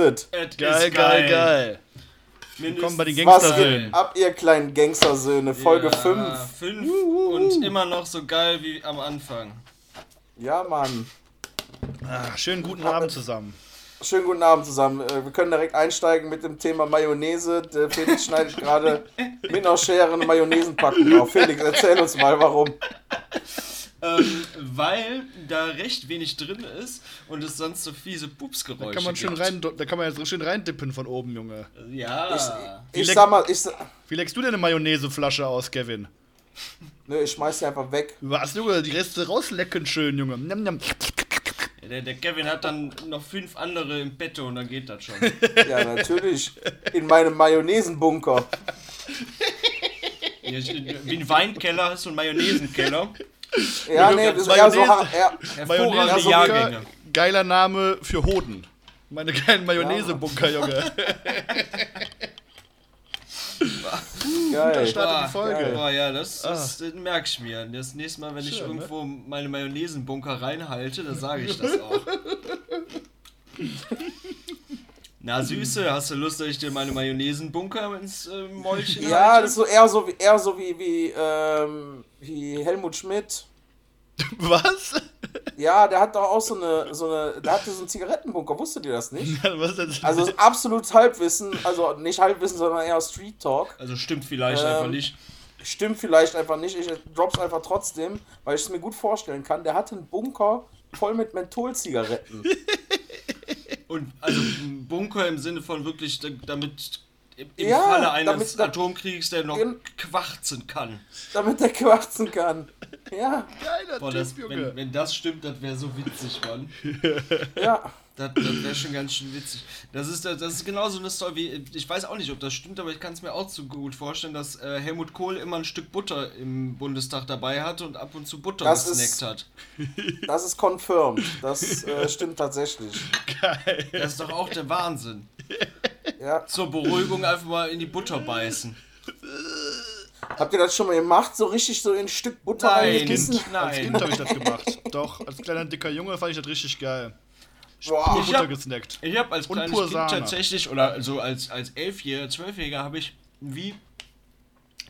geil ist es? Es Geil, ist geil, geil. Willkommen bei den Gangstersöhnen. Was geht ab, ihr kleinen Gangstersöhne? Folge 5. Ja, fünf und immer noch so geil wie am Anfang. Ja, Mann. Ah, schönen guten Abend zusammen. Schönen guten Abend zusammen. Äh, Wir können direkt einsteigen mit dem Thema Mayonnaise. Der Felix schneidet gerade mit einer Schere eine Mayonnaisenpackung auf. Felix, erzähl uns mal, warum. Ähm, weil da recht wenig drin ist und es sonst so fiese Da Pupsgeräusche kann man schön gibt. rein, da kann man jetzt schön reindippen von oben, Junge. Ja. Ich leck- sag mal, ich, Wie leckst du denn eine Mayonnaiseflasche aus, Kevin? nö, ich schmeiß sie einfach weg. Was, Junge? Die Reste rauslecken schön, Junge. Njam, njam. der, der Kevin hat dann noch fünf andere im Petto und dann geht das schon. Ja, natürlich. In meinem Mayonnaisenbunker. Ja, ich- Wie ein Weinkeller hast du einen Mayonnaisenkeller. Ja, nee, das ist eher so. Mayonnaise. Ja, Hervorragende Mayonnaise-Bunker, Jahrgänge. geiler Name für Hoden. Meine geilen Mayonnaise-Bunker, Junge. geil. Start in die Folge. geil. Boah, ja, das, das, das merke ich mir. Das nächste Mal, wenn ich Schön, ne? irgendwo meine Mayonnaisenbunker reinhalte, dann sage ich das auch. Na, Süße, hast du Lust, dass ich dir meine Mayonnaisenbunker ins äh, Mäulchen Ja, halte? das ist so eher so wie, eher so wie, wie, ähm, wie Helmut Schmidt. Was? Ja, der hat doch auch so eine, so eine, der hatte so einen Zigarettenbunker, wusstet ihr das nicht? Das? Also ist absolut Halbwissen, also nicht Halbwissen, sondern eher Street Talk. Also stimmt vielleicht Ähm, einfach nicht. Stimmt vielleicht einfach nicht, ich drop's einfach trotzdem, weil ich es mir gut vorstellen kann. Der hatte einen Bunker voll mit Mentholzigaretten. Und also ein Bunker im Sinne von wirklich, da- damit im Ja, Falle eines damit- da- Atomkriegs der noch Gen- quarzen kann. damit der quarzen kann. Ja, Geiler Boah, das, Junge. wenn, wenn das stimmt, das wäre so witzig, Mann. ja. Das, das wäre schon ganz schön witzig. Das ist, das ist genauso eine Story wie, ich weiß auch nicht, ob das stimmt, aber ich kann es mir auch zu gut vorstellen, dass äh, Helmut Kohl immer ein Stück Butter im Bundestag dabei hatte und ab und zu Butter Das gesnackt ist- hat. Das ist confirmed. Das äh, stimmt tatsächlich. Das ist doch auch der Wahnsinn. Ja. Zur Beruhigung einfach mal in die Butter beißen. Habt ihr das schon mal gemacht? So richtig so in ein Stück Butter Nein, reingebissen? Als nein. Kind habe ich das gemacht. Doch, als kleiner dicker Junge fand ich das richtig geil. Boah. Ich hab- gesnackt. Ich habe als kleines Kind Sahne. tatsächlich, oder so als, als Elfjähriger, Zwölfjähriger, habe ich wie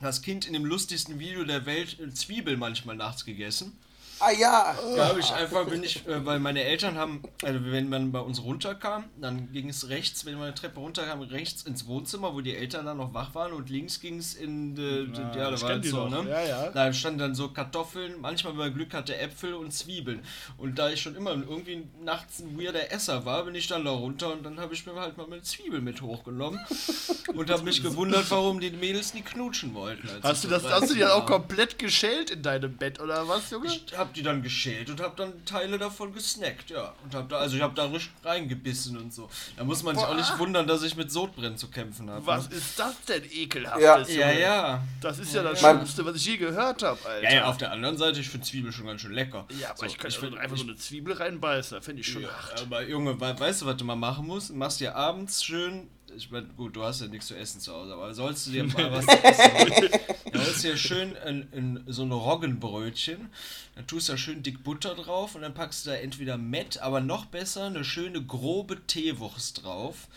das Kind in dem lustigsten Video der Welt äh, Zwiebel manchmal nachts gegessen. Ah ja. Da habe ich einfach, bin ich, äh, weil meine Eltern haben, also wenn man bei uns runterkam, dann ging es rechts, wenn man eine Treppe runterkam, rechts ins Wohnzimmer, wo die Eltern dann noch wach waren und links ging es in, äh, ja, ja, da war so, noch. ne? Ja, ja. Da standen dann so Kartoffeln, manchmal, wenn man Glück hatte, Äpfel und Zwiebeln. Und da ich schon immer irgendwie nachts ein weirder Esser war, bin ich dann da runter und dann habe ich mir halt mal eine Zwiebel mit hochgenommen und habe mich gewundert, warum die Mädels nie knutschen wollten. Hast du das, hast du die 13 auch komplett geschält in deinem Bett oder was, Junge? Ich hab die dann geschält und hab dann Teile davon gesnackt, ja. Und hab da, also ich hab da richtig reingebissen und so. Da muss man sich auch nicht wundern, dass ich mit Sodbrennen zu kämpfen habe. Was ist das denn ekelhaftes, Ja. Junge? Ja, ja. Das ist ja das Mein- Schlimmste, was ich je gehört habe, Alter. Ja, ja, auf der anderen Seite, ich finde Zwiebel schon ganz schön lecker. Ja, aber So, ich könnte find- einfach so eine Zwiebel reinbeißen, finde ich schon hart. Aber Junge, we weißt du, was du mal machen musst? Du machst dir abends schön. Ich mein, gut, du hast ja nichts zu essen zu Hause, aber sollst du dir mal was essen? Dann holst du dir schön ein, ein, so ein Roggenbrötchen, dann tust du da schön dick Butter drauf und dann packst du da entweder Mett, aber noch besser eine schöne grobe Teewurst drauf.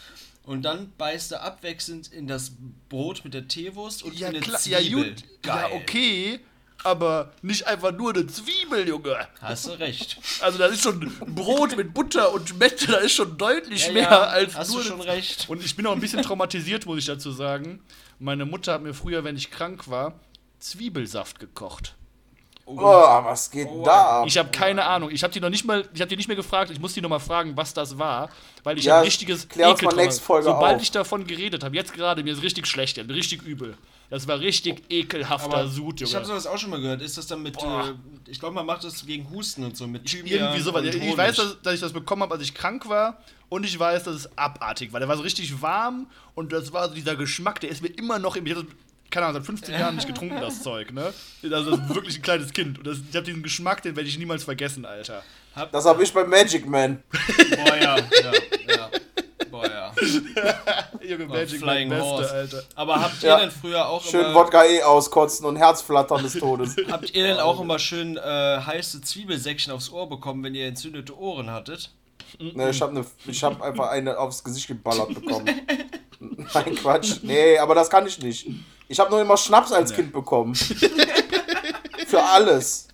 Und dann beißt du abwechselnd in das Brot mit der Teewurst und Ja, in eine klar, ja, Zwiebel. gut, Geil. ja, okay, aber nicht einfach nur eine Zwiebel, Junge. Hast du recht. Also, das ist schon Brot mit Butter und Mette, da ist schon deutlich Ja, mehr ja, als hast nur. du schon eine- recht. Und ich bin auch ein bisschen traumatisiert, muss ich dazu sagen. Meine Mutter hat mir früher, wenn ich krank war, Zwiebelsaft gekocht. Boah, was geht Oh, da ab? Ich habe keine Ahnung. Ich habe die noch nicht mal, ich habe die nicht mehr gefragt. Ich muss die noch mal fragen, was das war, weil ich Ja, ein richtiges klär uns mal Sobald auf. ich davon geredet habe, jetzt gerade, mir ist richtig schlecht, ja, richtig übel. Das war richtig ekelhafter Aber Sud, ich habe Junge. sowas auch schon mal gehört. Ist das dann mit, äh, ich glaube, man macht das gegen Husten und so, mit Thymian Irgendwie sowas. und Ich Honig. weiß, dass, dass ich das bekommen habe, als ich krank war. Und ich weiß, dass es abartig war. Der war so richtig warm und das war so dieser Geschmack, der ist mir immer noch im. Ich hab keine Ahnung, seit 15 Jahren nicht getrunken, das Zeug, ne? Also das ist wirklich ein kleines Kind. Und das, ich habe diesen Geschmack, den werde ich niemals vergessen, Alter. Das habe ich bei Magic Man. Boah, ja, ja, ja. Junge, Oh, Magic Flying Man, Horse. Beste, Alter. Aber habt ihr Ja. denn früher auch Schön immer, Wodka E auskotzen und Herzflattern des Todes. habt ihr denn auch immer schön äh, heiße Zwiebelsäckchen aufs Ohr bekommen, wenn ihr entzündete Ohren hattet? Ne, ich habe ne, ich hab einfach eine aufs Gesicht geballert bekommen. Nein, Quatsch. Nee, aber das kann ich nicht. Ich habe nur immer Schnaps als Kind bekommen. Für alles.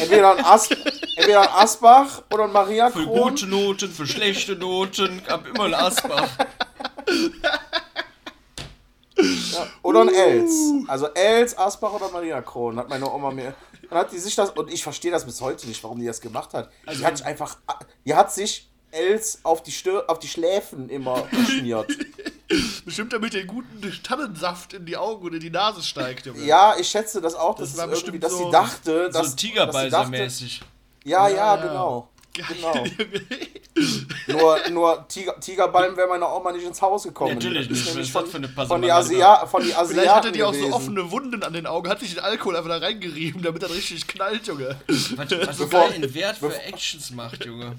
Entweder ein, As entweder ein Asbach oder ein Maria Für Kron. gute Noten, für schlechte Noten, gab immer ein Asbach. Oder ein Els. Also Els, Asbach oder Maria Kron, hat meine Oma mir. Dann hat die sich das, und ich verstehe das bis heute nicht, warum die das gemacht hat. Also die hat sich einfach, die hat sich Els auf die, Stör auf die Schläfen immer geschmiert. Bestimmt damit der guten Tannensaft in die Augen und in die Nase steigt, Junge. Ja, ich schätze das auch, Das das, war bestimmt dass so- sie dachte, So dass, dass sie dachte, Tigerbeißer-mäßig. Ja, ja, Ja, genau. Genau. Nur, nur Tiger, Tigerballen wäre meiner Oma nicht ins Haus gekommen. Natürlich Das ist nicht, nämlich was von, das für eine von, die Asia von die Asiaten Vielleicht hatte die auch so gewesen. offene Wunden an den Augen, hat sich den Alkohol einfach da reingerieben, damit er richtig knallt, Junge. Was, was Bevor- einen Wert für Actions macht, Junge.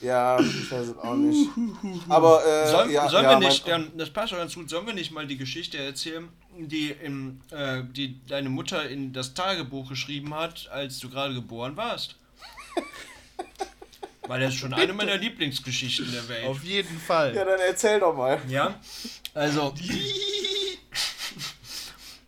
Ja, ich weiß es auch nicht. Aber, äh, Sollen, ja, sollen ja, wir nicht, mein, das passt schon ganz gut, sollen wir nicht mal die Geschichte erzählen, die, im, äh, die deine Mutter in das Tagebuch geschrieben hat, als du gerade geboren warst? Weil das ist schon eine meiner Lieblingsgeschichten der Welt. Auf jeden Fall. Ja, dann erzähl doch mal. Ja, also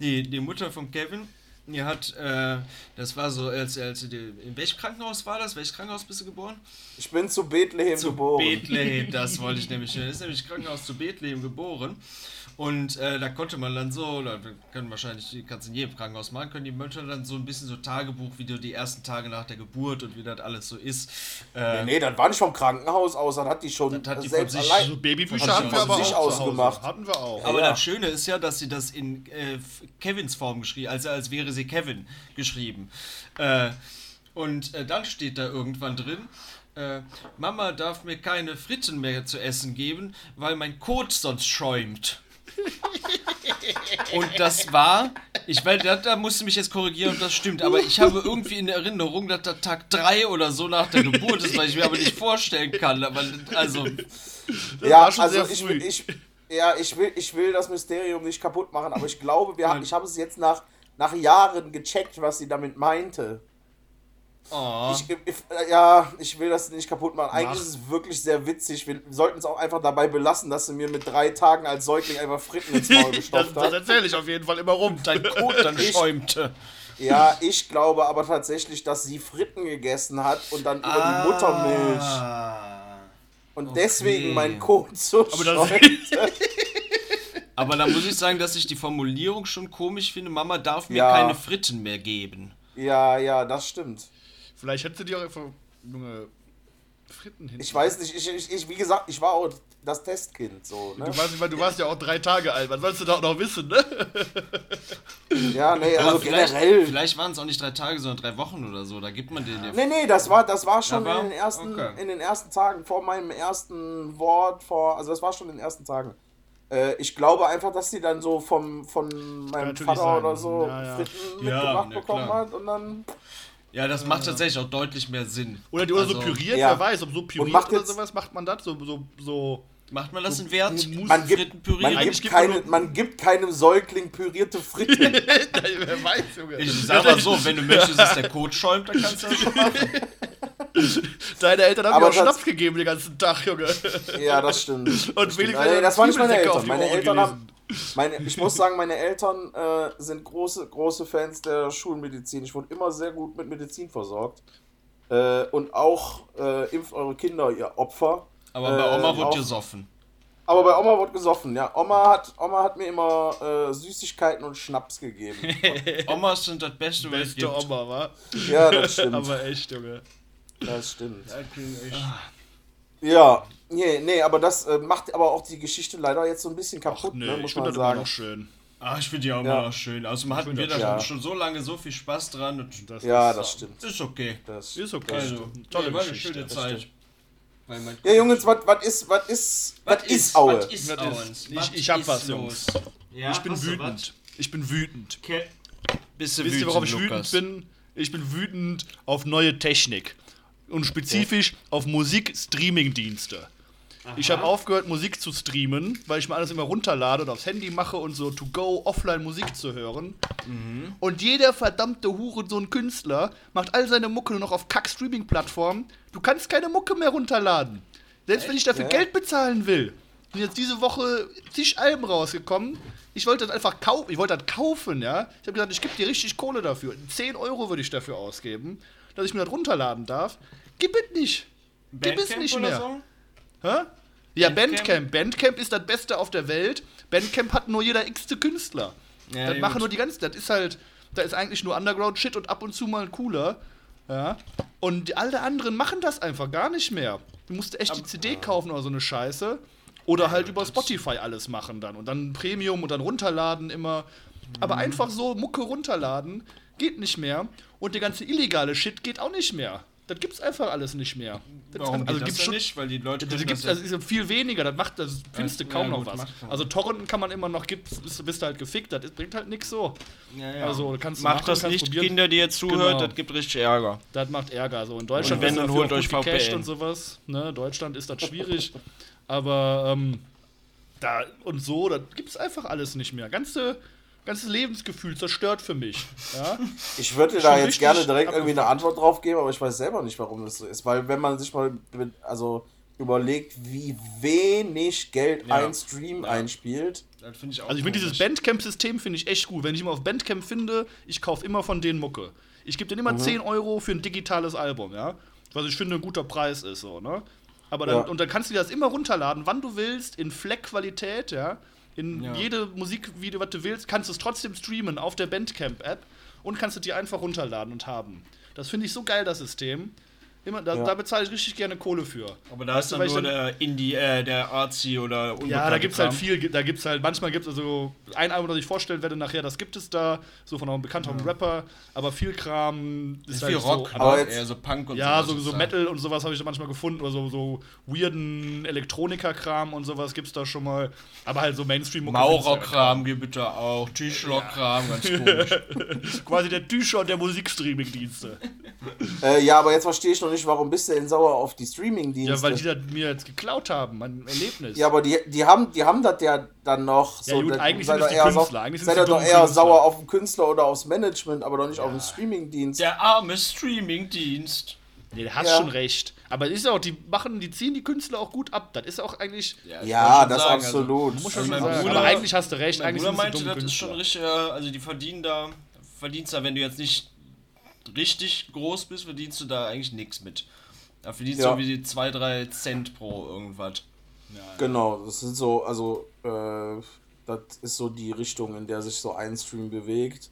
die, die Mutter von Kevin, die hat, äh, das war so, als, als in welchem Krankenhaus war das? Welches Krankenhaus bist du geboren? Ich bin zu Bethlehem Zu geboren. Bethlehem, das wollte ich nämlich. Das ist nämlich Krankenhaus zu Bethlehem geboren. Und äh, da konnte man dann so, wir können wahrscheinlich, die kannst in jedem Krankenhaus machen, können die Mütter dann so ein bisschen so Tagebuch, wie du die ersten Tage nach der Geburt und wie das alles so ist. Äh, Nee, das war nicht vom Krankenhaus aus, das hat die schon Das hat die selbst von sich allein. So Babybücher Von hatten wir aber sich auch aus zu Hause. gemacht. Hatten wir auch. Aber Ja. das Schöne ist ja, dass sie das in äh, Kevins Form geschrieben, also als wäre sie Kevin geschrieben. Äh, und äh, dann steht da irgendwann drin, äh, Mama darf mir keine Fritten mehr zu essen geben, weil mein Kot sonst schäumt. Und das war, ich weiß, da, da musste mich jetzt korrigieren, ob das stimmt, aber ich habe irgendwie in Erinnerung, dass da Tag 3 oder so nach der Geburt ist, weil ich mir aber nicht vorstellen kann. Aber also, Ja, war schon also sehr ich ich, ja, ich will, ich will das Mysterium nicht kaputt machen, aber ich glaube, wir haben, ich habe es jetzt nach, nach Jahren gecheckt, was sie damit meinte. Oh. Ich, ich, ja, ich will das nicht kaputt machen. Eigentlich Mach. ist es wirklich sehr witzig. Wir sollten es auch einfach dabei belassen, dass sie mir mit drei Tagen als Säugling einfach Fritten ins Maul Das, gestopft das hat. erzähle ich auf jeden Fall immer rum. dein Kot dann schäumte. Ja, ich glaube aber tatsächlich, dass sie Fritten gegessen hat und dann über Ah. die Muttermilch. Und okay. deswegen mein Kot so Aber das- schäumte. Aber da muss ich sagen, dass ich die Formulierung schon komisch finde. Mama darf mir Ja. keine Fritten mehr geben. Ja, ja, das stimmt. Vielleicht hättest du dir auch einfach, Junge, Fritten hin. Ich weiß nicht, ich, ich, ich, wie gesagt, ich war auch das Testkind, so, ne? Du warst, du warst ja auch drei Tage alt. Was sollst du da auch noch wissen, ne? Ja, nee, Aber also vielleicht, generell. vielleicht waren es auch nicht drei Tage, sondern drei Wochen oder so. Da gibt man den ja. Nee, nee, das war, das war schon war- in, den ersten, okay. in den ersten Tagen, vor meinem ersten Wort, vor, also das war schon in den ersten Tagen. Äh, ich glaube einfach, dass sie dann so vom, von meinem Vater sein. oder so Ja, ja. Fritten Ja, mitgebracht na bekommen klar. hat und dann. Ja, das macht tatsächlich auch deutlich mehr Sinn. Oder, die, oder so Also, püriert, ja. wer weiß, ob so püriert macht oder jetzt- sowas macht man das, so, so, so. Macht man das in Wert? Man gibt, man, gibt keine, man gibt keinem Säugling pürierte Fritten. wer weiß, Junge. Ich sag mal so, wenn du möchtest, dass der Kot schäumt, dann kannst du das schon machen. Deine Eltern haben Aber mir auch Schnaps gegeben den ganzen Tag, Junge. ja, das stimmt. Und das, stimmt. wenigstens Nee, das waren nicht meine Eltern. die Meine Eltern haben. Meine, ich muss sagen, meine Eltern äh, sind große, große Fans der Schulmedizin. Ich wurde immer sehr gut mit Medizin versorgt. Äh, und auch äh, impft eure Kinder, ihr Opfer. Aber bei Oma Äh, wurde auch- gesoffen. Aber bei Oma wurde gesoffen, ja. Oma hat, Oma hat mir immer äh, Süßigkeiten und Schnaps gegeben. Omas sind das Beste, was es Beste gibt. Oma, wa? Ja, das stimmt. Aber echt, Junge. Das stimmt. Ah. Ja, nee, nee, aber das äh, macht aber auch die Geschichte leider jetzt so ein bisschen kaputt, Nö, ne, ich muss finde man das immer sagen. noch schön. Ah, ich finde die auch Ja. immer noch schön. Also hatten wir da ja. schon, schon so lange so viel Spaß dran. Und Das Ja, ist, das stimmt. ist okay. Das, Ist okay. das Also. Tolle nee, war eine Geschichte, schöne Zeit. Weil mein Ja, Jungs, was was ist, was ist, was ist Aue? Was Was ist- Was Ich- ich hab was? Jungs. Ja, Ich bin du wütend. Ich bin wütend. was? Ke- Bist du Wisst ihr, worauf ich Lukas? wütend bin? Ich bin wütend auf neue Technik. Und spezifisch auf Musik-Streaming-Dienste. Ich habe aufgehört, Musik zu streamen, weil ich mir alles immer runterlade und aufs Handy mache und so to go offline Musik zu hören. Und jeder verdammte Hure, so ein Künstler, macht all seine Mucke nur noch auf Kack-Streaming-Plattformen. Du kannst keine Mucke mehr runterladen. Selbst wenn ich dafür Ja. Geld bezahlen will. Sind jetzt diese Woche zig Alben rausgekommen. Ich wollte das einfach kaufen. Ich wollte das kaufen, ja. Ich habe gesagt, ich gebe dir richtig Kohle dafür. 10 Euro würde ich dafür ausgeben, dass ich mir das runterladen darf. Gib es nicht. Gib es nicht oder mehr. so? Hä? Ja, Bandcamp? Bandcamp. Bandcamp ist das Beste auf der Welt. Bandcamp hat nur jeder x-te Künstler. Ja, das gut. machen nur die ganzen. Das ist halt. Da ist eigentlich nur Underground-Shit und ab und zu mal ein cooler. Ja. Und alle anderen machen das einfach gar nicht mehr. Du musst echt die CD kaufen oder so eine Scheiße. Oder halt über Spotify alles machen dann. Und dann Premium und dann runterladen immer. Aber Mhm. einfach so Mucke runterladen geht nicht mehr. Und der ganze illegale Shit geht auch nicht mehr. Das gibt's einfach alles nicht mehr. Das Warum das gibt's denn schon, nicht? Weil die Leute das können gibt's, das also ist viel weniger, das macht, das findest du Ja, kaum ja, noch gut, was. Also Torrenten kann man immer noch, gibt's, bist, bist du halt gefickt, das bringt halt nichts so. Ja, ja. Also kannst du Macht machen, das kannst nicht, probieren. Kinder, die jetzt zuhört, Genau. das gibt richtig Ärger. Das macht Ärger. So in Deutschland Und wenn, ist dann holt euch VPN. und sowas. Ne? Deutschland ist das schwierig. aber ähm, da und so, das gibt's einfach alles nicht mehr. Ganze, ganzes Lebensgefühl zerstört für mich. Ja? Ich würde da jetzt gerne direkt irgendwie eine. Antwort drauf geben, aber ich weiß selber nicht, warum das so ist. Weil wenn man sich mal mit, also überlegt, wie wenig Geld Ja. ein Stream einspielt. Das finde ich auch Also ich finde dieses. Bandcamp-System finde ich echt gut. Wenn ich mal auf Bandcamp finde, ich kaufe immer von denen Mucke. Ich gebe denen immer 10 Euro für ein digitales Album, ja. Was ich finde ein guter Preis ist, so, ne? Aber dann, Ja. und dann kannst du dir das immer runterladen, wann du willst, in Fleck-Qualität, ja. In Ja. jede Musikvideo, was du willst, kannst du es trotzdem streamen auf der Bandcamp-App und kannst es dir einfach runterladen und haben. Das finde ich so geil, das System. Immer, da, Ja. da bezahle ich richtig gerne Kohle für. Aber da ist dann nur dann- der Indie, äh, der Artsy oder Ja, da gibt es halt viel, da gibt es halt, manchmal gibt es also ein Album, das ich vorstellen werde nachher, das gibt es da, so von einem bekannten Rapper, aber viel Kram ist, Ist halt viel Rock, so, aber jetzt- eher so Punk und ja, so, so. Metal und sowas habe ich da manchmal gefunden, oder so, so weirden Elektroniker-Kram und sowas gibt es da schon mal, aber halt so mainstream Maurerkram gibt es da auch, Tischlerkram, ganz komisch. Quasi der T-Shirt der Musikstreaming-Dienste. Äh, ja, aber jetzt verstehe ich noch nicht, warum bist du denn sauer auf die Streaming-Dienste? Ja, weil die das mir jetzt geklaut haben, mein Erlebnis. Ja, aber die, die haben, die haben das ja dann noch. Ja, gut, dann eigentlich sind es ihr die eher Künstler, eigentlich sind Seid ihr doch eher Künstler. sauer auf den Künstler oder aufs Management, aber doch nicht auf den Streaming-Dienst. Der arme Streamingdienst. Nee, du hast Ja. schon recht. Aber es ist auch, die machen, die ziehen die Künstler auch gut ab. Das ist auch eigentlich. ich Ja, schon das sagen, absolut. Muss Also, schon mein sagen. Bruder- aber eigentlich hast du recht. Mein Eigentlich Bruder sind es die meinte, das ist schon Künstler. richtig, also die verdienen da, verdienst da, wenn du jetzt nicht richtig groß bist, verdienst du da eigentlich nichts mit. Da verdienst Ja. du irgendwie 2, 3 Cent pro irgendwas. Genau, das sind so, also, äh, das ist so die Richtung, in der sich so ein Stream bewegt.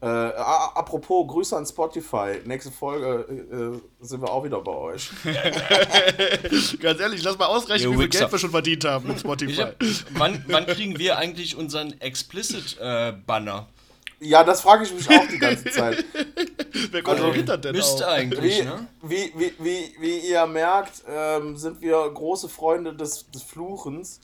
Äh, apropos, Grüße an Spotify. Nächste Folge äh, sind wir auch wieder bei euch. Ganz ehrlich, lass mal ausrechnen, Ihr wie viel. Geld wir schon verdient haben mit Spotify. hab, wann, wann kriegen wir eigentlich unseren Explicit-Banner? Ja, das frage ich mich auch die ganze Zeit. Wer kontrolliert das denn Müsste auch? eigentlich, Wie, ne? wie, wie, wie, wie ihr merkt, ähm, sind wir große Freunde des, des Fluchens.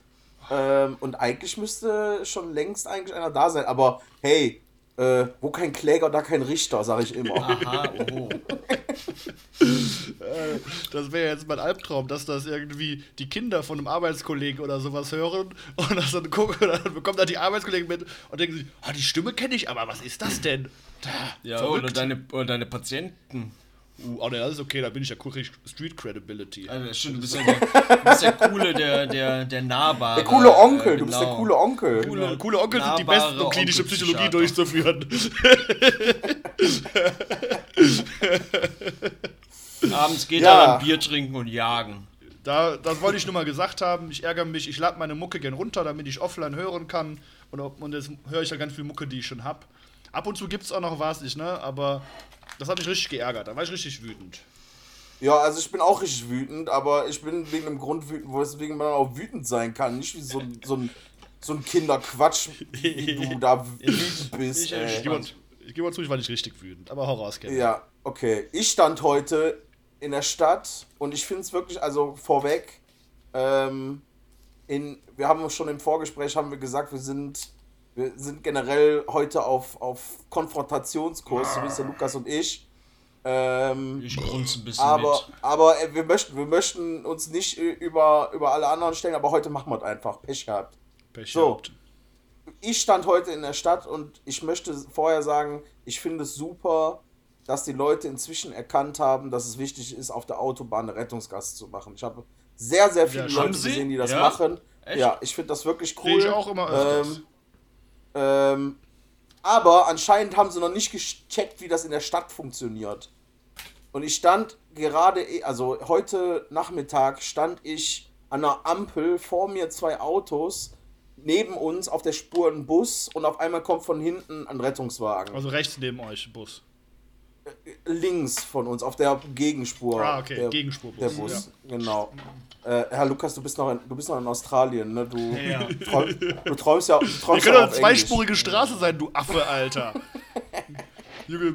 Ähm, und eigentlich müsste schon längst eigentlich einer da sein. Aber hey, äh, wo kein Kläger, da kein Richter, sage ich immer. Aha, oho. Das wäre jetzt mein Albtraum, dass das irgendwie die Kinder von einem Arbeitskollegen oder sowas hören und das dann gucken und dann bekommt dann die Arbeitskollegen mit und denken sich, ah, die Stimme kenne ich, aber was ist das denn? Ja, Verrückt. oder deine, oder deine Patienten. Uh, oh, ne, das ist okay, da bin ich ja kurz Street Credibility. Also, stimmt, du bist ja der, bist der coole, der, der, der nahbare. Der coole Onkel, äh, du bist der genau. coole Onkel. Coole, coole Onkel sind die nahbare besten, um klinische Psychologie durchzuführen. Abends geht Ja. er dann Bier trinken und jagen. Da, das wollte ich nur mal gesagt haben. Ich ärgere mich, ich lade meine Mucke gern runter, damit ich offline hören kann. Und, und jetzt höre ich ja ganz viel Mucke, die ich schon habe. Ab und zu gibt es auch noch was, nicht, ne? Aber das hat mich richtig geärgert. Da war ich richtig wütend. Ja, also ich bin auch richtig wütend, aber ich bin wegen einem Grund wütend, weswegen man auch wütend sein kann. Nicht wie so, ein- so, ein, so ein Kinderquatsch, wie du da wütend bist. Ich- ey. Ich gebe mal, ich geb mal zu, ich war nicht richtig wütend. Aber hau raus. Ja, okay. Ich stand heute in der Stadt und ich finde es wirklich, also vorweg, ähm, in, wir haben schon im Vorgespräch haben wir gesagt, wir sind, wir sind generell heute auf, auf Konfrontationskurs, so wie es der Lukas und ich. Ähm, Ich grunze ein bisschen aber mit. aber äh, wir, möchten, wir möchten uns nicht über, über alle anderen stellen, aber heute machen wir es einfach. Pech gehabt. Pech So. gehabt. ich stand heute in der Stadt und ich möchte vorher sagen, ich finde es super, dass die Leute inzwischen erkannt haben, dass es wichtig ist, auf der Autobahn eine Rettungsgasse zu machen. Ich habe sehr, sehr viele Ja, Leute gesehen, die das Ja? machen. Echt? Ja, ich finde das wirklich Sehe cool. ich auch immer öfters. Ähm, ähm, aber anscheinend haben sie noch nicht gecheckt, wie das in der Stadt funktioniert. Und ich stand gerade, eh- also heute Nachmittag stand ich an einer Ampel, vor mir zwei Autos, neben uns auf der Spur ein Bus und auf einmal kommt von hinten ein Rettungswagen. Also rechts neben euch, Bus. Links von uns, auf der Gegenspur. Ah, okay, der, Gegenspur-Bus, Der Bus, genau. Äh, Herr Lukas, du bist noch in, du bist noch in Australien, ne? Du, Ja. träum, du träumst ja, du Wir träumst können ja doch auf eine Englisch. zweispurige Straße sein, du Affe, Alter. Junge,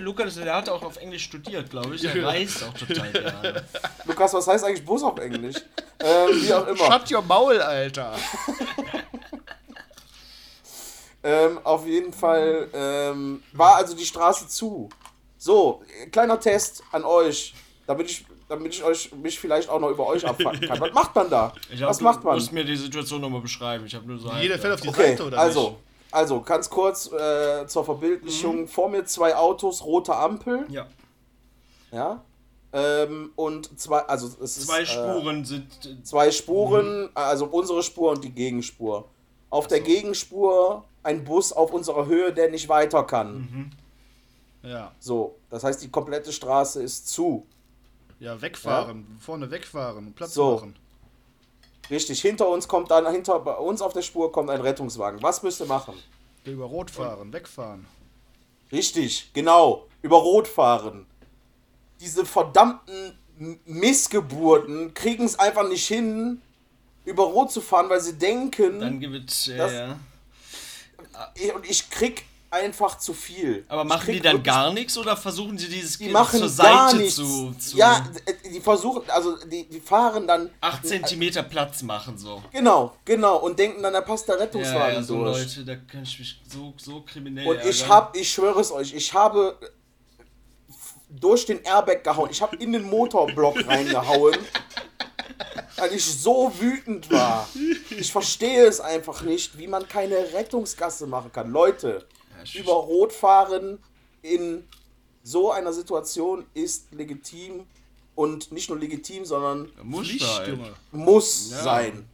Lukas, der hat auch auf Englisch studiert, glaube ich. Er Ja. reist auch total gerne. Lukas, was heißt eigentlich Bus auf Englisch? ähm, wie auch immer. shut your Maul, Alter. Ähm, auf jeden Fall ähm, war also die Straße zu. So, äh, kleiner Test an euch, damit ich, damit ich euch mich vielleicht auch noch über euch abfacken kann. Was macht man da? Ich hab, Was macht Du man? musst mir die Situation nochmal beschreiben. Ich habe nur so. Jeder halb- fällt auf die Okay, Seite, oder also, nicht? also ganz kurz äh, zur Verbildlichung. Vor mir zwei Autos, rote Ampel, Ja. ja. Ähm, und zwei, also es ist Zwei Äh, Spuren sind. äh, zwei Spuren, also unsere Spur und die Gegenspur. Auf der Gegenspur ein Bus auf unserer Höhe, der nicht weiter kann. Ja. So, das heißt, die komplette Straße ist zu. Ja, wegfahren. Vorne wegfahren und Platz So. machen. Richtig, hinter uns kommt dann, hinter bei uns auf der Spur kommt ein Rettungswagen. Was müsst ihr machen? Über Rot fahren, wegfahren. Richtig, genau, über Rot fahren. Diese verdammten Missgeburten kriegen es einfach nicht hin, über Rot zu fahren, weil sie denken, Dann gibt äh, Das- ja. ich- und ich krieg einfach zu viel. Aber Ich machen die dann gar nichts oder versuchen sie dieses Die Kind machen zur gar Seite nichts. zu, zu Ja, die versuchen, also die, die fahren dann 8 Zentimeter Platz machen so? Genau, genau. Und denken dann, da passt der Ja, Rettungswagen ja, so durch. Leute, da kann ich mich so, so kriminell Und ich ärgern. hab, ich schwöre es euch, ich habe durch den Airbag gehauen. Ich habe in den Motorblock reingehauen, weil ich so wütend war. Ich verstehe es einfach nicht, wie man keine Rettungsgasse machen kann. Leute, Ja, ich- über Rot fahren in so einer Situation ist legitim und nicht nur legitim, sondern Muss. Junge. muss Ja. sein.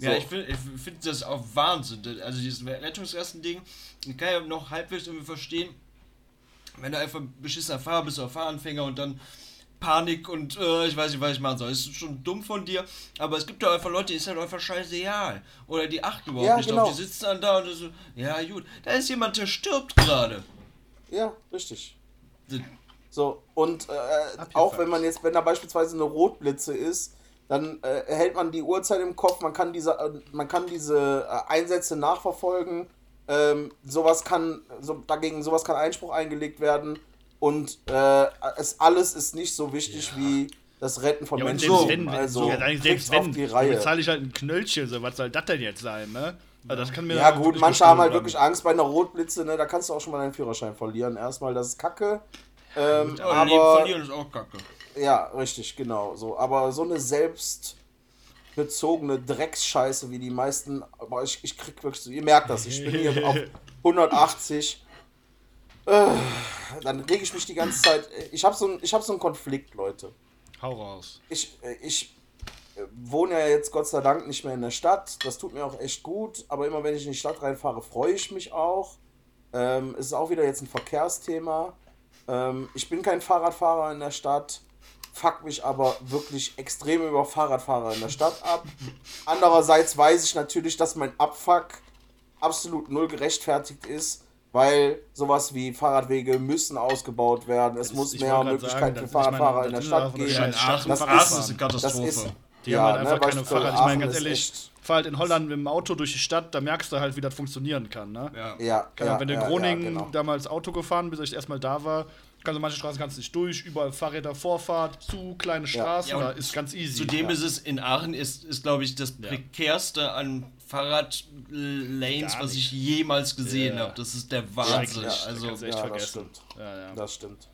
Ja, So. ich finde ich find das auch Wahnsinn. Also dieses Rettungsgassen-Ding, ich kann ja noch halbwegs irgendwie verstehen, wenn du einfach ein beschissener Fahrer bist oder Fahranfänger und dann Panik und äh, ich weiß nicht, was ich machen soll. Das ist schon dumm von dir, aber es gibt ja einfach Leute, die ist halt einfach scheißegal. Oder die achten überhaupt Ja, nicht genau. drauf. Die sitzen dann da und so, ja gut, da ist jemand, der stirbt gerade. Ja, richtig. So, und äh, auch wenn man jetzt, wenn da beispielsweise eine Rotblitze ist, dann äh, hält man die Uhrzeit im Kopf, man kann diese, äh, man kann diese äh, Einsätze nachverfolgen. Ähm, sowas kann, so, dagegen sowas kann Einspruch eingelegt werden. Und äh, es alles ist nicht so wichtig wie das Retten von Ja, Menschen. selbst wenn, also ja, selbst wenn, auf die dann Reihe. bezahle ich halt ein Knöllchen, so was soll das denn jetzt sein, ne? Also das kann mir Ja gut, manche haben halt wirklich Angst bei einer Rotblitze, ne? Da kannst du auch schon mal deinen Führerschein verlieren. Erstmal, das ist Kacke. Ähm, Aber Leben verlieren ist auch kacke. Ja, richtig, genau. So, aber so eine selbstbezogene Drecksscheiße wie die meisten, aber ich, ich krieg wirklich so, ihr merkt das, ich bin hier auf 180. Äh, dann reg ich mich die ganze Zeit. Ich habe so, ein- ich hab so einen Konflikt, Leute. Hau raus. Ich, äh, ich äh, wohne ja jetzt Gott sei Dank nicht mehr in der Stadt. Das tut mir auch echt gut. Aber immer wenn ich in die Stadt reinfahre, freue ich mich auch. Ähm, es ist auch wieder jetzt ein Verkehrsthema. Ähm, ich bin kein Fahrradfahrer in der Stadt. Fuck mich aber wirklich extrem über Fahrradfahrer in der Stadt ab. Andererseits weiß ich natürlich, dass mein Abfuck absolut null gerechtfertigt ist, weil sowas wie Fahrradwege müssen ausgebaut werden. Es muss ich mehr Möglichkeiten sagen, für das- ich meine, Fahrradfahrer in der das Stadt geben. Ja, Aachen, Das Aachen ist- eine Das Katastrophe. ist, Die ja, haben halt ne, einfach keine beispielsweise Fahrrad. Ich meine, ganz ehrlich, fahr halt in Holland mit dem Auto durch die Stadt, da merkst du halt, wie das funktionieren kann, ne? Ja. Ja, Keine Ahnung, ja, wenn du in Groningen ja, genau. damals Auto gefahren bist, als ich erstmal da war, kannst du manche Straßen kannst nicht durch, überall Fahrräder, Vorfahrt, zu kleine Straßen, da ist ganz easy. Zudem ja. ist es in Aachen ist, ist glaube ich, das Ja. prekärste an Fahrradlanes, was ich jemals gesehen Ja. habe. Das ist der Wahnsinn. Schrecklich. Also, echt ja, das stimmt. Ja, ja. Das stimmt.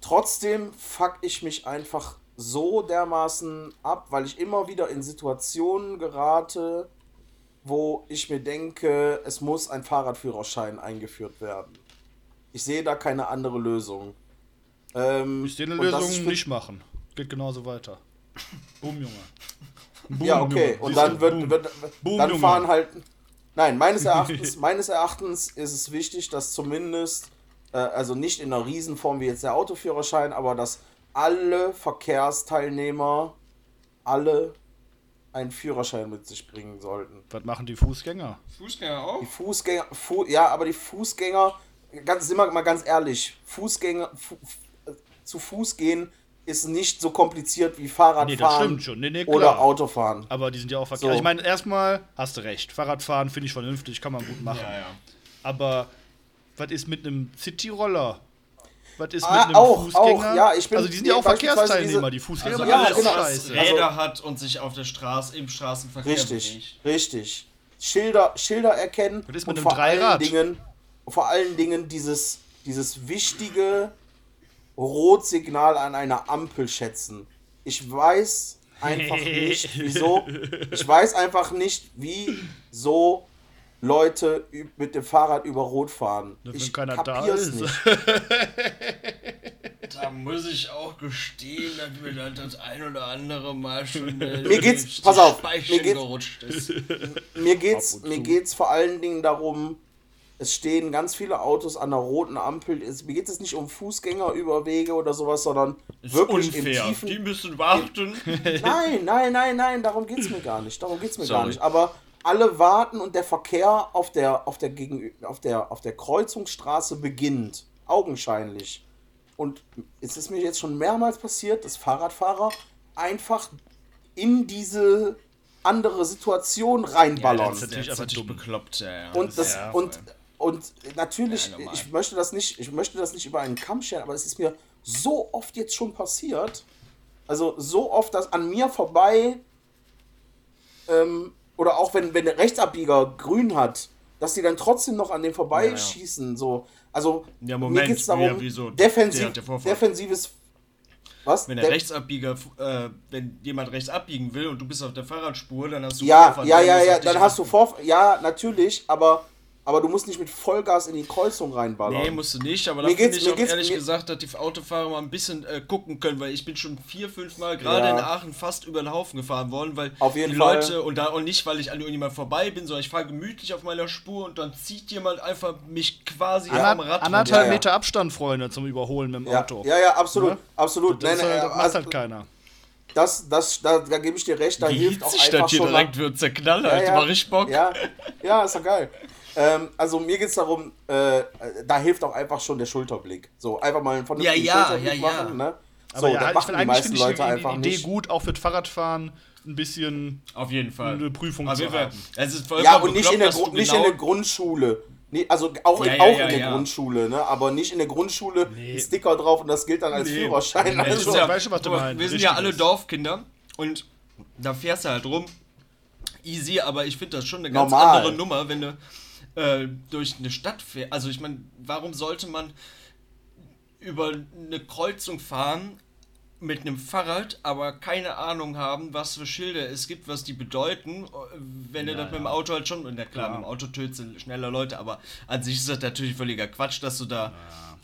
Trotzdem fuck ich mich einfach so dermaßen ab, weil ich immer wieder in Situationen gerate, wo ich mir denke, es muss ein Fahrradführerschein eingeführt werden. Ich sehe da keine andere Lösung. Ähm, Ich sehe eine und das Lösung nicht machen. Geht genauso weiter. Boom, Junge. Boom, ja, okay. Und dann wird, Boom. wird Boom, dann fahren halt. Nein, meines Erachtens, meines Erachtens ist es wichtig, dass zumindest, äh, also nicht in einer Riesenform wie jetzt der Autoführerschein, aber dass alle Verkehrsteilnehmer alle einen Führerschein mit sich bringen sollten. Was machen die Fußgänger? Fußgänger auch? Die Fußgänger, Fu ja, aber die Fußgänger, ganz, sind wir mal ganz ehrlich, Fußgänger, fu, f- zu Fuß gehen ist nicht so kompliziert wie Nee, das Fahrradfahren stimmt schon. Nee, nee, oder Autofahren. Aber die sind ja auch verkehrt. So. Also ich meine, erstmal hast du recht. Fahrradfahren finde ich vernünftig, kann man gut machen. Ja, ja. Aber was ist mit einem City-Roller? Was ist Ah, mit einem auch, Fußgänger? auch, ja, ich bin- also die sind ja auch Verkehrsteilnehmer, diese- die Fußgänger Also ja, alles, auch genau. was Scheiße. Räder hat und sich auf der Straße, im Straßenverkehr Richtig, bewegt. richtig. Schilder, Schilder erkennen Was ist mit und einem vor allen Dreirad? Dingen, vor allen Dingen dieses, dieses wichtige Rotsignal an einer Ampel schätzen. Ich weiß einfach nicht, wieso. Ich weiß einfach nicht, wieso Leute mit dem Fahrrad über Rot fahren. Wenn Ich keiner da kapier's ist. nicht. Da muss ich auch gestehen, dass mir das, das ein oder andere Mal schon äh, Mir geht's- pass auf, mir geht's- gerutscht ist. Mir geht's, mir geht's vor allen Dingen darum, es stehen ganz viele Autos an der roten Ampel. Es, mir geht es nicht um Fußgängerüberwege oder sowas, sondern Ist wirklich unfair. im tiefen. Die müssen warten. Nein, nein, nein, nein, darum geht's mir gar nicht. Darum geht's mir gar Sorry. nicht. Aber alle warten und der Verkehr auf der, auf der, Gegenü auf der, auf der Kreuzungsstraße beginnt. Augenscheinlich. Und es ist mir jetzt schon mehrmals passiert, dass Fahrradfahrer einfach in diese andere Situation reinballern. das ist natürlich Das einfach dumm. bekloppt, ja, ja. Und, das, Ja, und, und natürlich, Ja, ich möchte das nicht, ich möchte das nicht über einen Kamm scheren, aber es ist mir so oft jetzt schon passiert. Also so oft, dass an mir vorbei, ähm, oder auch wenn, wenn der Rechtsabbieger grün hat, dass die dann trotzdem noch an dem vorbeischießen. So. Also Ja, Moment, mir geht es ja, darum, defensiv, hat ja Vorfahrt. defensives. Was? Wenn der De- Rechtsabbieger, äh, wenn jemand rechts abbiegen will und du bist auf der Fahrradspur, dann hast du Ja, Vorfahrt, ja, ja, ja, dann hast du achten. vor. Ja, natürlich, aber, aber du musst nicht mit Vollgas in die Kreuzung reinballern. Nee, musst du nicht, aber Mir da finde ich mir auch ehrlich gesagt, dass die Autofahrer mal ein bisschen äh, gucken können, weil ich bin schon vier, fünf Mal gerade Ja. in Aachen fast über den Haufen gefahren worden, weil Auf jeden die Fall. Leute, und da und nicht, weil ich an irgendjemand vorbei bin, sondern ich fahre gemütlich auf meiner Spur und dann zieht jemand einfach mich quasi Ander- vom Rad anderthalb Ja, ja. Meter Abstand, Freunde, zum Überholen mit dem Ja, Auto. ja, ja, absolut, Ne? absolut. Das, Nein, ist nein, halt, das macht also, halt keiner. das, das, da, da gebe ich dir recht, da Wie hilft auch einfach das hier schon direkt wird, zerknallt, ja, ja, war richtig Bock. Ja, ja, ist doch geil. Ähm, also mir geht es darum, äh, da hilft auch einfach schon der Schulterblick. So, einfach mal einen vernünftigen Ja, ja, Schulterblick ja, ja. machen, ne? So, Aber ja, das ich machen die meisten Leute die, einfach die Idee nicht. gut, auch für das Fahrradfahren ein bisschen. Auf jeden Fall. Eine Prüfung Auf zu jeden Fall. haben. Es ist Ja, und nicht in, der Gru- nicht genau in der Grundschule. Nee, also auch, Ja, in, ja, auch ja, in der ja. Grundschule, ne? aber nicht in der Grundschule Nee. Sticker drauf und das gilt dann als Nee. Führerschein. Nee, Also, das ist ja- weißt du, was du meinst? Wir sind ja alle. Dorfkinder und da fährst du halt rum. Easy, aber ich finde das schon eine ganz Normal. andere Nummer, wenn du äh, durch eine Stadt fährst. Also ich meine, warum sollte man über eine Kreuzung fahren mit einem Fahrrad, aber keine Ahnung haben, was für Schilder es gibt, was die bedeuten, wenn du Ja, das mit dem ja. Auto halt schon, na klar, Ja. mit dem Auto tötest du schneller Leute, aber an sich ist das natürlich völliger Quatsch, dass du da,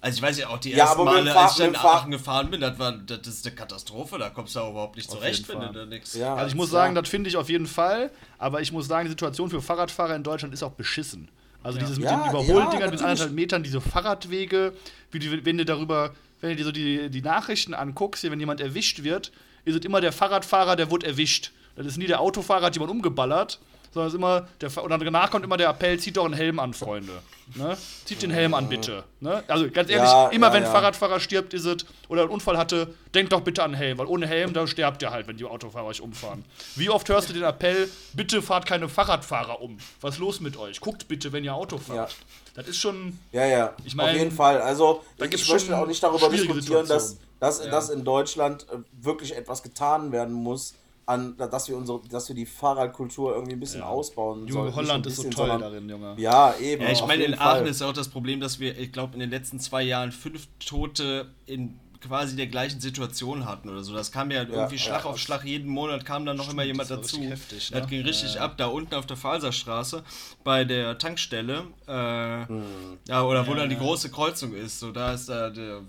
also ich weiß ja auch, die Ja, ersten Male, als ich dann in Aachen gefahren bin, das war, das ist eine Katastrophe, da kommst du auch überhaupt nicht Auf zurecht, wenn du da nichts... Ja. Also ich muss sagen, das finde ich auf jeden Fall. Aber ich muss sagen, die Situation für Fahrradfahrer in Deutschland ist auch beschissen. Also dieses mit Ja, den Überholdingern mit anderthalb Metern, diese Fahrradwege, wie die, wenn du darüber, wenn du dir so die, die Nachrichten anguckst, hier, wenn jemand erwischt wird, ist es immer der Fahrradfahrer, der wurde erwischt. Das ist nie der Autofahrer, hat jemand umgeballert, sondern es immer der und danach kommt immer der Appell, zieht doch einen Helm an, Freunde. Ne? Zieht den Helm an, bitte. Ne? Also ganz ehrlich, Ja, immer ja, wenn ein ja. Fahrradfahrer stirbt, ist es, oder einen Unfall hatte, denkt doch bitte an den Helm, weil ohne Helm, da sterbt ihr halt, wenn die Autofahrer euch umfahren. Wie oft hörst du den Appell, bitte fahrt keine Fahrradfahrer um? Was ist los mit euch? Guckt bitte, wenn ihr Auto fahrt. Das ist schon. Ja, ja, Ich mein, auf jeden Fall. Also, da ich möchte auch nicht darüber diskutieren, dass, dass, dass in Deutschland äh, wirklich etwas getan werden muss, an, dass, wir unsere, dass wir die Fahrradkultur irgendwie ein bisschen Ja. ausbauen Junge, sollten. Holland nur ist so toll bisschen, sondern- darin, Junge. Ja, eben. Ja, ich meine, in jeden Aachen Fall. ist auch das Problem, dass wir, ich glaube, in den letzten zwei Jahren fünf Tote in quasi der gleichen Situation hatten oder so. Das kam ja irgendwie Schlag ja, auf Schlag. Jeden Monat kam dann noch immer jemand das dazu. richtig heftig, Das ne? ging richtig Ja, ja. ab, da unten auf der Falserstraße bei der Tankstelle. Äh, Hm. Ja, oder wo Ja, dann die ja. große Kreuzung ist. So, da ist da der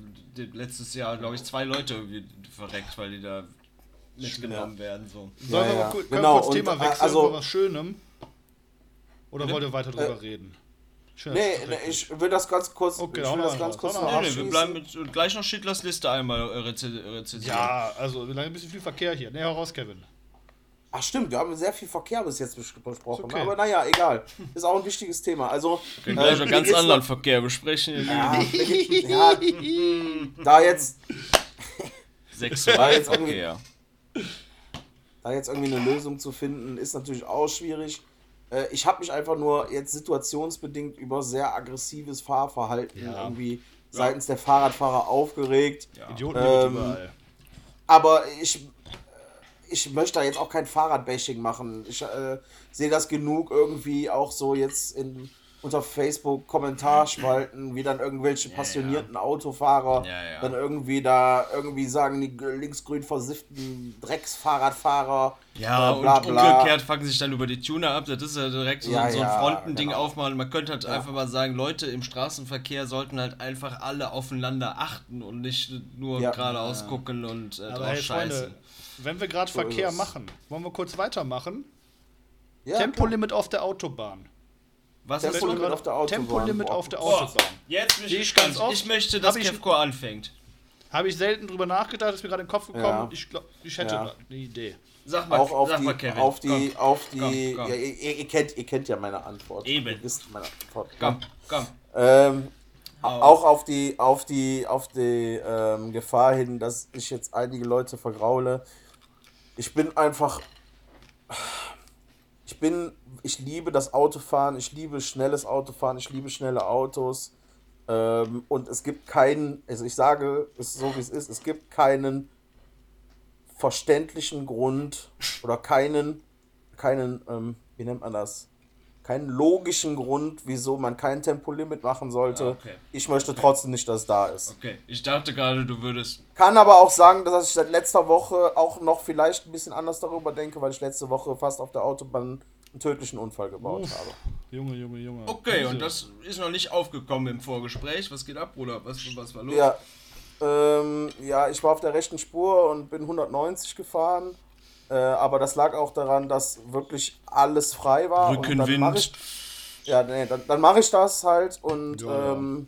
letztes Jahr, glaube ich, zwei Leute irgendwie verreckt, weil die da mitgenommen werden. So. Sollen wir ja. mal kurz, Genau, kurz Thema äh, wechseln also- zu was Schönem? Oder Bitte? wollt ihr weiter drüber reden? Schön, Nee, nee, ich will das ganz kurz, Okay, ich will das ganz kurz noch Nee, nee, wir bleiben mit, gleich noch Schindlers Liste einmal äh, reze rezensieren. Ja, also ein bisschen viel Verkehr hier. Nee, hau raus, Kevin. Ach stimmt, wir haben sehr viel Verkehr bis jetzt bes- besprochen. Okay. Aber naja, egal. Ist auch ein wichtiges Thema. Also, Wir können gleich äh, ganz anderen noch- Verkehr besprechen. Ja, ja, da jetzt, Sexualverkehr. Da jetzt irgendwie eine Lösung zu finden, ist natürlich auch schwierig. Äh, Ich habe mich einfach nur jetzt situationsbedingt über sehr aggressives Fahrverhalten Ja. irgendwie seitens der Fahrradfahrer aufgeregt. Ja. Idioten Ähm, überall. Aber ich, ich möchte da jetzt auch kein Fahrradbashing machen. Ich äh, sehe das genug irgendwie auch so jetzt in, unter Facebook Kommentarspalten, wie dann irgendwelche passionierten Autofahrer Ja, ja. dann irgendwie da irgendwie sagen, die linksgrün versifften Drecksfahrradfahrer. Ja, äh, bla, und bla. umgekehrt fangen sich dann über die Tuner ab. Das ist ja direkt so, Ja, so ein ja, Frontending genau. aufmalen. Man könnte halt einfach mal sagen, Leute im Straßenverkehr sollten halt einfach alle aufeinander achten und nicht nur Ja. geradeaus gucken und äh, Aber drauf hey, scheißen. Freunde, wenn wir gerade So Verkehr machen, wollen wir kurz weitermachen? Ja, Tempolimit auf der Autobahn. Was Tempolimit ist Tempolimit auf der Autobahn. Tempolimit auf der Autobahn. Jetzt bin ich ich ganz oft. Ich möchte, dass Kevko anfängt. Habe ich selten drüber nachgedacht, ist mir gerade in den Kopf gekommen. Ja. Ich glaube, ich hätte Ja. eine Idee. Sag mal, Auch auf sag die, mal Kevin. auf die, komm, auf die, komm, komm. Ja, ihr, ihr, kennt, ihr kennt ja meine Antwort. Eben. Ihr wisst meine Antwort. komm, komm. Ähm, auch auf die, auf die, auf die ähm, Gefahr hin, dass ich jetzt einige Leute vergraule. Ich bin einfach. Ich bin. Ich liebe das Autofahren, ich liebe schnelles Autofahren, ich liebe schnelle Autos. Ähm, und es gibt keinen, also ich sage es so wie es ist, es gibt keinen verständlichen Grund oder keinen, keinen, ähm, wie nennt man das? Keinen logischen Grund, wieso man kein Tempolimit machen sollte. Ah, okay. Ich möchte trotzdem nicht, dass es da ist. Okay, ich dachte gerade, du würdest. Kann aber auch sagen, dass ich seit letzter Woche auch noch vielleicht ein bisschen anders darüber denke, weil ich letzte Woche fast auf der Autobahn einen tödlichen Unfall gebaut Uff. habe. Junge, Junge, Junge. Okay, Diese- und das ist noch nicht aufgekommen im Vorgespräch. Was geht ab, Bruder? Was, was war los? Ja, ähm, ja, ich war auf der rechten Spur und bin 190 gefahren. Äh, aber das lag auch daran, dass wirklich alles frei war. Und dann mach Rückenwind. ich, ja, nee, dann, dann mache ich das halt und Ja, ja. ähm,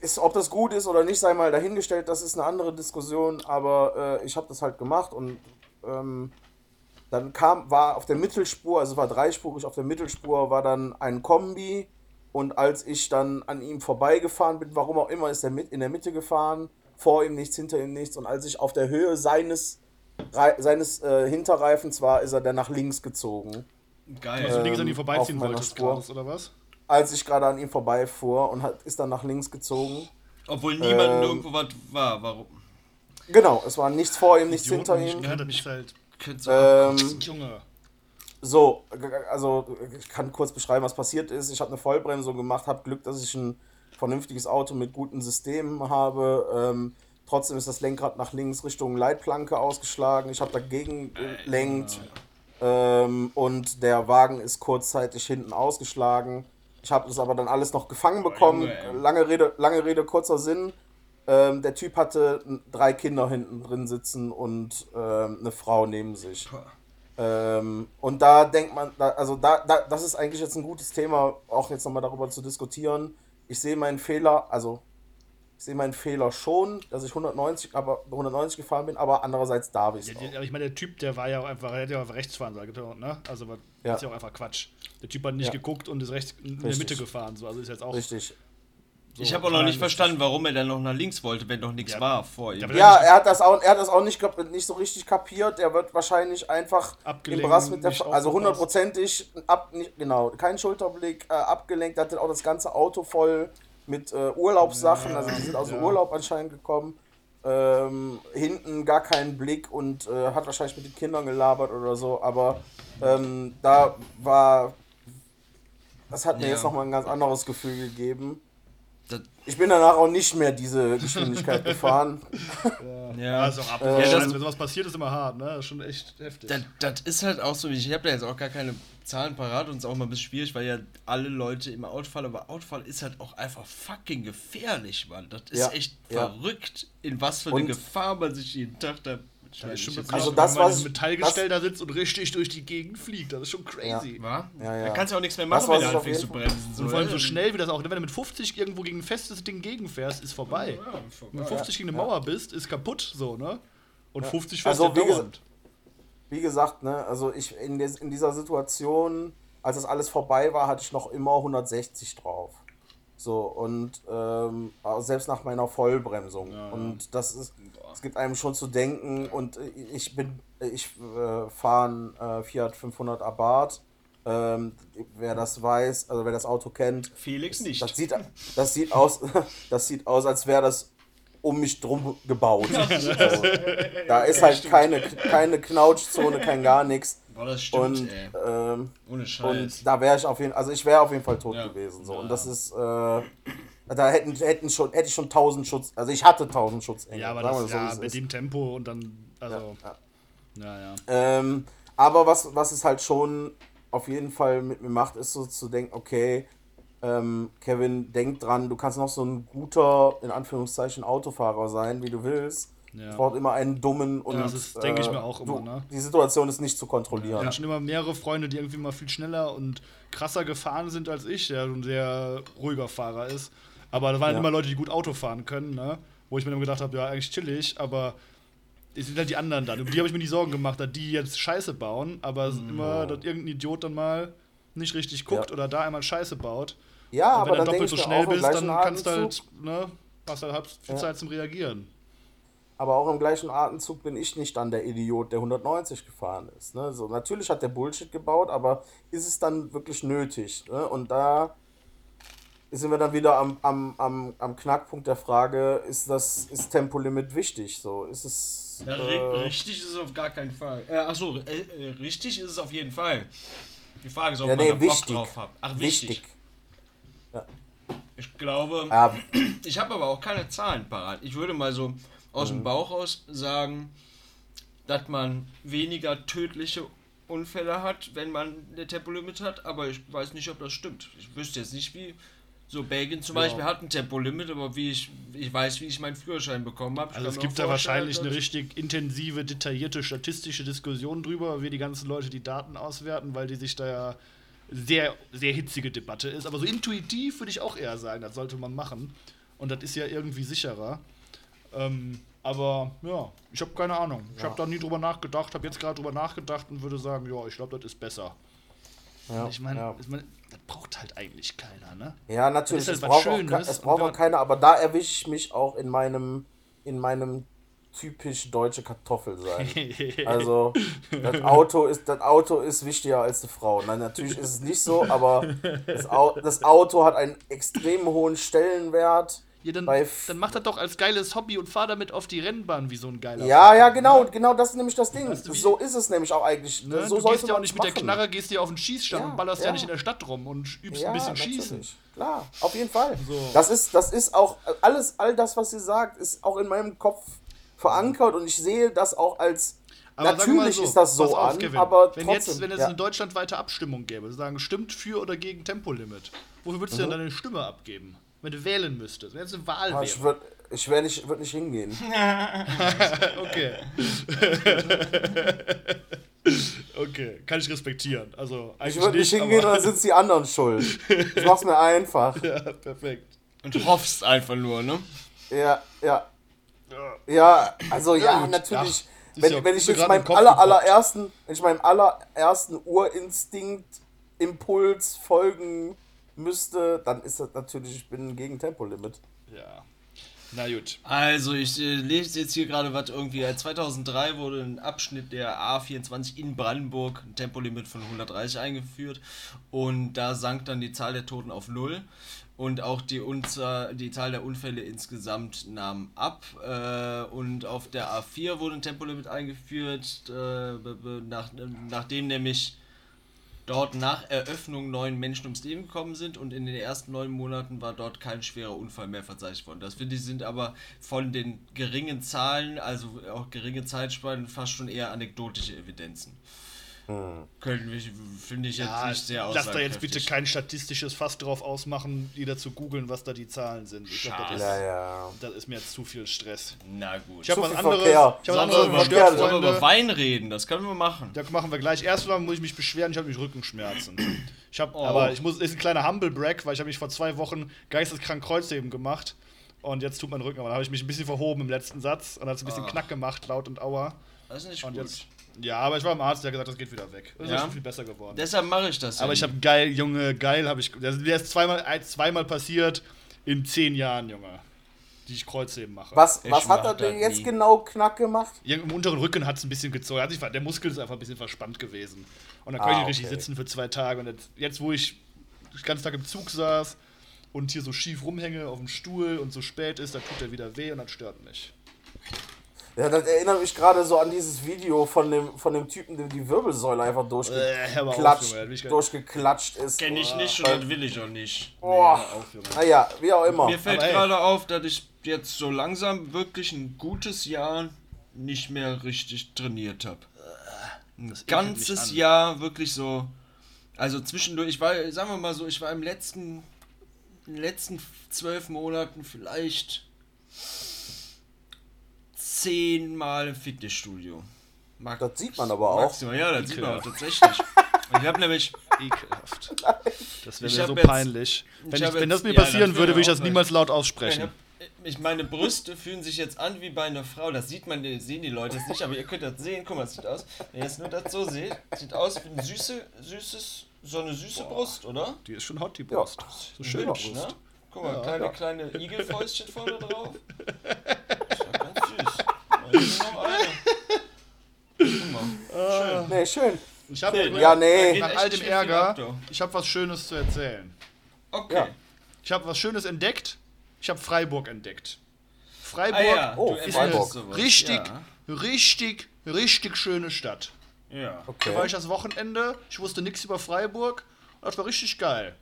ist, ob das gut ist oder nicht, sei mal dahingestellt, das ist eine andere Diskussion, aber äh, ich habe das halt gemacht und ähm, dann kam, war auf der Mittelspur, also war dreispurig, auf der Mittelspur war dann ein Kombi und als ich dann an ihm vorbeigefahren bin, warum auch immer, ist er mit in der Mitte gefahren, vor ihm nichts, hinter ihm nichts und als ich auf der Höhe seines, Seines äh, Hinterreifens war, ist er dann nach links gezogen. Geil. du links an die ähm, vorbeiziehen wolltest. Klaus, oder was? Als ich gerade an ihm vorbeifuhr und hat, ist dann nach links gezogen. Obwohl niemand Ähm, irgendwo was war. Warum? Genau, es war nichts vor ihm, nichts hinter ihm. Ja, das ist halt. Ähm, Junge. So, also ich kann kurz beschreiben, was passiert ist. Ich habe eine Vollbremsung gemacht, habe Glück, dass ich ein vernünftiges Auto mit guten Systemen habe. Ähm, trotzdem ist das Lenkrad nach links Richtung Leitplanke ausgeschlagen. Ich habe dagegen gelenkt ähm, und der Wagen ist kurzzeitig hinten ausgeschlagen. Ich habe das aber dann alles noch gefangen bekommen. Junge, ey. lange Rede, lange Rede, kurzer Sinn. Ähm, der Typ hatte drei Kinder hinten drin sitzen und ähm, eine Frau neben sich. Ähm, und da denkt man, da, also da, da, das ist eigentlich jetzt ein gutes Thema, auch jetzt nochmal darüber zu diskutieren. Ich sehe meinen Fehler, also ich sehe meinen Fehler schon, dass ich 190, aber 190 gefahren bin, aber andererseits darf ich Ja, es auch. aber ich meine, der Typ, der war ja auch einfach, er hätte ja auch rechts fahren sollen, ne? Also, aber Ja. das ist ja auch einfach Quatsch. Der Typ hat nicht Ja. geguckt und ist rechts in der Richtig. Mitte gefahren, so. Also ist jetzt auch. Richtig. So, ich habe auch noch nicht verstanden, warum er dann noch nach links wollte, wenn noch nichts Ja. war vor ihm. Ja, Ja, er hat das auch, er hat das auch nicht, nicht so richtig kapiert. Er wird wahrscheinlich einfach Abgelenkt, im Brass mit der, also hundertprozentig ab, nicht, genau, kein Schulterblick, äh, abgelenkt. Er hatte auch das ganze Auto voll mit äh, Urlaubssachen, also die sind aus dem ja. Urlaub anscheinend gekommen. Ähm, hinten gar keinen Blick und äh, hat wahrscheinlich mit den Kindern gelabert oder so, aber ähm, da war, das hat mir Ja. jetzt nochmal ein ganz anderes Gefühl gegeben. Ich bin danach auch nicht mehr diese Geschwindigkeit gefahren. Ja, Ja. ist auch ab. Äh, ja, das- wenn sowas passiert, ist immer hart, ne? Das ist schon echt heftig. das, das ist halt auch so, ich habe da jetzt auch gar keine Zahlen parat und es ist auch mal ein bisschen schwierig, weil ja alle Leute immer fahren, aber Autofahren ist halt auch einfach fucking gefährlich, Mann. Das ist Ja, echt ja. verrückt, in was für eine Und- Gefahr man sich jeden Tag da Das weiß ist schon Also wenn das, man was ich- Metallgestell da sitzt und richtig durch die Gegend fliegt. Das ist schon crazy. War? Ja, ja. Da kannst du auch nichts mehr Das, machen, wenn du anfängst zu bremsen. Und vor allem so ne? schnell wie das auch. Wenn du mit 50 irgendwo gegen ein festes Ding gegenfährst, ist vorbei. Ja, vorbei. Wenn du 50 gegen eine Mauer bist, ist kaputt, so, ne? Und 50 fährst Also, du wie dauernd. Wie gesagt, ne, also ich in, des, in dieser Situation, als das alles vorbei war, hatte ich noch immer 160 drauf. So, und ähm, selbst nach meiner Vollbremsung. Und das ist, es gibt einem schon zu denken. Und äh, ich bin, ich äh, fahre einen äh, Fiat 500 Abarth. Ähm, wer das weiß, also wer das Auto kennt, Felix nicht. das sieht, das sieht aus, das sieht aus, als wäre das um mich drum gebaut. so. Da ist halt keine, keine Knautschzone, kein gar nichts. Boah, das stimmt, Und, ey. ähm, Ohne Scheiß. und da wäre ich auf jeden Fall, also ich wäre auf jeden Fall tot Ja. gewesen. So. Ja. Und das ist, äh, da hätten, hätten schon, hätte ich schon 1000 Schutz, also ich hatte 1000 Schutzengel. Ja, aber das, so, wie ja, mit ist. dem Tempo und dann, also, Ja. ja, ja. Ähm, aber was, was es halt schon auf jeden Fall mit mir macht, ist so zu denken, okay, ähm, Kevin, denk dran, du kannst noch so ein guter, in Anführungszeichen, Autofahrer sein, wie du willst. Ja. Es braucht immer einen dummen und das ist, denke ich äh, mir auch immer, ne? Die Situation ist nicht zu Ich kontrollieren. hatte schon immer mehrere Freunde, die irgendwie mal viel schneller und krasser gefahren sind als ich, der ein sehr ruhiger Fahrer ist. Aber da waren Ja. immer Leute, die gut Auto fahren können, ne? Wo ich mir dann gedacht habe, ja, eigentlich chillig, aber es sind halt die anderen dann. Über die habe ich mir die Sorgen gemacht, dass die jetzt Scheiße bauen, aber es ist immer, dass irgendein Idiot dann mal nicht richtig guckt Ja. oder da einmal Scheiße baut. Ja, und aber wenn du dann doppelt ich so schnell bist, dann kannst du halt, ne, hast halt halb viel Ja. Zeit zum Reagieren. Aber auch im gleichen Atemzug bin ich nicht dann der Idiot, der 190 gefahren ist. Ne? So, natürlich hat der Bullshit gebaut, aber ist es dann wirklich nötig? Ne? Und da sind wir dann wieder am, am, am, am Knackpunkt der Frage, ist das ist Tempolimit wichtig? So, ist es. Ja, äh, ri- richtig ist es auf gar keinen Fall. Äh, achso, äh, äh, richtig ist es auf jeden Fall. Die Frage ist, ob ja, man nee, da Bock wichtig. drauf hat. Ach, wichtig. wichtig. Ich glaube, Ja, ich habe aber auch keine Zahlen parat. Ich würde mal so aus Mhm. dem Bauch aus sagen, dass man weniger tödliche Unfälle hat, wenn man eine Tempolimit hat, aber ich weiß nicht, ob das stimmt. Ich wüsste jetzt nicht, wie. So, Belgien zum Ja. Beispiel hat ein Tempolimit, aber wie ich, ich weiß, wie ich meinen Führerschein bekommen habe. Also es gibt da wahrscheinlich eine richtig intensive, detaillierte statistische Diskussion drüber, wie die ganzen Leute die Daten auswerten, weil die sich da ja sehr, sehr hitzige Debatte ist. Aber so intuitiv würde ich auch eher sagen, das sollte man machen. Und das ist ja irgendwie sicherer. Ähm, aber ja, ich habe keine Ahnung. Ich habe da nie drüber nachgedacht, habe jetzt gerade drüber nachgedacht und würde sagen, ja, ich glaube, das ist besser. ja, ich meine, ja. ich mein, das braucht halt eigentlich keiner, ne? Ja, natürlich. Das Es ist halt was braucht, auch, es braucht auch man- keiner, aber da erwische ich mich auch in meinem, in meinem typisch deutsche Kartoffel sein. Also, das Auto, ist, das Auto ist wichtiger als die Frau. Nein, natürlich ist es nicht so, aber das, Au das Auto hat einen extrem hohen Stellenwert. Ja, dann, dann mach das doch als geiles Hobby und fahr damit auf die Rennbahn wie so ein geiler Ja, ja, genau, genau das ist nämlich das Ding. Weißt du, so ist es nämlich auch eigentlich. Ne? So du gehst ja auch nicht mit der machen. Knarre, gehst ja auf den Schießstand Ja, und ballerst ja. ja. nicht in der Stadt rum und übst Ja, ein bisschen natürlich. Schießen. Klar, auf jeden Fall. So. Das, ist, das ist auch alles, all das, was sie sagt, ist auch in meinem Kopf verankert und ich sehe das auch als. Aber natürlich ist das so auf, an, Kevin, aber wenn trotzdem. jetzt, wenn es ja. eine deutschlandweite Abstimmung gäbe, sagen, stimmt für oder gegen Tempolimit, wofür würdest du Mhm. denn deine Stimme abgeben? Wenn du wählen müsstest, wenn jetzt eine Wahl Ah, ich wäre. würde ich wär nicht, würd nicht hingehen. Okay. okay, kann ich respektieren. Also eigentlich Ich würde nicht hingehen und aber- dann sind die anderen schuld. Ich mach's mir einfach. ja, perfekt. Und du hoffst einfach nur, ne? Ja, ja. Ja, also ja, gut. natürlich. Ach, wenn, ja- wenn ich jetzt meinem aller, allerersten, wenn ich meinem allerersten Urinstinkt Impuls folgen müsste, dann ist das natürlich, ich bin gegen Tempolimit. Ja. Na gut. Also, ich äh, lese jetzt hier gerade was irgendwie. äh, 2003 wurde ein Abschnitt der A24 in Brandenburg ein Tempolimit von 130 eingeführt und da sank dann die Zahl der Toten auf null und auch die, Unzahl, die Zahl der Unfälle insgesamt nahm ab. Äh, und auf der A4 wurde ein Tempolimit eingeführt, äh, nach, nachdem nämlich dort nach Eröffnung neun Menschen ums Leben gekommen sind und in den ersten neun Monaten war dort kein schwerer Unfall mehr verzeichnet worden. Das finde ich sind aber von den geringen Zahlen, also auch geringe Zeitspannen, fast schon eher anekdotische Evidenzen. Könnten wir, finde ich jetzt Ja, nicht sehr lass da jetzt bitte aussagekräftig. kein statistisches Fass drauf ausmachen, jeder zu googeln, was da die Zahlen sind. Ich glaub, das, ist, Ja, ja. das ist mir jetzt zu viel Stress. Na gut. Ich habe was anderes. Verkehr. Ich was Sollen wir, anderes. über, sollen wir über. Wein reden? Das können wir machen. Da machen wir gleich. Erstmal muss ich mich beschweren, ich habe mich Rückenschmerzen. Ich habe, Oh. aber ich muss, ist ein kleiner Humble Break, weil ich habe mich vor zwei Wochen geisteskrank Kreuzheben gemacht und jetzt tut mein Rücken, aber da habe ich mich ein bisschen verhoben im letzten Satz und hat es ein bisschen Ah. Knack gemacht, laut und auer. Das ist nicht Und gut. jetzt, ja, aber ich war im Arzt, der hat gesagt, das geht wieder weg. Das ist Ja? schon viel besser geworden. Deshalb mache ich das. aber ich habe geil, Junge, geil habe ich. Der, ist zweimal, ein- zweimal passiert in zehn Jahren, Junge. Die ich Kreuzheben mache. Was, Ich was hat er denn jetzt nie. genau knack gemacht? Ja, Im unteren Rücken hat es ein bisschen gezogen. Sich, der Muskel ist einfach ein bisschen verspannt gewesen. Und dann konnte Ah, ich nicht richtig okay. sitzen für zwei Tage. Und jetzt, jetzt, wo ich den ganzen Tag im Zug saß und hier so schief rumhänge auf dem Stuhl und so spät ist, da tut er wieder weh und das stört mich. Ja, das erinnert mich gerade so an dieses Video von dem, von dem Typen, der die Wirbelsäule einfach Äh, hör mal auf, durchgeklatscht, durchgeklatscht ist. Kenn ich nicht und das will ich auch nicht. Boah. Junge. Naja, wie auch immer. Mir fällt gerade auf, dass ich jetzt so langsam wirklich ein gutes Jahr nicht mehr richtig trainiert habe. Ein ekelt ganzes. Jahr wirklich so. Also zwischendurch, ich war, sagen wir mal so, ich war im letzten, in den letzten zwölf Monaten vielleicht zehnmal im Fitnessstudio. Mag, Das sieht man aber auch. Maximal, ja, das sieht man auch Ekelhaft. tatsächlich. Ich habe nämlich, Ekelhaft. Das wäre mir so jetzt- peinlich. Wenn, ich wenn das mir ja, das passieren wär würde, würde ich das niemals laut ich, aussprechen. hab, ich meine Brüste fühlen sich jetzt an wie bei einer Frau. Das sieht man, das sehen die Leute jetzt nicht, aber ihr könnt das sehen. Guck mal, es sieht aus. Wenn ihr jetzt nur das so seht, sieht aus wie ein süße, süßes, so eine süße Brust, oder? Die ist schon hot, die Brust. So schön Hübsch, Brust. ne? Guck mal, Ja. kleine, Ja. kleine Igelfäustchen vorne drauf. Das ist ja ganz eine. Mal. Nee, schön. Ich habe Schön. Ja, nee. nach all dem Ärger, ich habe was Schönes zu erzählen. Okay. Ja. Ich habe was Schönes entdeckt. Ich habe Freiburg entdeckt. Freiburg Ah ja, Oh, ist Freiburg. sowas. richtig, Ja. richtig, richtig schöne Stadt. ja. Da war Okay. ich das Wochenende, ich wusste nichts über Freiburg. Das war richtig geil.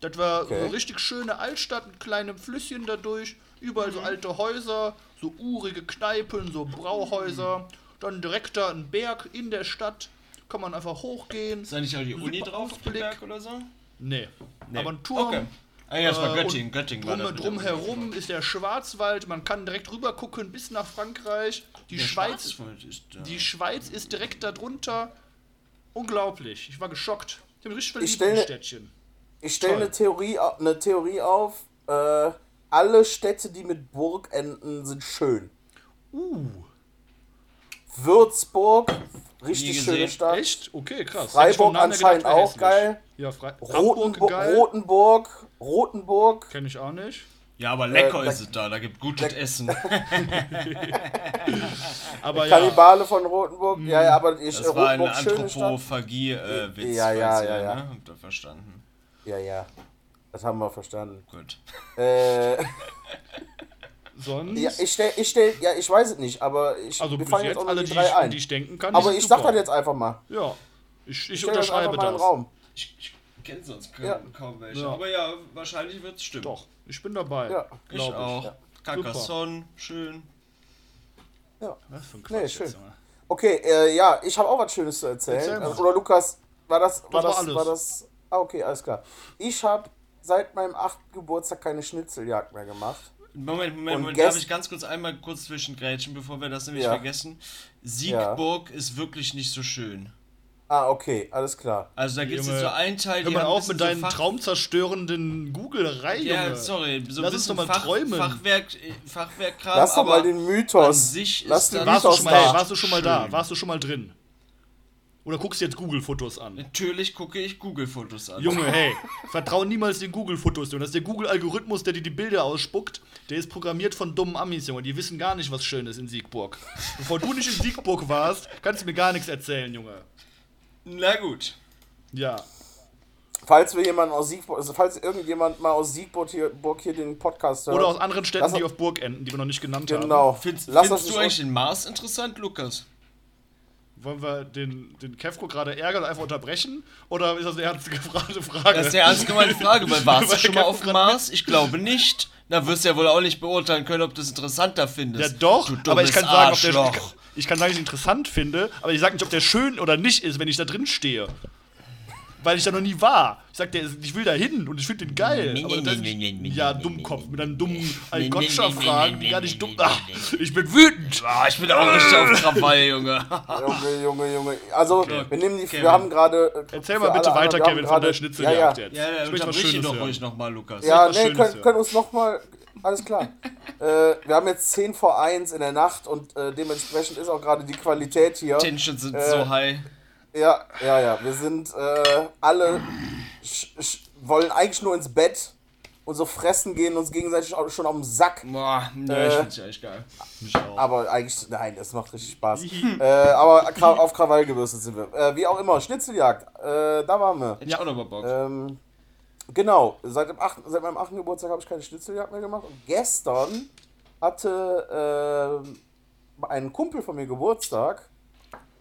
Das war Okay. eine richtig schöne Altstadt mit kleinem Flüsschen dadurch. Überall so alte Häuser, so urige Kneipen, so Brauhäuser. Dann direkt da ein Berg in der Stadt. Kann man einfach hochgehen. Ist da nicht auch die Uni Super drauf auf dem Ausblick. Berg oder so? Nee. Nee. Aber ein Turm. Okay. Ah ja, das war Äh, Göttingen. und Göttingen war Drum, Uni. drumherum ist der Schwarzwald. Man kann direkt rüber gucken bis nach Frankreich. Die Der Schweiz Schwarzwald ist da. Die Schweiz ist direkt darunter. Unglaublich. Ich war geschockt. Ich bin richtig Ich verliebt stelle- Städtchen. Ich stelle eine Theorie, eine Theorie auf. Äh, alle Städte, die mit Burg enden, sind schön. Uh, Würzburg, richtig gesehen. schöne Stadt. echt? Okay, krass. Freiburg anscheinend auch geil. Ja, Fre Rotenburg, geil. Rotenburg, Rotenburg. Kenn ich auch nicht. Ja, aber lecker Äh, ist es da. Da gibt gutes Essen. Aber ja, Kannibale von Rotenburg. Ja, ja, aber ich, Das war ein Rotenburg, schöne Stadt. Anthropophagie-Witz. Ja, ja, falls ja, ihr, ja. Ne? Habt ihr verstanden. Ja, ja. Das haben wir verstanden. Gut. Äh, sonst. ja, ich stell, ich stell, ja, ich weiß es nicht, aber ich, also wir bis fallen jetzt jetzt auch nur alle, die drei ich, an ein. die ich denken kann. Aber ich sind sag super. das jetzt einfach mal. Ja, ich, ich Ich das unterschreibe das. den Raum. Ich, ich kenne sonst kaum, Ja. kaum welche. Ja. Aber ja, wahrscheinlich wird es stimmen. Doch, ich bin dabei. Ja. Ich glaub auch. Ja. Carcassonne, schön. Ja. Was für ein Nee, Quatsch schön. jetzt. Okay, äh, ja, ich habe auch was Schönes zu erzählen. Erzähl. Also, oder Lukas, war das, war war das, alles. war das? Ah, okay, alles klar. Ich habe seit meinem achten Geburtstag keine Schnitzeljagd mehr gemacht. Moment, Moment, Und Moment. Darf ich ganz kurz einmal kurz zwischengrätschen, bevor wir das nämlich Ja. vergessen? Siegburg ist wirklich nicht so schön. Ah, okay, alles klar. Also da gibt es so einen Teil, Hör die mal haben ein auf mit deinen so Fach- traumzerstörenden Google-Reihen, Ja, sorry, so ein Lass uns bisschen doch mal Fach, träumen. Fachwerk, äh, Fachwerkkram. Lass doch aber mal den Mythos. an sich Lass ist den dann- Warst du, Mythos schon mal, da. warst du schon mal da? Warst du schon mal drin? Oder guckst du jetzt Google-Fotos an? Natürlich gucke ich Google-Fotos an. Junge, hey, vertrau niemals den Google-Fotos, Junge. Das ist der Google-Algorithmus, der dir die Bilder ausspuckt. Der ist programmiert von dummen Amis, Junge. Die wissen gar nicht, was schön ist in Siegburg. Bevor du nicht in Siegburg warst, kannst du mir gar nichts erzählen, Junge. Na gut. Ja. Falls wir jemanden aus Siegburg, also falls irgendjemand mal aus Siegburg hier, Burg hier den Podcast hört. Oder aus anderen Städten, die auf Burg enden, die wir noch nicht genannt haben. Genau. Findest, findest du eigentlich den Mars interessant, Lukas? Wollen wir den, den Kevko gerade ärgern und einfach unterbrechen? Oder ist das eine ernst gefragte Frage? Das ist eine ernst gemeinte Frage, weil warst du schon mal auf dem Mars? Ich glaube nicht. Da wirst du ja wohl auch nicht beurteilen können, ob du es interessanter findest. Ja, doch, aber ich kann sagen, ob der, Arschloch. ich kann sagen, ich ihn interessant finde, aber ich sage nicht, ob der schön oder nicht ist, wenn ich da drin stehe. Weil ich da noch nie war. Ich sag, der ist, ich will da hin und ich finde den geil. Aber das ist, ja, Dummkopf mit einem dummen Algotcha-Fragen, die gar nicht dumm. Ach, ich bin wütend. Ah, ich bin auch richtig auf Krawall, Junge. Junge, Junge, Junge. Also, wir nehmen die, Kevin. wir haben gerade. äh, Erzähl mal bitte weiter, anderen, Kevin, von der gerade- Schnitzeljagd Ja, jetzt. Ja, ja, Ich was unterbrich ihn Schönes doch ruhig nochmal, Lukas. ja. Ja, nee, können, können uns nochmal. Alles klar. äh, wir haben jetzt 10 vor 1 in der Nacht und äh, dementsprechend ist auch gerade die Qualität hier. Tensions sind Äh, so high. Ja, ja, ja. Wir sind äh, alle wollen eigentlich nur ins Bett und so fressen gehen uns gegenseitig auch schon auf den Sack. Boah, ne, äh, ich find's echt geil. Mich auch. Aber eigentlich, nein, es macht richtig Spaß. äh, aber auf Krawall gebürstet sind wir. Äh, wie auch immer, Schnitzeljagd, äh, da waren wir. Hätte ich auch noch mal Bock. Ähm, genau, seit, dem 8., seit meinem 8. Geburtstag habe ich keine Schnitzeljagd mehr gemacht. Und gestern hatte äh, ein Kumpel von mir Geburtstag.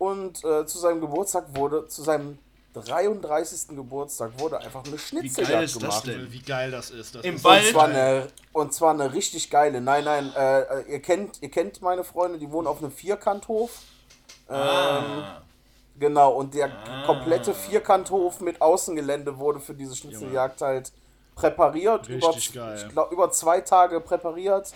Und äh, zu seinem Geburtstag wurde, zu seinem 33. Geburtstag wurde einfach eine Schnitzeljagd ist das gemacht. denn? Wie geil das ist. Das Im ist Wald? Und zwar, eine, und zwar eine richtig geile. Nein, nein, äh, ihr, kennt, ihr kennt meine Freunde, die wohnen auf einem Vierkanthof. Ähm, Ah. Genau, und der komplette Vierkanthof mit Außengelände wurde für diese Schnitzeljagd halt präpariert. Richtig über, geil. Ich glaube, über zwei Tage präpariert.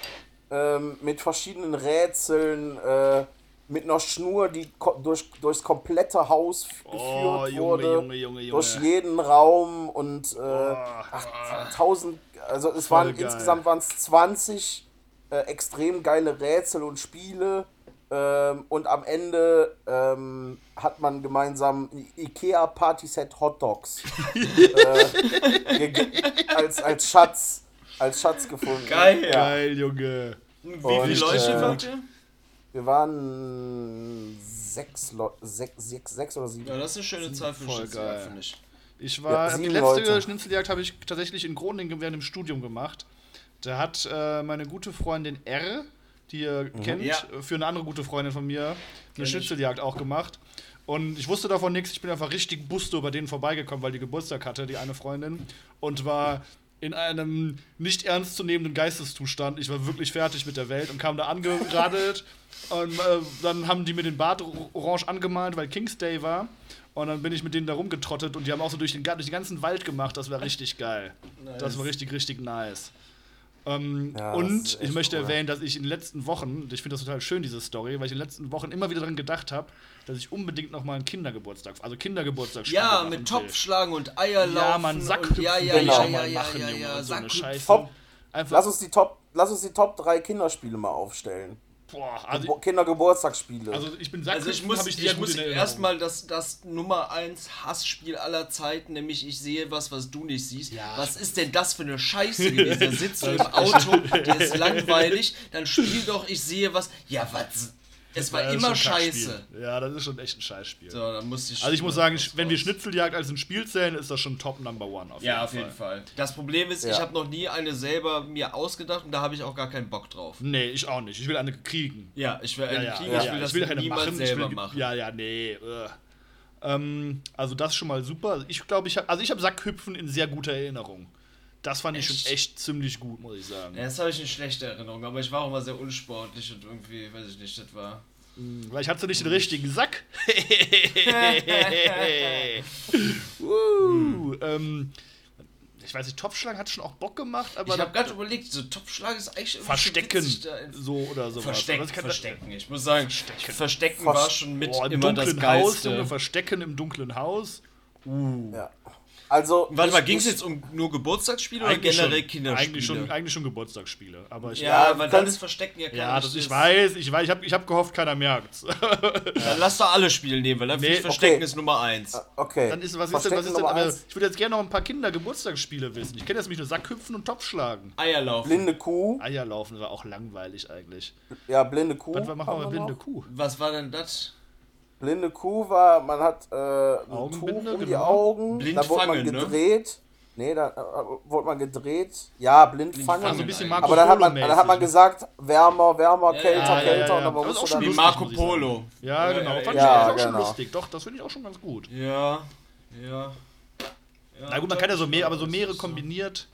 Ähm, mit verschiedenen Rätseln, äh, mit einer Schnur, die ko durch, durchs komplette Haus f- geführt Oh, Junge, wurde. Junge, Junge, Junge. Durch jeden Raum und äh, Oh, ach, 1000, also es waren geil. insgesamt waren es 20 äh, extrem geile Rätsel und Spiele. Ähm, und am Ende ähm, hat man gemeinsam ein Ikea Party Set Hot Dogs äh, als, als Schatz als Schatz gefunden. Geil. Ja. Geil, Junge. Wie viele Leute äh, wart ihr? Wir waren sechs, Leu- sechs, sechs, sechs oder sieben. Ja, das ist eine schöne Zahl für voll Schnitzeljagd, geil. finde ich. Ich Ja, war, die sieben letzte Leute. Schnitzeljagd habe ich tatsächlich in Groningen während dem Studium gemacht. Da hat äh, meine gute Freundin R, die ihr kennt, Ja. für eine andere gute Freundin von mir, eine. Schnitzeljagd auch gemacht. Und ich wusste davon nichts. Ich bin einfach richtig busto bei denen vorbeigekommen, weil die Geburtstag hatte, die eine Freundin. Und war in einem nicht ernstzunehmenden Geisteszustand. Ich war wirklich fertig mit der Welt und kam da angeradelt. und äh, dann haben die mir den Bart or- orange angemalt, weil King's Day war. Und dann bin ich mit denen da rumgetrottet und die haben auch so durch den, durch den ganzen Wald gemacht. Das war richtig geil. Das war richtig, richtig nice. Ähm, Ja, und ich möchte cool. erwähnen, dass ich in den letzten Wochen, ich finde das total schön, diese Story, weil ich in den letzten Wochen immer wieder daran gedacht habe, dass ich unbedingt noch mal einen Kindergeburtstag, also Kindergeburtstag Ja, machen mit will. Topf schlagen und Eier laufen. Ja, man, und, Sackhüpfen ja, ja, will ich Genau. ja, auch ja, mal ja, machen, ja, Junge, ja, und so eine Sackhüpfen. Scheiße. Top. Einfach, Lass uns die Top, lass uns die Top 3 Kinderspiele mal aufstellen. Boah, also, Kindergeburtstagsspiele. also ich bin Also ich muss, ich, ich, muss erstmal das, das Nummer 1 Hassspiel aller Zeiten, nämlich ich sehe was, was du nicht siehst. Ja. Was ist denn das für eine Scheiße gewesen? Da sitzt du im Auto, der ist langweilig, dann spiel doch, ich sehe was. Ja, was? Es war ist immer scheiße. Ja, das ist schon echt ein Scheißspiel. So, dann musste ich Also ich muss sagen, raus. wenn wir Schnitzeljagd als ein Spiel zählen, ist das schon Top Number One. Auf Ja, auf jeden Fall. Das Problem ist, ich Ja. habe noch nie eine selber mir ausgedacht und da habe ich auch gar keinen Bock drauf. Nee, ich auch nicht. Ich will eine kriegen. Ja, ich will eine ja, kriegen, ja, ich will das ich will eine niemals machen. selber ich will, machen. Ja, ja, nee. ugh. Ähm, also das schon mal super. Ich glaube, ich habe also ich habe Sackhüpfen in sehr guter Erinnerung. Das fand ich Echt? schon echt ziemlich gut, muss ich sagen. Ja, das habe ich eine schlechte Erinnerung, aber ich war auch immer sehr unsportlich und irgendwie, weiß ich nicht, das war. Weil ich hatte nicht den richtigen Sack. uh, ähm, ich weiß nicht, Topfschlagen hat schon auch Bock gemacht, aber ich habe gerade überlegt, so Topfschlag ist eigentlich irgendwie Verstecken so oder sowas. Verstecken, Verstecken. Ich muss sagen, Verstecken. Verstecken, Vers- war schon mit Boah, im immer das dunklen Haus, Geilste. Junge, Verstecken im dunklen Haus. ja. Also. Warte mal, ging es jetzt um nur Geburtstagsspiele oder generell schon, Kinderspiele? Eigentlich schon, eigentlich schon Geburtstagsspiele. Aber ich, ja, du dann ist Verstecken ja kein Ja, das, ich weiß, ich weiß, ich habe ich hab gehofft, keiner merkt's. Dann lass doch alle Spiele nehmen, weil dann Nee, Verstecken okay. ist Nummer 1. Okay. Dann ist, was ist denn, was ist denn, aber eins. ich würde jetzt gerne noch ein paar Kinder-Geburtstagsspiele wissen. Ich kenne jetzt nämlich nur Sackhüpfen und Topfschlagen. Eierlaufen. Blinde Kuh. Eierlaufen war auch langweilig eigentlich. Ja, blinde Kuh. Was machen wir blinde noch. Kuh? Was war denn das? Blinde Kuh war, man hat äh, ein Tuch um die genau. Augen, Blind da wurde man ne? gedreht. Nee, da äh, wurde man gedreht. Ja, blind, fangen. Also ein bisschen Aber Marco Aber dann hat man, dann hat man gesagt, wärmer, wärmer, Ja, kälter, ja, ja, kälter. ja, Und dann. Das ist auch schon lustig. Marco. Polo. Ja, genau. ja, Fand ja. ich auch schon genau. lustig. Doch, das finde ich auch schon ganz gut. Ja, ja. ja Na gut, man kann ja so mehr, aber so mehrere ist kombiniert.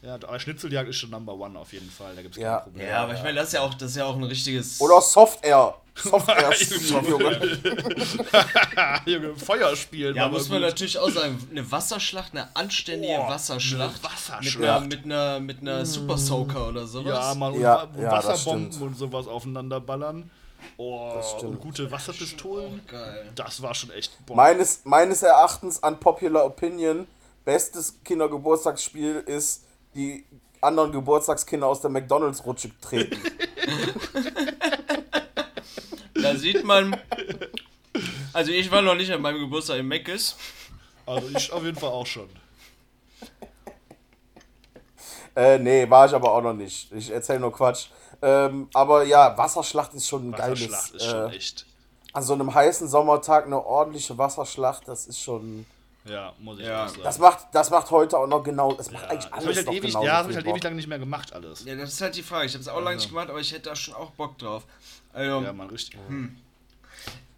Ja, aber Schnitzeljagd ist schon Number One auf jeden Fall. Da gibt es Ja. kein Problem. Ja, aber ich meine, das ist ja auch, das ist ja auch ein richtiges. Oder Soft Air. Soft Air, Soft Junge. Junge, Feuerspiel. Ja, muss man gut. natürlich auch sagen, eine Wasserschlacht, eine anständige Boah, Wasserschlacht. eine Wasserschlacht. Mit einer, mit einer, mit einer Super Soaker oder sowas. Ja, mal und Ja, ja, Wasserbomben und sowas aufeinander ballern. Oh, stimmt. und gute Wasserpistolen. Geil. Das war schon echt boah. Meines, meines Erachtens an Popular Opinion, bestes Kindergeburtstagsspiel ist, die anderen Geburtstagskinder aus der McDonalds-Rutsche treten. Da sieht man. Also ich war noch nicht an meinem Geburtstag im Meckes. Also ich auf jeden Fall auch schon. Äh, nee, war ich aber auch noch nicht. Ich erzähle nur Quatsch. Ähm, aber ja, Wasserschlacht ist schon ein Wasserschlacht geiles. ist schon äh, echt. an so einem heißen Sommertag eine ordentliche Wasserschlacht, das ist schon. Ja, muss ich Ja. sagen. Das macht, das macht heute auch noch genau. Das macht ja, eigentlich das hab alles ich halt noch ewig, genauso ja, das hab ich halt ewig lange nicht mehr gemacht alles. Ja, das ist halt die Frage. Ich habe es auch lange nicht gemacht, aber ich hätte da schon auch Bock drauf. Also, Ja, man, richtig.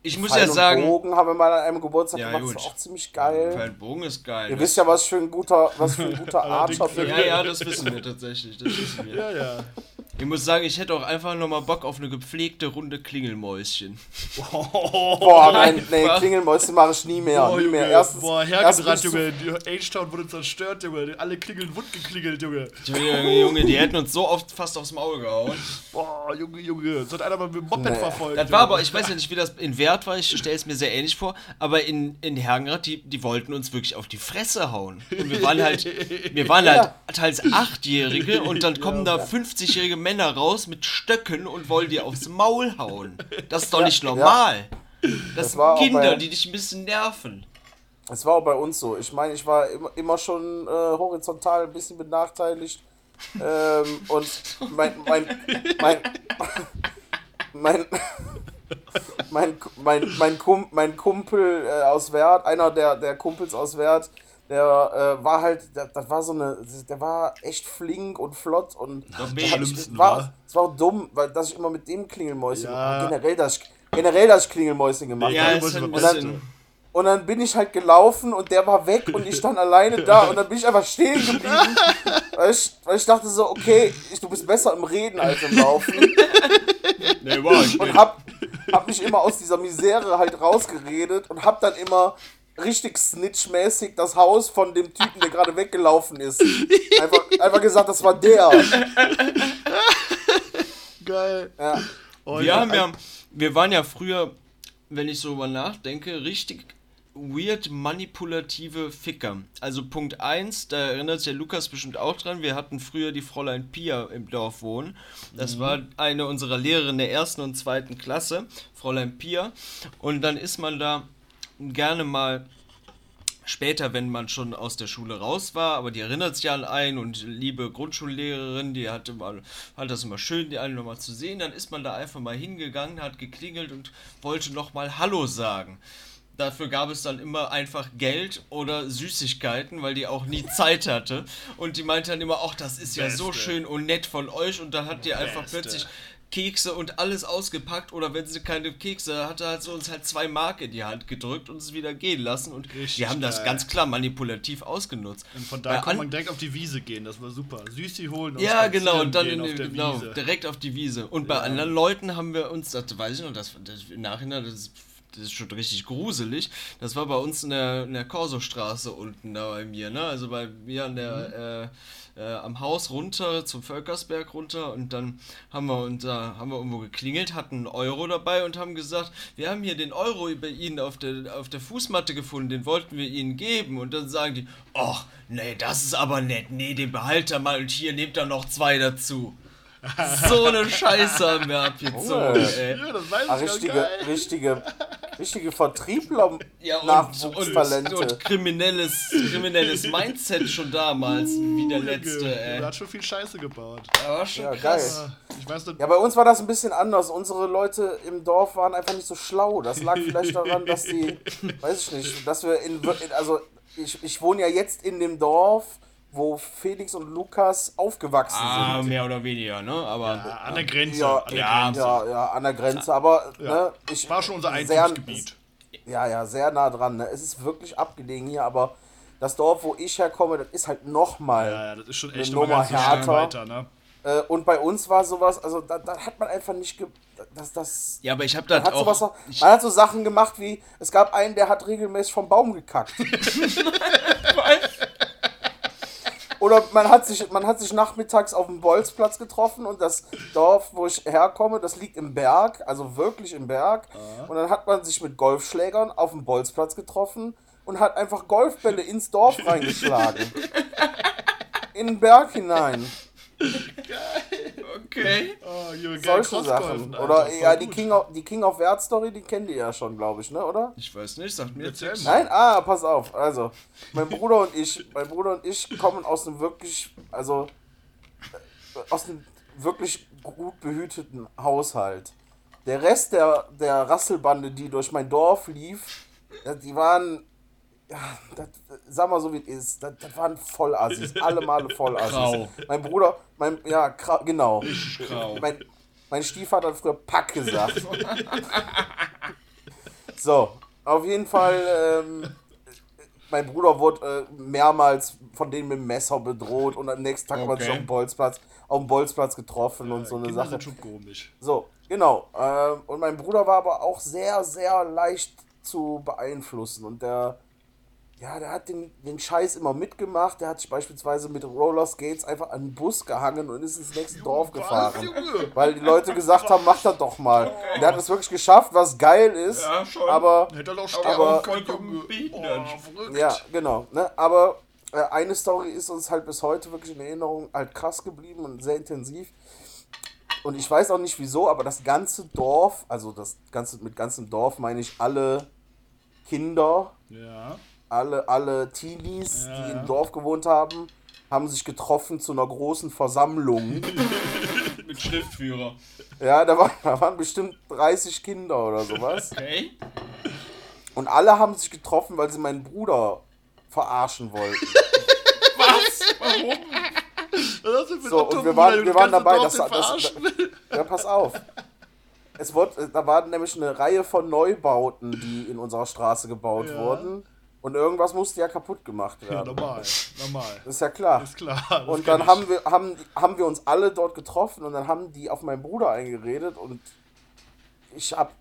Ich muss Pfeil ja und sagen, Bogen haben wir mal an einem Geburtstag Ja, gemacht, das gut. war auch ziemlich geil. Feldbogen ist geil. Ihr wisst ja, was für ein guter, was für ein guter Archer bin. ja, ja, das wissen wir tatsächlich. Das wissen wir. Ja, ja. Ich muss sagen, ich hätte auch einfach nochmal Bock auf eine gepflegte Runde Klingelmäuschen. Boah, nein, nee. Klingelmäuschen mache ich nie mehr. Boah, nie Junge, mehr. Erstens, boah, hergebrannt, Junge. Die H-Town wurde zerstört, Junge. Alle Klingeln wund geklingelt, Junge. Junge, Junge, die hätten uns so oft fast aufs Maul gehauen. Boah, Junge, Junge. Das hat einer mal mit dem Moped Nee. verfolgt. Das war aber, ich weiß ja nicht, wie das in Wert war, ich stelle es mir sehr ähnlich vor, aber in, in Hergenrath, die, die wollten uns wirklich auf die Fresse hauen. Und wir waren halt, wir waren halt teils Achtjährige und dann kommen da 50-jährige Männer raus mit Stöcken und wollen dir aufs Maul hauen. Das ist doch nicht normal. Das, war auch sind Kinder, bei- die dich ein bisschen nerven. Es war auch bei uns so. Ich meine, ich war immer, immer schon äh, horizontal ein bisschen benachteiligt. ähm, und mein, mein, mein, mein, mein, mein, mein, Kum, mein Kumpel äh, aus Wert, einer der, der Kumpels aus Wert, der äh, war halt, der, das war so eine, der war echt flink und flott und Das war, wa? es war auch dumm, weil dass ich immer mit dem Klingelmäuschen, Ja. generell, dass ich, generell, dass ich Klingelmäuschen gemacht Ja, habe. ein man- bisschen. Und dann bin ich halt gelaufen und der war weg und ich stand alleine da und dann bin ich einfach stehen geblieben. Weil ich, weil ich dachte so, okay, ich, du bist besser im Reden als im Laufen. Nee, war ich Und nicht. hab, hab mich immer aus dieser Misere halt rausgeredet und hab dann immer richtig snitchmäßig das Haus von dem Typen, der gerade weggelaufen ist. Einfach, einfach gesagt, das war der. Geil. Ja. Oh, Wir ja. haben ja, wir waren ja früher, wenn ich so über nachdenke, richtig weird manipulative Ficker. Also Punkt 1, da erinnert sich der Lukas bestimmt auch dran, wir hatten früher die Fräulein Pia im Dorf wohnen. Das war eine unserer Lehrerinnen der ersten und zweiten Klasse, Fräulein Pia. Und dann ist man da gerne mal später, wenn man schon aus der Schule raus war, aber die erinnert sich an einen und liebe Grundschullehrerin, die hatte mal, fand das immer schön, die einen nochmal zu sehen, dann ist man da einfach mal hingegangen, hat geklingelt und wollte nochmal Hallo sagen. Dafür gab es dann immer einfach Geld oder Süßigkeiten, weil die auch nie Zeit hatte. Und die meinte dann immer, ach, das ist ja so Beste. schön und nett von euch. Und dann hat die einfach Beste. plötzlich Kekse und alles ausgepackt oder wenn sie keine Kekse hatte, hat sie uns halt zwei Mark in die Hand gedrückt und es wieder gehen lassen und Richtig wir haben das ganz klar manipulativ ausgenutzt. Und von da konnte an- man direkt auf die Wiese gehen, das war super. Süßi holen und ja, genau, und dann in, genau, Wiese. direkt auf die Wiese. Und bei anderen Leuten haben wir uns, das weiß ich noch, das, das im Nachhinein, das ist, das ist schon richtig gruselig. Das war bei uns in der, in der Korsostraße unten da bei mir, ne? Also bei mir an der, äh, äh, am Haus runter zum Völkersberg runter und dann haben wir und da haben wir irgendwo geklingelt, hatten einen Euro dabei und haben gesagt, wir haben hier den Euro bei Ihnen auf der, auf der Fußmatte gefunden, den wollten wir Ihnen geben. Und dann sagen die, ach, nee, das ist aber nett, nee, den behalt er mal und hier nehmt er noch zwei dazu. So eine Scheiße haben wir abgezogen, ey. Ja, das weiß ich Ah, gar richtige, geil. richtige, richtige Vertriebler Ja, und, und, Nachwuchstalente. und kriminelles, kriminelles Mindset schon damals, wie der letzte, Der ey. hat schon viel Scheiße gebaut. Aber schon Ja, krass. geil. Ich weiß nicht, Ja, bei uns war das ein bisschen anders. Unsere Leute im Dorf waren einfach nicht so schlau. Das lag vielleicht daran, dass die, weiß ich nicht, dass wir in, in also ich, ich wohne ja jetzt in dem Dorf, wo Felix und Lukas aufgewachsen Ah, sind. mehr oder weniger, ne? Aber ja, an der Grenze. Ja, an der ja, Grenze. Ja, ja, an der Grenze, aber ne, ich War schon unser Einzugsgebiet. Ja, ja, sehr nah dran. Ne? Es ist wirklich abgelegen hier, aber das Dorf, wo ich herkomme, das ist halt nochmal. Ja, ja, das ist schon echt Nummer nochmal so härter. weiter, ne? Äh, und bei uns war sowas, also da, da hat man einfach nicht. Ge das, das, Ja, aber ich habe sowas auch. noch, man hat so Sachen gemacht wie: es gab einen, der hat regelmäßig vom Baum gekackt. Oder man hat, sich, man hat sich nachmittags auf dem Bolzplatz getroffen und das Dorf, wo ich herkomme, das liegt im Berg, also wirklich im Berg. Und dann hat man sich mit Golfschlägern auf dem Bolzplatz getroffen und hat einfach Golfbälle ins Dorf reingeschlagen. In den Berg hinein. Okay. Oh, Solche Sachen. Oder ja, die gut. King, of, die King of Wert Story, die kennt ihr ja schon, glaube ich, ne, oder? Ich weiß nicht, sagt mir jetzt. Nein? Ah, pass auf. Also, mein Bruder und ich, mein Bruder und ich kommen aus einem wirklich, also äh, aus einem wirklich gut behüteten Haushalt. Der Rest der, der Rasselbande, die durch mein Dorf lief, ja, die waren, das, sag mal so wie es ist, das, das waren Vollassis, alle Male Vollassis. Grau. Mein Bruder, mein, ja, gra- genau. grau. Mein, mein Stiefvater hat früher Pack gesagt. so, auf jeden Fall, ähm, mein Bruder wurde äh, mehrmals von denen mit dem Messer bedroht und am nächsten Tag haben wir sich Okay. auf dem Bolzplatz, auf dem Bolzplatz getroffen und so eine Kinder Sache. sind schon komisch. So, genau. Ähm, und mein Bruder war aber auch sehr, sehr leicht zu beeinflussen. Und der, ja, der hat den, den Scheiß immer mitgemacht. Der hat sich beispielsweise mit Rollerskates einfach an den Bus gehangen und ist ins nächste Dorf gefahren. Weil die Leute gesagt haben, mach das doch mal. Und der hat es wirklich geschafft, was geil ist. Ja, schon. Aber Hätte er doch Aber können. Oh. Ja, genau. Ne? Aber äh, eine Story ist uns halt bis heute wirklich in Erinnerung halt krass geblieben und sehr intensiv. Und ich weiß auch nicht wieso, aber das ganze Dorf, also das ganze mit ganzem Dorf meine ich alle Kinder, Ja. Alle, alle Teenies, Ja, die im Dorf gewohnt haben, haben sich getroffen zu einer großen Versammlung. Mit Schriftführer. ja, da, war, da waren bestimmt 30 Kinder oder sowas. Okay. Und alle haben sich getroffen, weil sie meinen Bruder verarschen wollten. Was? Warum? Was für So, und wir waren- wir waren dabei, Dorf das- das-? Ja, pass auf. Es wurde, da waren nämlich eine Reihe von Neubauten, die in unserer Straße gebaut Ja. wurden. Und irgendwas musste ja kaputt gemacht Ja, werden. normal. Normal. Das ist ja klar. Ist klar. Und dann ich. haben wir, haben, haben wir uns alle dort getroffen und dann haben die auf meinen Bruder eingeredet und ich hab.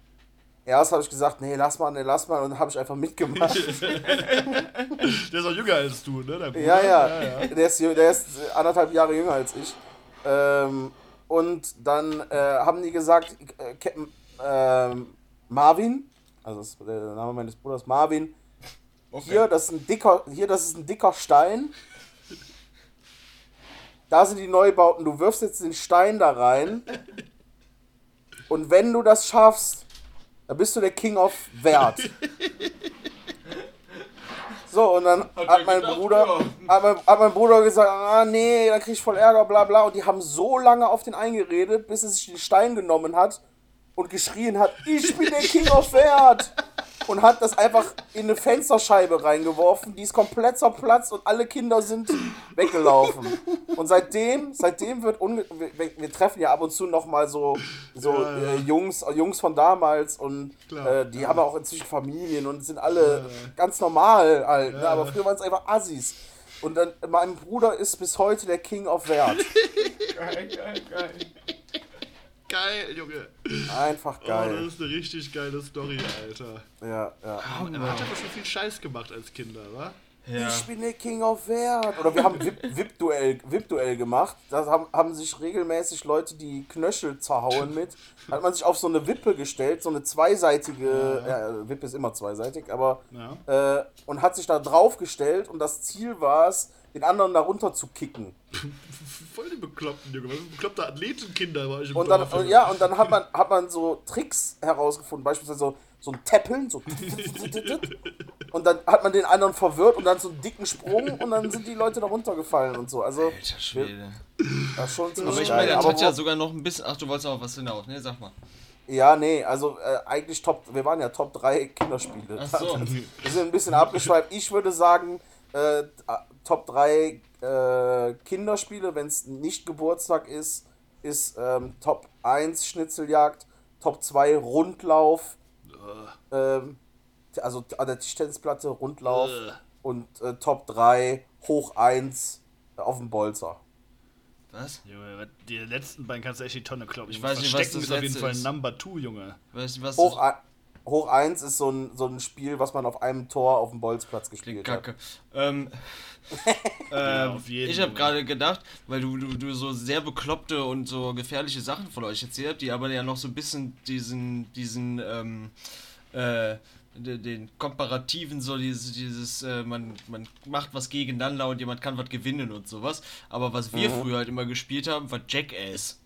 Erst habe ich gesagt, nee, lass mal, nee, lass mal, und dann habe ich einfach mitgemacht. Der ist auch jünger als du, ne? dein Bruder? Ja, ja. ja, ja. Der, ist, der ist anderthalb Jahre jünger als ich. Ähm, und dann äh, haben die gesagt, äh, ähm, Marvin, also das ist der Name meines Bruders, Marvin, Okay. hier, das ist ein dicker, hier, das ist ein dicker Stein. Da sind die Neubauten. Du wirfst jetzt den Stein da rein. Und wenn du das schaffst, dann bist du der King of Wert. So, und dann er hat mein gedacht, Bruder, ja. hat mein, hat mein Bruder gesagt, ah nee, da krieg ich voll Ärger, bla bla. Und die haben so lange auf den eingeredet, bis er sich den Stein genommen hat und geschrien hat, ich bin der King of Wert. Und hat das einfach in eine Fensterscheibe reingeworfen, die ist komplett zerplatzt und alle Kinder sind weggelaufen. Und seitdem, seitdem wird unge wir, wir- treffen ja ab und zu noch mal so, so Ja, ja. Äh, Jungs, Jungs von damals und Klar, äh, die haben auch inzwischen Familien und sind alle ganz normal halt. Ne? Aber früher waren es einfach Assis. Und dann, mein Bruder ist bis heute der King of Wert. Geil, geil, geil. Geil, Junge. Einfach Oh, das geil. ist eine richtig geile Story, Alter. Ja, ja. Oh, er hat aber schon viel Scheiß gemacht als Kinder, wa? Ja. Ich bin der King of Wert. Oder wir haben VIP- VIP-Duell VIP -Duell gemacht. Da haben, haben sich regelmäßig Leute die Knöchel zerhauen mit. Hat man sich auf so eine Wippe gestellt, so eine zweiseitige, ja, Wippe ist immer zweiseitig, aber Ja. äh, und hat sich da drauf gestellt und das Ziel war es, den anderen darunter zu kicken. Voll die Bekloppten, Junge. Bekloppte Athletenkinder war ich im Und dann, Dorf, ja, und dann hat man, hat man so Tricks herausgefunden, beispielsweise so, so ein Tappeln, so und dann hat man den anderen verwirrt und dann so einen dicken Sprung und dann sind die Leute da runtergefallen und so. Also, Alter Schwede. das ist schon ziemlich Aber ich meine, das hat ja sogar noch ein bisschen. Ach, du wolltest auch was hinaus, ne? Sag mal. ja, nee, also äh, eigentlich Top, wir waren ja Top 3 Kinderspiele. Ach so. Wir sind ein bisschen abgeschweift. Ich würde sagen, äh, Top 3 äh, Kinderspiele, wenn es nicht Geburtstag ist, ist ähm, Top 1 Schnitzeljagd, Top 2 Rundlauf, ähm, also an der Tischtennisplatte, Rundlauf Äh. und äh, Top 3 hoch 1 auf dem Bolzer. Was? Junge, die letzten beiden kannst du echt die Tonne kloppen. Ich weiß nicht, was das ist auf jeden Fall ist. Number 2, Junge. Weißt du, was Hoch, das hoch 1 ist so ein, so ein Spiel, was man auf einem Tor auf dem Bolzplatz klingt gespielt hat. kacke. Ähm, ähm, jeden ich habe gerade gedacht, weil du, du, du so sehr bekloppte und so gefährliche Sachen von euch erzählt habt, die aber ja noch so ein bisschen diesen, diesen, ähm, äh, de- den komparativen, so dieses, dieses äh, man, man macht was gegeneinander und jemand kann was gewinnen und sowas. Aber was wir Mhm. früher halt immer gespielt haben, war Jackass.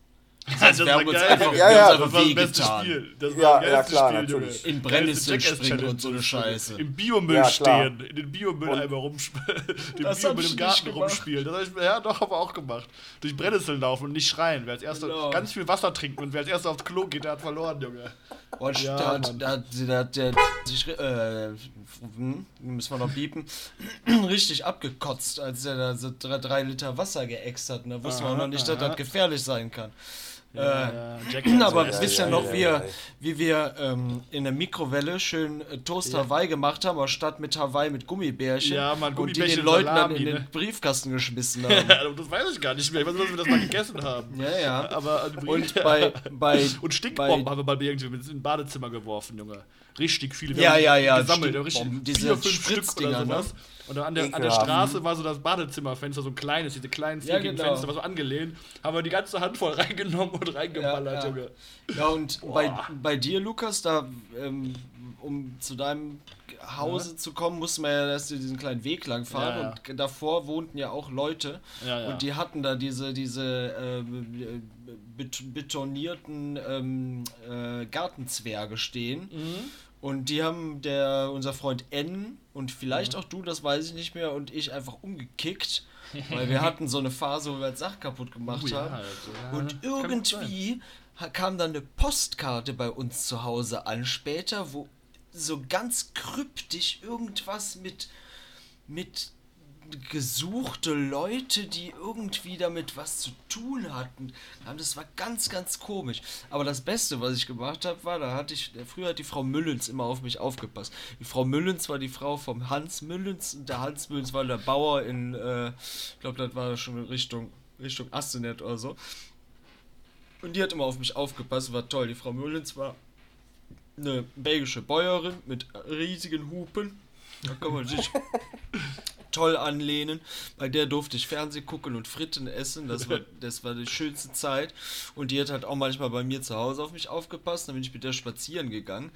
Das Das heißt, wir war haben uns einfach, Ja, ja, uns Das einfach war das beste wehgetan. Spiel. Das war Ja, das ja, geilste klar, Spiel, natürlich. Junge. In Geilste Brennnessel Jackass springen und so eine Scheiße. Im Biomüll Ja, stehen, in den Biomülleimer rumspielen, den Biomüll ich im Garten rumspielen. Das hab ich, ja, doch, haben wir auch gemacht. Durch Brennnesseln laufen und nicht schreien. Wer als erster Genau. ganz viel Wasser trinken und wer als erster aufs Klo geht, der hat verloren, Junge. Und Ja, da, hat, Mann. da, da der sich, äh, hm, müssen wir noch piepen, richtig abgekotzt, als er da so drei, drei Liter Wasser geäxt hat. Und da wussten wir auch Aha, noch nicht, dass aha. das gefährlich sein kann. Äh, ja, aber ja, wisst ja, ihr noch, ja, wie, ja, ja. wie wir ähm, in der Mikrowelle schön äh, Toast Hawaii gemacht haben, anstatt mit Hawaii mit Gummibärchen. Ja, Mann, und die Gummibärchen den Leuten Salami, dann in den ne? Briefkasten geschmissen haben. Ja, das weiß ich gar nicht mehr. Ich weiß nur, dass wir das mal gegessen haben. ja, ja. Aber Und bei, bei und Stinkbomben bei- haben wir mal irgendwie ins Badezimmer geworfen, Junge. Richtig viele. Wir Ja, ja, ja, Gesammelt, richtig Stinkbomben, diese vier, fünf Stück oder ne? sowas. Und an der, an der. Straße war so das Badezimmerfenster, so ein kleines, diese kleinen Ja, genau. Fenster, war so angelehnt. Haben wir die ganze Hand voll reingenommen und reingeballert, Ja, ja. Junge. Ja, und bei, bei dir, Lukas, da, ähm, um zu deinem Hause zu kommen, mussten wir ja erst diesen kleinen Weg lang fahren. Ja, ja. Und davor wohnten ja auch Leute. Ja, ja. Und die hatten da diese, diese äh, bet betonierten ähm, äh, Gartenzwerge stehen. Mhm. Und die haben der, unser Freund N und Mhm. vielleicht auch du, das weiß ich nicht mehr, und ich einfach umgekickt. weil wir hatten so eine Phase, wo wir Sachen kaputt gemacht Oh ja, haben. also, ja, Und irgendwie kam dann eine Postkarte bei uns zu Hause an später, wo so ganz kryptisch irgendwas mit mit gesuchte Leute, die irgendwie damit was zu tun hatten. Das war ganz, ganz komisch. Aber das Beste, was ich gemacht habe, war, da hatte ich, früher hat die Frau Müllens immer auf mich aufgepasst. Die Frau Müllens war die Frau vom Hans Müllens und der Hans Müllens war der Bauer in, äh, ich glaube, das war schon Richtung, Richtung Astenet oder so. Und die hat immer auf mich aufgepasst, war toll. Die Frau Müllens war eine belgische Bäuerin mit riesigen Hupen. Da kann man sich toll anlehnen. Bei der durfte ich Fernsehen gucken und Fritten essen. Das war, das war die schönste Zeit. Und die hat halt auch manchmal bei mir zu Hause auf mich aufgepasst. Dann bin ich mit der spazieren gegangen.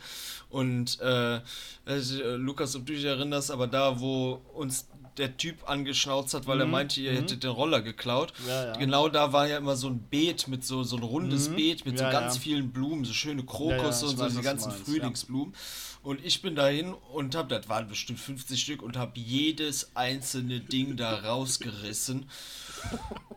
Und äh, also, äh, Lukas, ob du dich erinnerst, aber da, wo uns der Typ angeschnauzt hat, weil er meinte, ihr hättet den Roller geklaut. Mhm. Ja, ja. Genau da war ja immer so ein Beet mit so, so ein rundes Beet mit Mhm. Ja, so ganz vielen Blumen, so schöne Krokusse und so die ganzen meinst, Frühlingsblumen. Und ich bin dahin und hab, das waren bestimmt 50 Stück und hab jedes einzelne Ding da rausgerissen.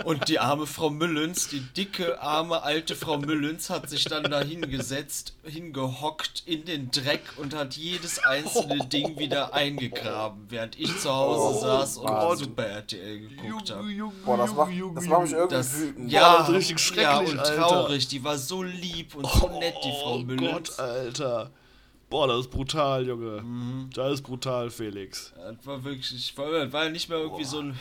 Und die arme Frau Müllens, die dicke, arme, alte Frau Müllens, hat sich dann da hingesetzt, hingehockt in den Dreck und hat jedes einzelne Ding wieder eingegraben, während ich zu Hause saß und Mann. Super RTL geguckt habe. Boah, das macht, das macht mich irgendwie Das, wütend. ja, das ist richtig ja, schrecklich, und Alter. traurig. Die war so lieb und so nett, die Frau Oh Müllens. Gott, Alter. Boah, das ist brutal, Junge. Mhm. Das ist brutal, Felix. Das war wirklich, war, das war ja nicht mehr irgendwie so ein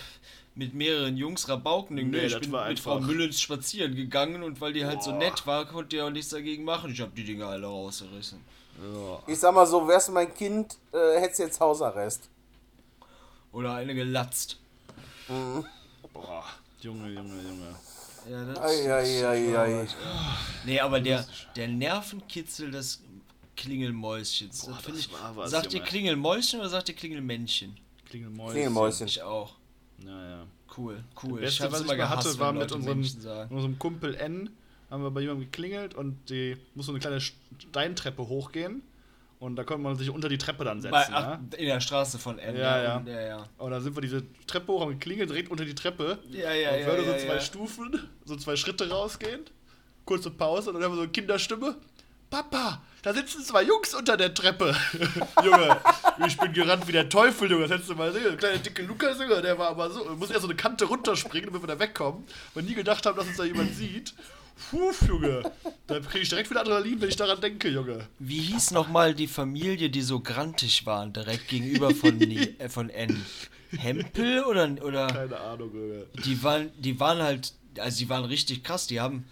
mit mehreren Jungs Rabauken-Ding. Nee, Nee, ich das bin war mit Frau Müllens spazieren gegangen und weil die halt so Boah. nett war, konnte die auch nichts dagegen machen. Ich hab die Dinger alle rausgerissen. Ja. Ich sag mal so, wärst du mein Kind, äh, hättest du jetzt Hausarrest. Oder eine gelatzt. Boah, Junge, Junge, Junge. Ja, das Eieieiei. Nee, aber der, der Nervenkitzel des Klingelmäuschens. Boah, das ich, war was, sagt ihr Junge. Klingelmäuschen oder sagt ihr Klingelmännchen? Klingelmäuschen. Klingelmäuschen. Ich auch. Naja. Cool, cool. Das Beste, was ich mal hatte, gehasst, war mit unserem, unserem Kumpel N. Haben wir bei jemandem geklingelt und die musste so eine kleine Steintreppe hochgehen. Und da konnte man sich unter die Treppe dann setzen. Bei, ja? ach, in der Straße von N. Ja, ja. Und, ja, ja. Und dann sind wir diese Treppe hoch, haben geklingelt, direkt unter die Treppe. Ja, ja, und ja, würde ja, so zwei ja. Stufen, so zwei Schritte rausgehen. Kurze Pause und dann haben wir so eine Kinderstimme. Papa, da sitzen zwei Jungs unter der Treppe. Junge, ich bin gerannt wie der Teufel, Junge. Das hättest du mal sehen. Der kleine dicke Lukas, Junge, der war aber so. Mussten erst so eine Kante runterspringen, damit wir da wegkommen. Weil nie gedacht haben, dass uns da jemand sieht. Puh, Junge. Da kriege ich direkt wieder Adrenalin, wenn ich daran denke, Junge. Wie hieß nochmal die Familie, die so grantig waren, direkt gegenüber von, Ni- äh, von N? Hempel oder, oder? Keine Ahnung, Junge. Die waren, die waren halt, also die waren richtig krass. Die haben,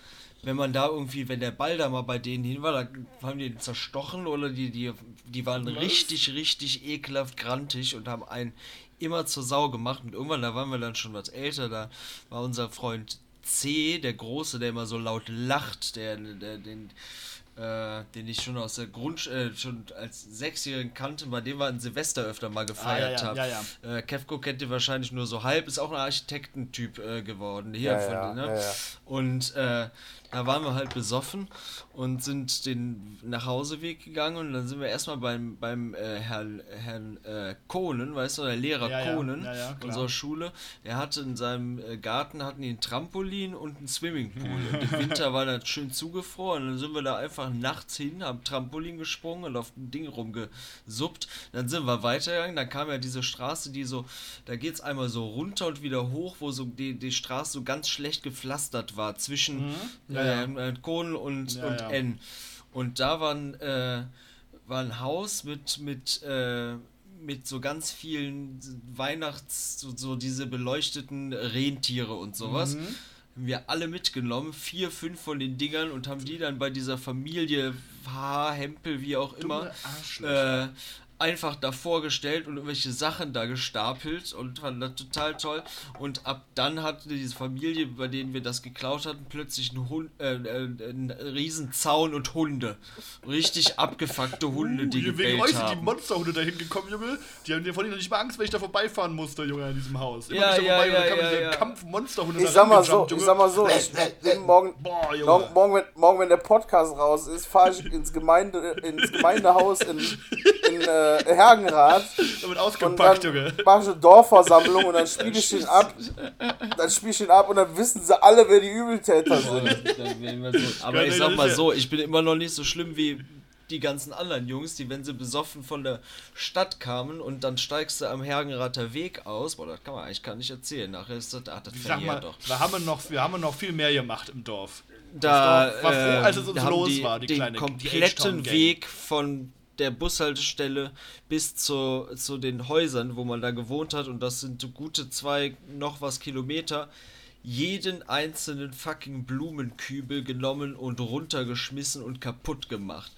wenn man da irgendwie, wenn der Ball da mal bei denen hin war, da haben die zerstochen oder die, die, die waren richtig, richtig ekelhaft grantig und haben einen immer zur Sau gemacht. Und irgendwann, da waren wir dann schon was älter, da war unser Freund C, der Große, der immer so laut lacht, der, der den, äh, den ich schon aus der Grund, äh, schon als Sechsjährigen kannte, bei dem wir an Silvester öfter mal gefeiert ja, haben. ja, ja. Äh, Kevko kennt ihr wahrscheinlich nur so halb, ist auch ein Architektentyp äh, geworden. Hier Ja, von, ja, ne? ja, ja. Und äh, da waren wir halt besoffen und sind den Nachhauseweg gegangen und dann sind wir erstmal beim, beim äh, Herrn, Herrn äh, Kohnen, weißt du, der Lehrer Ja, Kohnen ja, ja, unserer Schule. Der hatte in seinem äh, Garten hatten die ein Trampolin und einen Swimmingpool. Und im Winter war das schön zugefroren. Und dann sind wir da einfach nachts hin, haben Trampolin gesprungen und auf dem Ding rumgesuppt. Dann sind wir weitergegangen. Dann kam ja diese Straße, die so, da geht es einmal so runter und wieder hoch, wo so die, die Straße so ganz schlecht gepflastert war zwischen Ja, äh, ja. Kohlen und, Ja, und ja. N. Und da waren, äh, war ein Haus mit, mit, äh, mit so ganz vielen Weihnachts-, so, so diese beleuchteten Rentiere und sowas. Mhm. Haben wir alle mitgenommen, vier, fünf von den Dingern und haben die dann bei dieser Familie H, Hempel, wie auch immer, äh, einfach davor gestellt und irgendwelche Sachen da gestapelt und fand das total toll. Und ab dann hatte diese Familie, bei denen wir das geklaut hatten, plötzlich einen, Hund, äh, äh, einen riesen Zaun und Hunde. Richtig abgefuckte Hunde, die Uh, wegen gebellt euch sind die. Monsterhunde da hingekommen, Junge. Die haben vor denen nicht mal Angst, wenn ich da vorbeifahren musste, Junge, an diesem Haus. Immer Ja, ich ja, vorbei ja, ja, dieser ja. Kampf Monsterhunde Ich da sag mal so, ich sag mal so, ich bin morgen, Boah, Junge. morgen, morgen, wenn, morgen, wenn der Podcast raus ist, fahre ich ins, Gemeinde, ins Gemeindehaus in, in äh, Hergenrath Da wird und ausgepackt, dann Junge. mache ich eine Dorfversammlung und dann spiele ich den ab. Dann spiele ich den ab und dann wissen sie alle, wer die Übeltäter sind. wir so. Aber ich sag mal so, ich bin immer noch nicht so schlimm wie die ganzen anderen Jungs, die, wenn sie besoffen von der Stadt kamen und dann steigst du am Hergenrather Weg aus, boah, das kann man eigentlich gar nicht erzählen. Nachher ist das, ach, das Ich sag verliert mal, doch. wir haben, noch, wir haben noch viel mehr gemacht im Dorf. Da Das Dorf war froh, äh, als es uns da haben los die, war, die den kleine- die kompletten H-Town-Gang. Weg von der Bushaltestelle bis zu, zu den Häusern, wo man da gewohnt hat, und das sind gute zwei noch was Kilometer, jeden einzelnen fucking Blumenkübel genommen und runtergeschmissen und kaputt gemacht.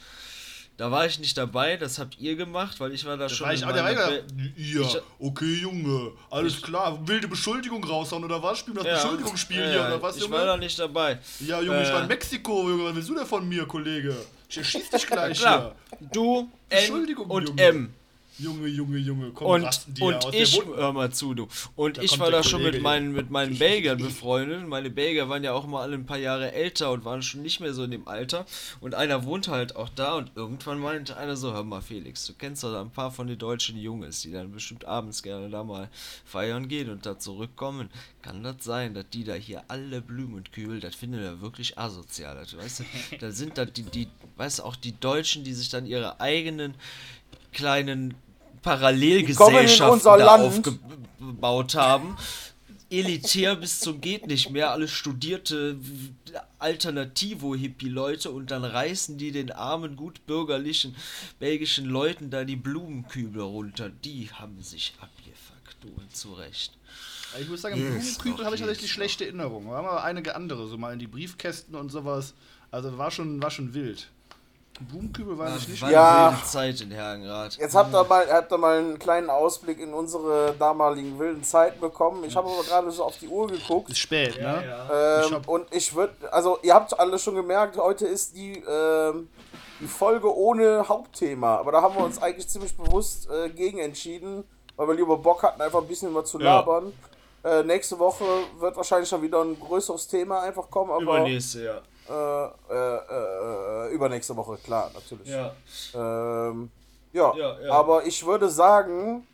Da war ich nicht dabei, das habt ihr gemacht, weil ich war da schon. War ich, auch war Be- ja, Ich- okay, Junge, alles klar. Wilde Beschuldigung raushauen oder was? Spielen wir das Ja, Beschuldigungsspiel ja, hier oder was, Ich Junge? war da nicht dabei. Ja, Junge, ich Äh, war in Mexiko, Junge. Was willst du denn von mir, Kollege? Ich erschieß dich gleich Klar, du, N Entschuldigung, und Junge. M. Junge, Junge, Junge, komm, Und, rasten die und ich, hör mal zu, du. Und Da ich war da schon mit meinen, mit meinen Belgiern befreundet. Meine Belgier waren ja auch mal alle ein paar Jahre älter und waren schon nicht mehr so in dem Alter. Und einer wohnt halt auch da und irgendwann meinte einer so, hör mal Felix, du kennst doch da ein paar von den deutschen Jungs, die dann bestimmt abends gerne da mal feiern gehen und da zurückkommen. Kann das sein, dass die da hier alle Blumenkübel, das findet er wirklich asozial. Das, weißt du, da sind da die, die, weißt du, auch die Deutschen, die sich dann ihre eigenen kleinen Parallelgesellschaften da Land. aufgebaut haben. Elitär bis zum geht nicht mehr, alles studierte Alternativo-Hippie-Leute und dann reißen die den armen, gut bürgerlichen belgischen Leuten da die Blumenkübel runter. Die haben sich abgefuckt, du und zu Recht. Ich muss sagen, Yes, Blumenkübel habe ich tatsächlich schlechte Erinnerungen. Wir haben aber einige andere, so mal in die Briefkästen und sowas. Also war schon, war schon wild. Blumenkübel war ich nicht. War Ja. wilde Zeit in Herrenrath. Jetzt habt ihr, mal, habt ihr mal einen kleinen Ausblick in unsere damaligen wilden Zeiten bekommen. Ich habe aber gerade so auf die Uhr geguckt. Ist spät, ne? Ich Ähm, hab- und ich würde, also ihr habt alle schon gemerkt, heute ist die, ähm, die Folge ohne Hauptthema. Aber da haben wir uns eigentlich ziemlich bewusst äh, gegen entschieden, weil wir lieber Bock hatten, einfach ein bisschen mal zu Ja. labern. Äh, nächste Woche wird wahrscheinlich schon wieder ein größeres Thema einfach kommen, aber Übernächste, ja. Äh, äh, äh, übernächste Woche, klar, natürlich. Ja. Ähm, ja, Ja, ja. aber ich würde sagen,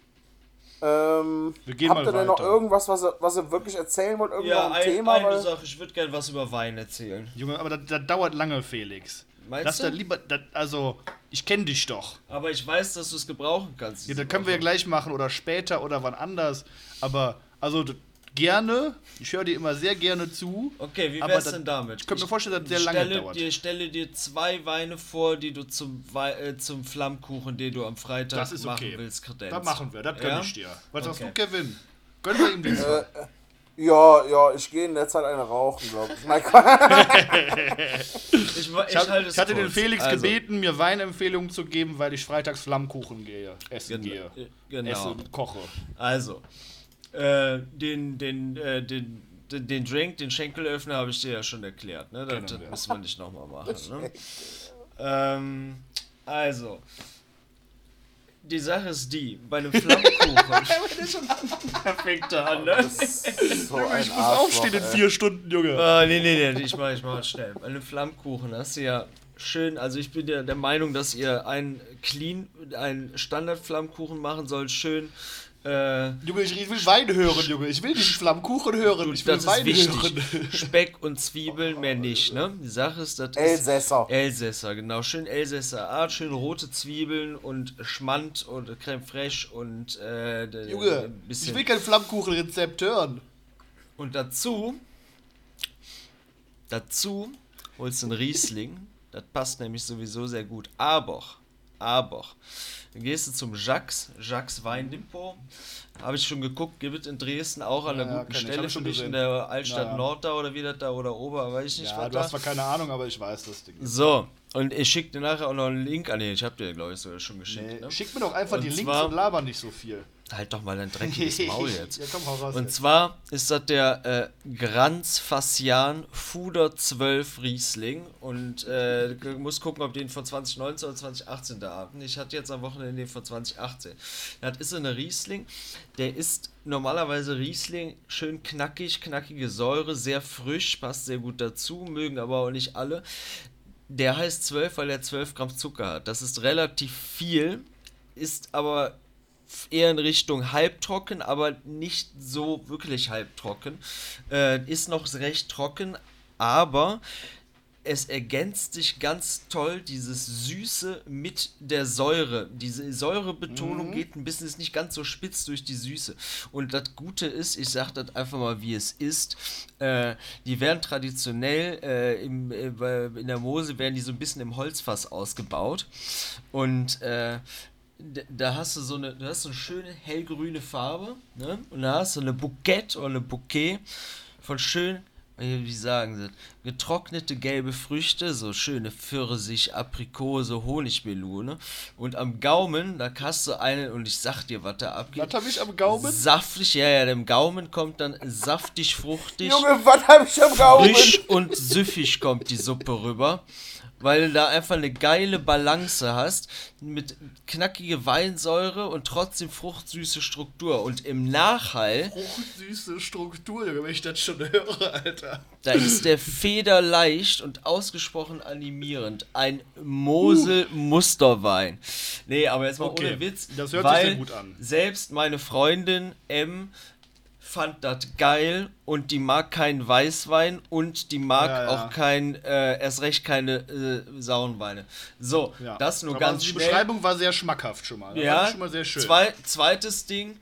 ähm, Wir gehen habt mal ihr denn noch weiter. irgendwas, was ihr, was ihr wirklich erzählen wollt? Irgendwo Ja, noch ein ein, Thema? eine weil- Sache, ich würde gerne was über Wein erzählen. Junge, aber das, das dauert lange, Felix. Meinst Lass du? da lieber, das, also, ich kenne dich doch. Aber ich weiß, dass du es gebrauchen kannst. Ja, das können wir ja Woche. gleich machen oder später oder wann anders. Aber, also, gerne. Ich höre dir immer sehr gerne zu. Okay, wie Aber wär's das- denn damit? Ich könnte mir vorstellen, dass das sehr lange stelle dauert. Dir, stelle dir zwei Weine vor, die du zum, Wei äh, zum Flammkuchen, den du am Freitag Das ist machen okay. willst, kredenzt. Das machen wir, das gönn Ja? ich dir. Was sagst Okay. du, Kevin? Gönnen wir ihm dies. Ja, ja, ich gehe in der Zeit eine rauchen, glaube ich. Nein. Ich, ich, Ich, hab, ich hatte den. Felix Also, gebeten, mir Weinempfehlungen zu geben, weil ich freitags Flammkuchen gehe, essen Gen gehe. äh, genau. Esse und koche. Also, äh, den, den, äh, den, den, den Drink, den Schenkelöffner habe ich dir ja schon erklärt. Ne? Das, Kennen das müssen wir nicht nochmal machen. Ne? Ähm, also, die Sache ist die, bei einem Flammkuchen. da fängt er an, ne? So ein Ich muss aufstehen in vier Stunden, Junge. Ah, nee, nee, nee, ich mach, ich mach schnell. Bei einem Flammkuchen hast du ja schön, also ich bin ja der Meinung, dass ihr einen clean, einen Standard-Flammkuchen machen sollt, schön. Äh, Junge, ich, will Wein hören, Junge. Ich will nicht Flammkuchen hören. Ich will das ist Wein wichtig. hören. Speck und Zwiebeln, mehr nicht, ne? Die Sache ist, das ist Elsässer. Elsässer, genau. Schön Elsässer Art, schön rote Zwiebeln und Schmand und Creme fraiche und äh, Junge, ein ich will kein Flammkuchenrezept hören. Und dazu, dazu holst du einen Riesling. Das passt nämlich sowieso sehr gut. Aber, aber, dann gehst du zum Jacques, Jacques Weindepot. Habe ich schon geguckt, gibt es in Dresden auch an einer Ja, guten Stelle für gesehen. in der Altstadt Ja, ja. Nord da oder wie das da oder Ober, weiß ich nicht, Ja, was du da. hast zwar keine Ahnung, aber ich weiß das Ding. So, und ich schicke dir nachher auch noch einen Link an. Nee, ich habe dir, glaube ich, sogar schon geschickt. Nee, Ne? Schick mir doch einfach Und die Links und laber nicht so viel. Halt doch mal dein dreckiges Maul jetzt. ja, komm, raus. Und jetzt. zwar ist das der äh, Granz Fassian Fuder 12 Riesling. Und äh, du musst gucken, ob den von 2019 oder 2018 da hatten. Ich hatte jetzt am Wochenende den von 2018. Das ist so eine Riesling. Der ist normalerweise Riesling schön knackig, knackige Säure, sehr frisch, passt sehr gut dazu, mögen aber auch nicht alle. Der heißt 12, weil er 12 Gramm Zucker hat. Das ist relativ viel, ist aber eher in Richtung halbtrocken, aber nicht so wirklich halbtrocken. Äh, ist noch recht trocken, aber es ergänzt sich ganz toll, dieses Süße mit der Säure. Diese Säurebetonung geht ein bisschen, ist nicht ganz so spitz durch die Süße. Und das Gute ist, ich sage das einfach mal, wie es ist, äh, die werden traditionell äh, im, äh, in der Mose, werden die so ein bisschen im Holzfass ausgebaut. Und äh, da hast du so eine, du hast so eine schöne hellgrüne Farbe, ne? Und da hast du eine Bouquet oder eine Bouquet von schön, äh, wie sagen sie, getrocknete gelbe Früchte, so schöne Pfirsich, Aprikose, Honigmelone. Und am Gaumen, da hast du einen, und ich sag dir, was da abgeht. Was hab ich am Gaumen? Saftig, ja, ja, dem Gaumen kommt dann saftig, fruchtig. Junge, was hab ich am Gaumen? Frisch und süffig kommt die Suppe rüber, weil du da einfach eine geile Balance hast mit knackige Weinsäure und trotzdem fruchtsüße Struktur. Und im Nachhall, Süße Struktur, wenn ich das schon höre, Alter. da ist der federleicht und ausgesprochen animierend. Ein Mosel-Musterwein. Nee, aber jetzt mal Okay, ohne Witz. das hört sich weil sehr gut an. Selbst meine Freundin M fand das geil und die mag keinen Weißwein und die mag Ja, ja. auch kein, äh, erst recht keine äh, sauren Weine. So, Ja. das nur Aber ganz Die schnell. Beschreibung war sehr schmackhaft schon mal. Das Ja, schon mal sehr schön. Zwei, zweites Ding,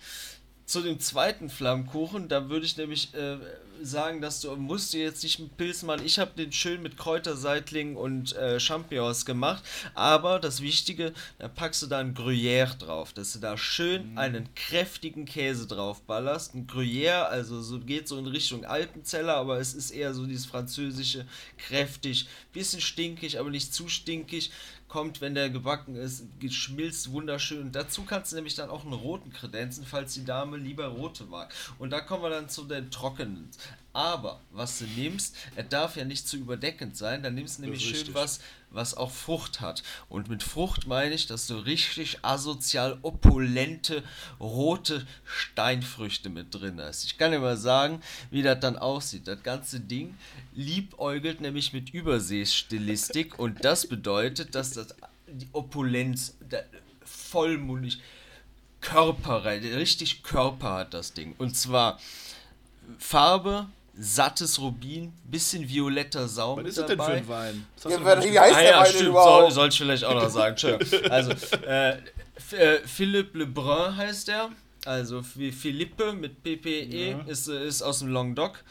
zu dem zweiten Flammkuchen, da würde ich nämlich äh, sagen, dass du musst dir jetzt nicht mit Pilz machen. Ich habe den schön mit Kräuterseitling und äh, Champignons gemacht, aber das Wichtige, da packst du da ein Gruyère drauf, dass du da schön einen kräftigen Käse drauf ballerst. Ein Gruyère, also so geht so in Richtung Alpenzeller, aber es ist eher so dieses französische, kräftig, bisschen stinkig, aber nicht zu stinkig kommt, wenn der gebacken ist, geschmilzt wunderschön. Und dazu kannst du nämlich dann auch einen roten kredenzen, falls die Dame lieber rote mag. Und da kommen wir dann zu den trockenen. Aber was du nimmst, er darf ja nicht zu überdeckend sein, dann nimmst du nämlich schön was, was auch Frucht hat. Und mit Frucht meine ich, dass du richtig asozial opulente rote Steinfrüchte mit drin hast. Ich kann dir mal sagen, wie das dann aussieht. Das ganze Ding liebäugelt nämlich mit Überseestilistik und das bedeutet, dass das die Opulenz vollmundig Körper richtig Körper hat das Ding. Und zwar Farbe, sattes Rubin, bisschen violetter Saum Was ist das denn für ein Wein? Ja, wie heißt Ah der ja, Wein stimmt, überhaupt? soll, soll ich vielleicht auch noch sagen. Also, äh, äh, Philippe Lebrun heißt der. also wie Philippe mit PPE, ja. ist, ist aus dem Languedoc.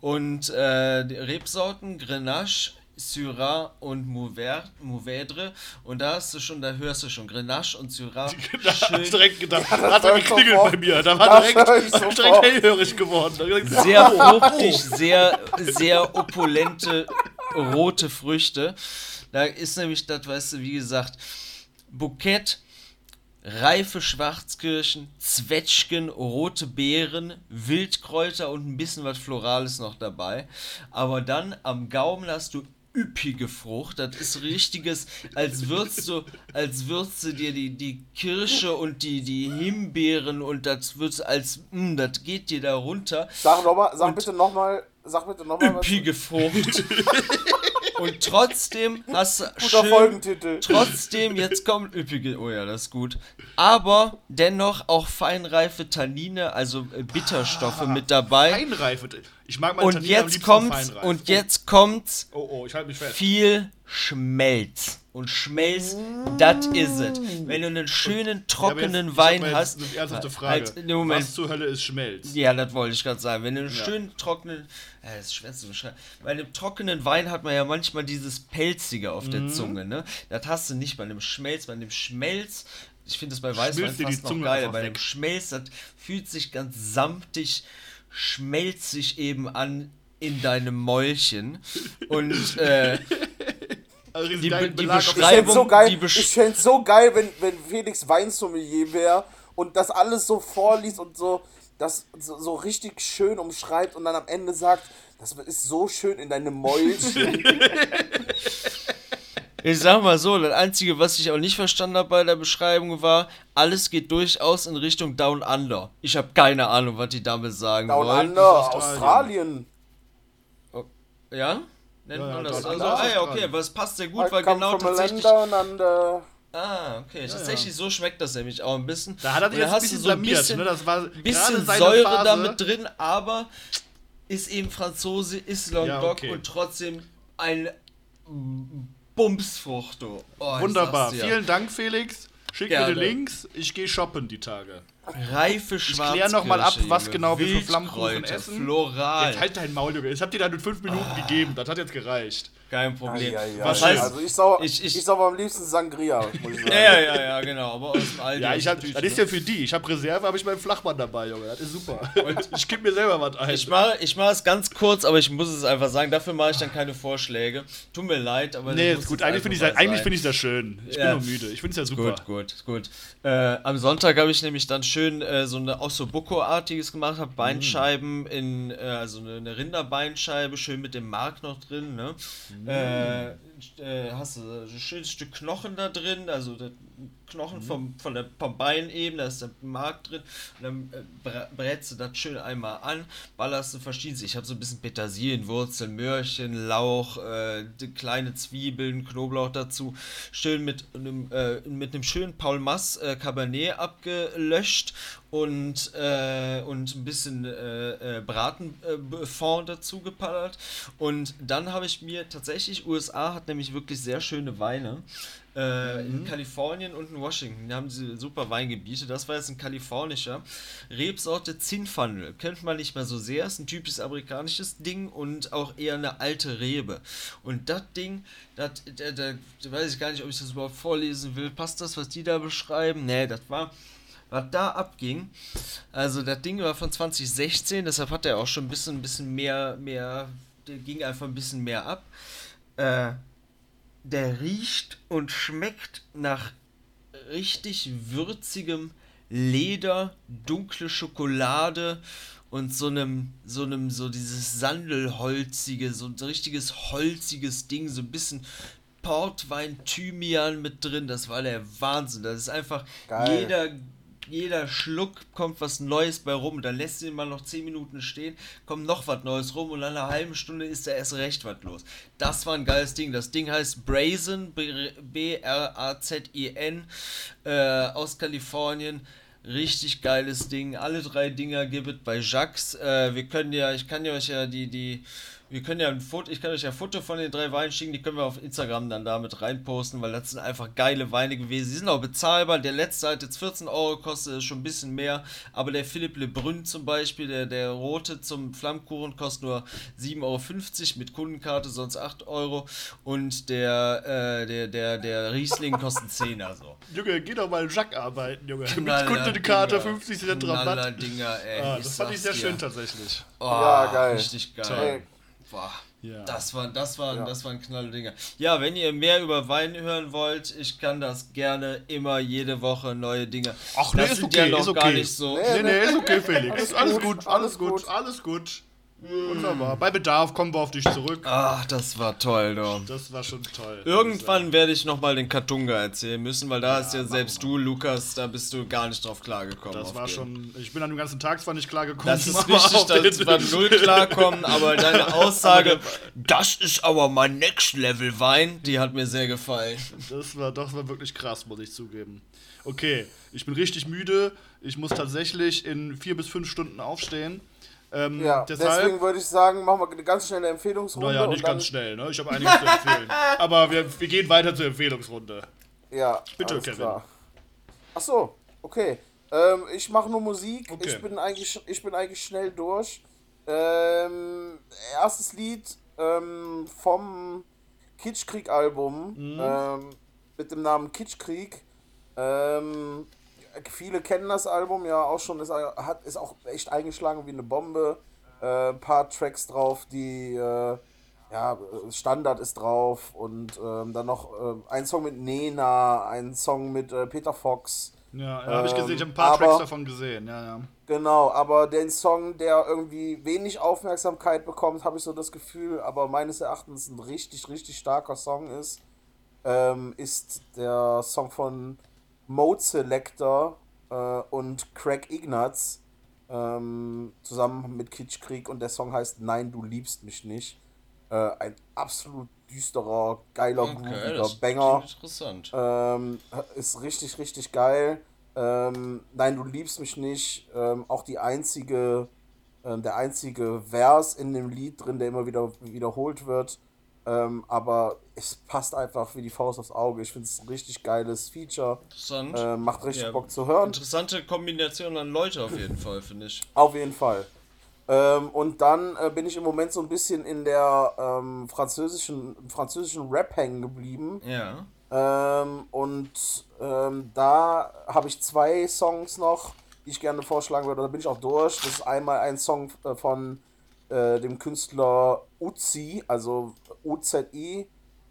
Und äh, die Rebsorten Grenache, Syrah und Mourvèdre. Und da hast du schon, da hörst du schon Grenache und Syrah. Da schön. Ich direkt gedacht, ja, da hat er geklingelt bei mir. Da war direkt, direkt hellhörig geworden. Sehr fruchtig, sehr, sehr opulente rote Früchte. Da ist nämlich das, weißt du, wie gesagt, Bukett, reife Schwarzkirschen, Zwetschgen, rote Beeren, Wildkräuter und ein bisschen was Florales noch dabei. Aber dann am Gaumen hast du üppige Frucht. Das ist richtiges, als würdest du, als würdest du dir die, die Kirsche und die, die Himbeeren und das würdest als, mh, hm, das geht dir da runter. Sag noch mal, sag und bitte nochmal, sag bitte nochmal was. Üppige Frucht. Und trotzdem hast du Guter schön, Folgentitel. Trotzdem, jetzt kommt üppige, oh ja, das ist gut. Aber dennoch auch feinreife Tannine, also äh, Bitterstoffe ah, mit dabei. Feinreife. Ich mag meine und Tannine jetzt kommt's, Und jetzt kommt's. Oh, oh, ich halte mich fest. Viel Schmelz. Und Schmelz, das is it. Wenn du einen schönen, trockenen ja, jetzt, Wein jetzt hast. Eine ernsthafte Frage. Halt, Moment, Was zur Hölle ist Schmelz? Ja, das wollte ich gerade sagen. Wenn du einen ja. schönen, trockenen. Ja, das ist schwer zu beschreiben. Bei einem trockenen Wein hat man ja manchmal dieses Pelzige auf der mhm. Zunge, ne? Das hast du nicht bei einem Schmelz. Bei einem Schmelz ich finde es bei Weißwein fast noch geil. Bei dem Schmelz, das fühlt sich ganz samtig, schmelzig eben an in deinem Mäulchen. Und äh, also die, die, die Beschreibung, so geil, die Besch ich fände es so geil, wenn, wenn Felix Weinsommelier wäre und das alles so vorliest und so das so, so, richtig schön umschreibt und dann am Ende sagt, das ist so schön in deinem Mäulchen. Ich sag mal so, das Einzige, was ich auch nicht verstanden habe bei der Beschreibung war, alles geht durchaus in Richtung Down Under. Ich habe keine Ahnung, was die damit sagen Down wollen. Under, Australien. Oh, ja? Nennt ja, man das? Also, ah ja, okay, aber es passt sehr gut, I weil genau tatsächlich... Down under. Ah, okay. Ja, tatsächlich, ja. so schmeckt das nämlich auch ein bisschen. Da hat er jetzt ein bisschen so ein bisschen, ne? das war bisschen Säure Phase. da mit drin, aber ist eben Franzose, ist Languedoc ja, okay. und trotzdem ein Bumsfrucht. Oh, Wunderbar. Vielen Dank, Felix. Schick Gerne. mir die Links. Ich gehe shoppen die Tage. Reife Schwarzkirsche. Ich klär nochmal ab, was genau wir für Flammkuchen essen. Floral. Jetzt halt dein Maul, Junge. Ich hab dir da nur fünf Minuten ah. gegeben. Das hat jetzt gereicht. Kein Problem. Ah, ja, ja, Was heißt, also ich sauber, ich, ich, ich sauber am liebsten Sangria, muss ich sagen. ja, ja, ja, genau. Aber aus dem Aldi. Ja, ich hab, das ist ja für die. Ich habe Reserve, habe ich meinen Flachmann dabei, Junge. Das ist super. Und ich gebe mir selber was ein. Ich mache ich mach es ganz kurz, aber ich muss es einfach sagen. Dafür mache ich dann keine Vorschläge. Tut mir leid, aber. Nee, ist gut. Eigentlich finde ich, eigentlich find ich das schön. Ich ja. bin nur müde. Ich finde es ja super. Gut, gut, gut. Äh, am Sonntag habe ich nämlich dann schön äh, so eine Ossobuco-artiges gemacht, habe Beinscheiben mm. in, äh, also eine, eine, Rinderbeinscheibe, schön mit dem Mark noch drin, ne? Mm. Äh, äh, hast du ein schönes Stück Knochen da drin, also der Knochen mhm. vom, von der, vom Bein eben, da ist der Mark drin. Und dann äh, brätst du das schön einmal an, ballerst du verschiedenes. Ich habe so ein bisschen Petersilienwurzeln, Möhrchen, Lauch, äh, kleine Zwiebeln, Knoblauch dazu. Schön mit einem, äh, mit einem schönen Paul Mass äh, Cabernet abgelöscht und, äh, und ein bisschen äh, äh, Bratenfond dazu gepallert. Und dann habe ich mir tatsächlich, USA hat nämlich wirklich sehr schöne Weine. Äh, mhm. In Kalifornien und in Washington da haben sie super Weingebiete. Das war jetzt ein kalifornischer. Rebsorte Zinfandel. Kennt man nicht mehr so sehr. Ist ein typisches amerikanisches Ding und auch eher eine alte Rebe. Und das Ding, das, da, da, da weiß ich gar nicht, ob ich das überhaupt vorlesen will. Passt das, was die da beschreiben? Nee, das war was da abging. Also das Ding war von 2016, deshalb hat er auch schon ein bisschen, ein bisschen mehr, mehr, der ging einfach ein bisschen mehr ab. Äh, der riecht und schmeckt nach richtig würzigem Leder, dunkle Schokolade und so einem, so einem, so dieses Sandelholzige, so ein richtiges holziges Ding, so ein bisschen Portwein, Thymian mit drin. Das war der Wahnsinn. Das ist einfach Geil. jeder jeder Schluck kommt was Neues bei rum. Dann lässt du ihn mal noch 10 Minuten stehen, kommt noch was Neues rum und nach einer halben Stunde ist da erst recht was los. Das war ein geiles Ding. Das Ding heißt Brazen, B-R-A-Z-I-N, äh, aus Kalifornien. Richtig geiles Ding. Alle drei Dinger gibt es bei Jax. Äh, wir können ja, ich kann ja euch ja die, die Wir können ja ein Foto, ich kann euch ja ein Foto von den drei Weinen schicken, die können wir auf Instagram dann damit reinposten, weil das sind einfach geile Weine gewesen. Sie sind auch bezahlbar. Der letzte hat jetzt 14 Euro gekostet, ist schon ein bisschen mehr. Aber der Philipp Lebrun zum Beispiel, der, der rote zum Flammkuchen kostet nur 7,50 Euro mit Kundenkarte, sonst 8 Euro. Und der, äh, der, der, der Riesling kostet 10 also. Junge, geh doch mal in Jack arbeiten, Junge. Knaller Mit Kundenkarte, Dinger. 50 Cent Rabatt. Dinger, ey. Ah, das fand ich sehr sag's schön dir. tatsächlich. Oh, Ja, geil. Richtig geil. Ey. Boah. Ja. Das waren, das waren, Ja. das waren knalle Dinger. Ja, wenn ihr mehr über Wein hören wollt, ich kann das gerne immer jede Woche neue Dinge. Ach nee, das ist sind okay, ja noch ist okay. gar nicht so. Nee, nee, ist okay, Felix. Alles Alles, gut, gut, alles alles gut, gut. alles gut. Wunderbar. Bei Bedarf kommen wir auf dich zurück. Ach, das war toll, du. Das war schon toll. Irgendwann werde ich nochmal den Katunga erzählen müssen, weil da ja machen selbst du, Lukas, da bist du gar nicht drauf klargekommen. Das war den. schon. Ich bin an dem ganzen Tag zwar nicht klargekommen. Das ist richtig, den- wir null klarkommen, aber deine Aussage, das ist aber mein Next Level Wein, die hat mir sehr gefallen. Das war, das war wirklich krass, muss ich zugeben. Okay, ich bin richtig müde. Ich muss tatsächlich in vier bis fünf Stunden aufstehen. Ähm, Ja, deshalb, deswegen würde ich sagen, machen wir eine ganz schnelle Empfehlungsrunde. naja, nicht ganz schnell, ne? Ich habe einiges zu empfehlen. Aber wir, wir gehen weiter zur Empfehlungsrunde. Ja, Bitte, Kevin. Klar. Ach so, okay. Ähm, ich mache nur Musik. Okay. Ich bin eigentlich, ich bin eigentlich schnell durch. Ähm, erstes Lied ähm, vom Kitschkrieg-Album Mhm. ähm, mit dem Namen Kitschkrieg. Ähm, viele kennen das Album ja auch schon. Ist, hat, ist auch echt eingeschlagen wie eine Bombe. Äh, ein paar Tracks drauf, die äh, ja, Standard ist drauf und ähm, dann noch äh, ein Song mit Nena, ein Song mit äh, Peter Fox. Ja, ja habe ich gesehen. Ich habe ein Ähm, paar aber- Tracks davon gesehen. Ja, ja. Genau, aber den Song, der irgendwie wenig Aufmerksamkeit bekommt, habe ich so das Gefühl, aber meines Erachtens ein richtig, richtig starker Song ist, ähm, ist der Song von Mode Selector äh, und Craig Ignatz ähm, zusammen mit Kitschkrieg und der Song heißt Nein, du liebst mich nicht. Äh, ein absolut düsterer, geiler, grooviger das Banger. interessant. Ähm, ist richtig, richtig geil. Ähm, Nein, du liebst mich nicht. Ähm, auch die einzige, ähm, der einzige Vers in dem Lied drin, der immer wieder wiederholt wird. Ähm, aber es passt einfach wie die Faust aufs Auge. Ich finde es ein richtig geiles Feature. Interessant. Äh, macht richtig Ja, Bock zu hören. Interessante Kombination an Leute auf jeden Fall, finde ich. Auf jeden Fall. Ähm, und dann äh, bin ich im Moment so ein bisschen in der ähm, französischen, französischen Rap hängen geblieben. Ja. Ähm, und ähm, da habe ich zwei Songs noch, die ich gerne vorschlagen würde. Da bin ich auch durch. Das ist einmal ein Song äh, von äh, dem Künstler Uzi, also UZI.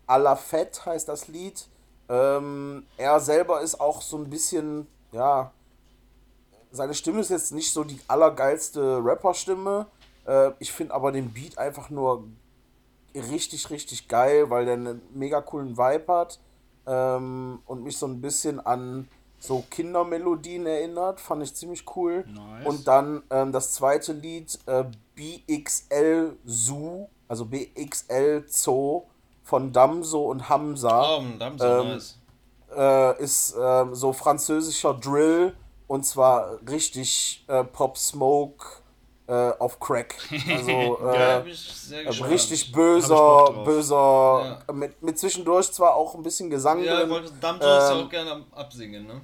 A la Fett heißt das Lied. Ähm, er selber ist auch so ein bisschen, ja, seine Stimme ist jetzt nicht so die allergeilste Rapper-Stimme. Äh, ich finde aber den Beat einfach nur richtig, richtig geil, weil der einen mega coolen Vibe hat ähm, und mich so ein bisschen an so Kindermelodien erinnert. Fand ich ziemlich cool. Nice. Und dann ähm, das zweite Lied, äh, BXL Zoo, also BXL Zoo von Damso und Hamza Oh, Ähm, nice. äh, ist ähm, so französischer Drill und zwar richtig äh, Pop Smoke äh, auf Crack. Also äh, äh, gespannt. richtig böser, böser, mit, mit zwischendurch zwar auch ein bisschen Gesang Ja, drin. ja ähm, auch gerne Absingen, ne?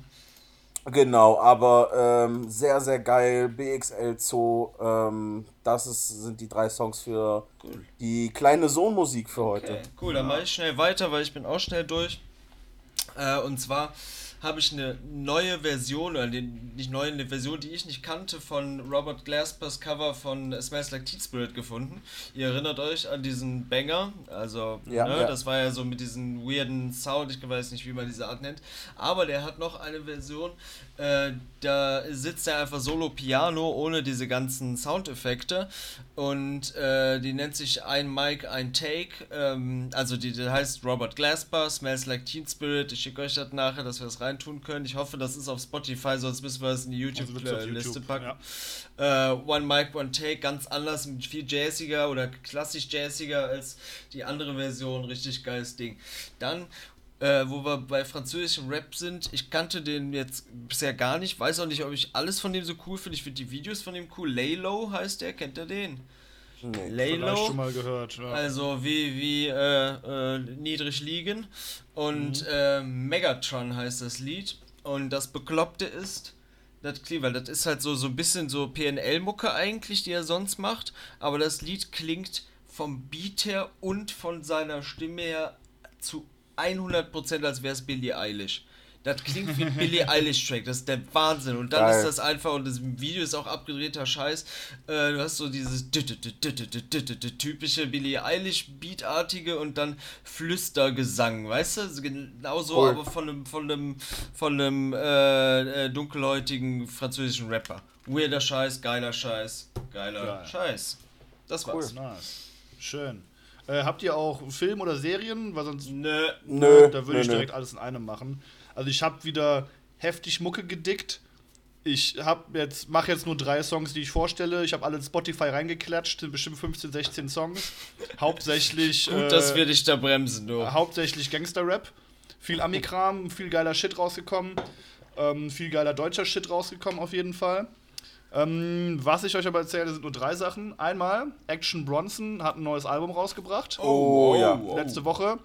Genau, aber ähm, sehr, sehr geil. BXL Zoo, ähm, das ist, sind die drei Songs für die kleine Sohnmusik für heute. Okay, cool, dann mache ich schnell weiter, weil ich bin auch schnell durch. Äh, und zwar habe ich eine neue Version, oder die, nicht neue, eine Version, die ich nicht kannte, von Robert Glaspers Cover von Smells Like Teen Spirit gefunden. Ihr erinnert euch an diesen Banger, also Ja, ne, ja. das war ja so mit diesem weirden Sound, ich weiß nicht, wie man diese Art nennt, aber der hat noch eine Version, äh, da sitzt er einfach solo Piano ohne diese ganzen Soundeffekte und äh, die nennt sich ein Mic, ein Take, ähm, also die, die heißt Robert Glasper, Smells Like Teen Spirit, ich schicke euch das nachher, dass wir das reintun können. Ich hoffe, das ist auf Spotify, sonst müssen wir es in die YouTube-Liste YouTube, packen. ja. Äh, One Mic, One Take, ganz anders, viel jazziger oder klassisch jazziger als die andere Version, richtig geiles Ding. Dann, äh, wo wir bei französischem Rap sind, ich kannte den jetzt bisher gar nicht, weiß auch nicht, ob ich alles von dem so cool finde. Ich finde die Videos von dem cool. Laylow heißt der, kennt ihr den? Nee. Laylow. schon mal gehört. Ja. Also wie, wie äh, äh, niedrig liegen. Und Mhm. äh, Megatron heißt das Lied. Und das Bekloppte ist, das klingt, weil das ist halt so, so ein bisschen so PNL-Mucke eigentlich, die er sonst macht. Aber das Lied klingt vom Beat her und von seiner Stimme her zu 100% als wäre es Billie Eilish. Das klingt wie ein Billie Eilish Track, das ist der Wahnsinn. Und dann Geil. ist das einfach, und das Video ist auch abgedrehter Scheiß. Äh, du hast so dieses typische Billie Eilish Beatartige und dann Flüstergesang, weißt du? Genauso, Cool. aber von einem, von einem, von einem äh, äh, dunkelhäutigen französischen Rapper. Weirder Scheiß, geiler Scheiß, geiler Geil. Scheiß. Das war's. Nice. Schön. Äh, habt ihr auch Film oder Serien? Weil sonst Nö. Nö. da würde ich nö. direkt alles in einem machen. Also ich habe wieder heftig Mucke gedickt. Ich habe jetzt mache jetzt nur drei Songs, die ich vorstelle. Ich habe alle in Spotify reingeklatscht, sind bestimmt 15, 16 Songs. Hauptsächlich Gut, äh, dass wir dich da bremsen, du. hauptsächlich Gangster-Rap. Viel Amikram, viel geiler Shit rausgekommen. Ähm, viel geiler deutscher Shit rausgekommen auf jeden Fall. Ähm, was ich euch aber erzähle, sind nur drei Sachen. Einmal, Action Bronson hat ein neues Album rausgebracht. Oh, ja. Letzte Woche.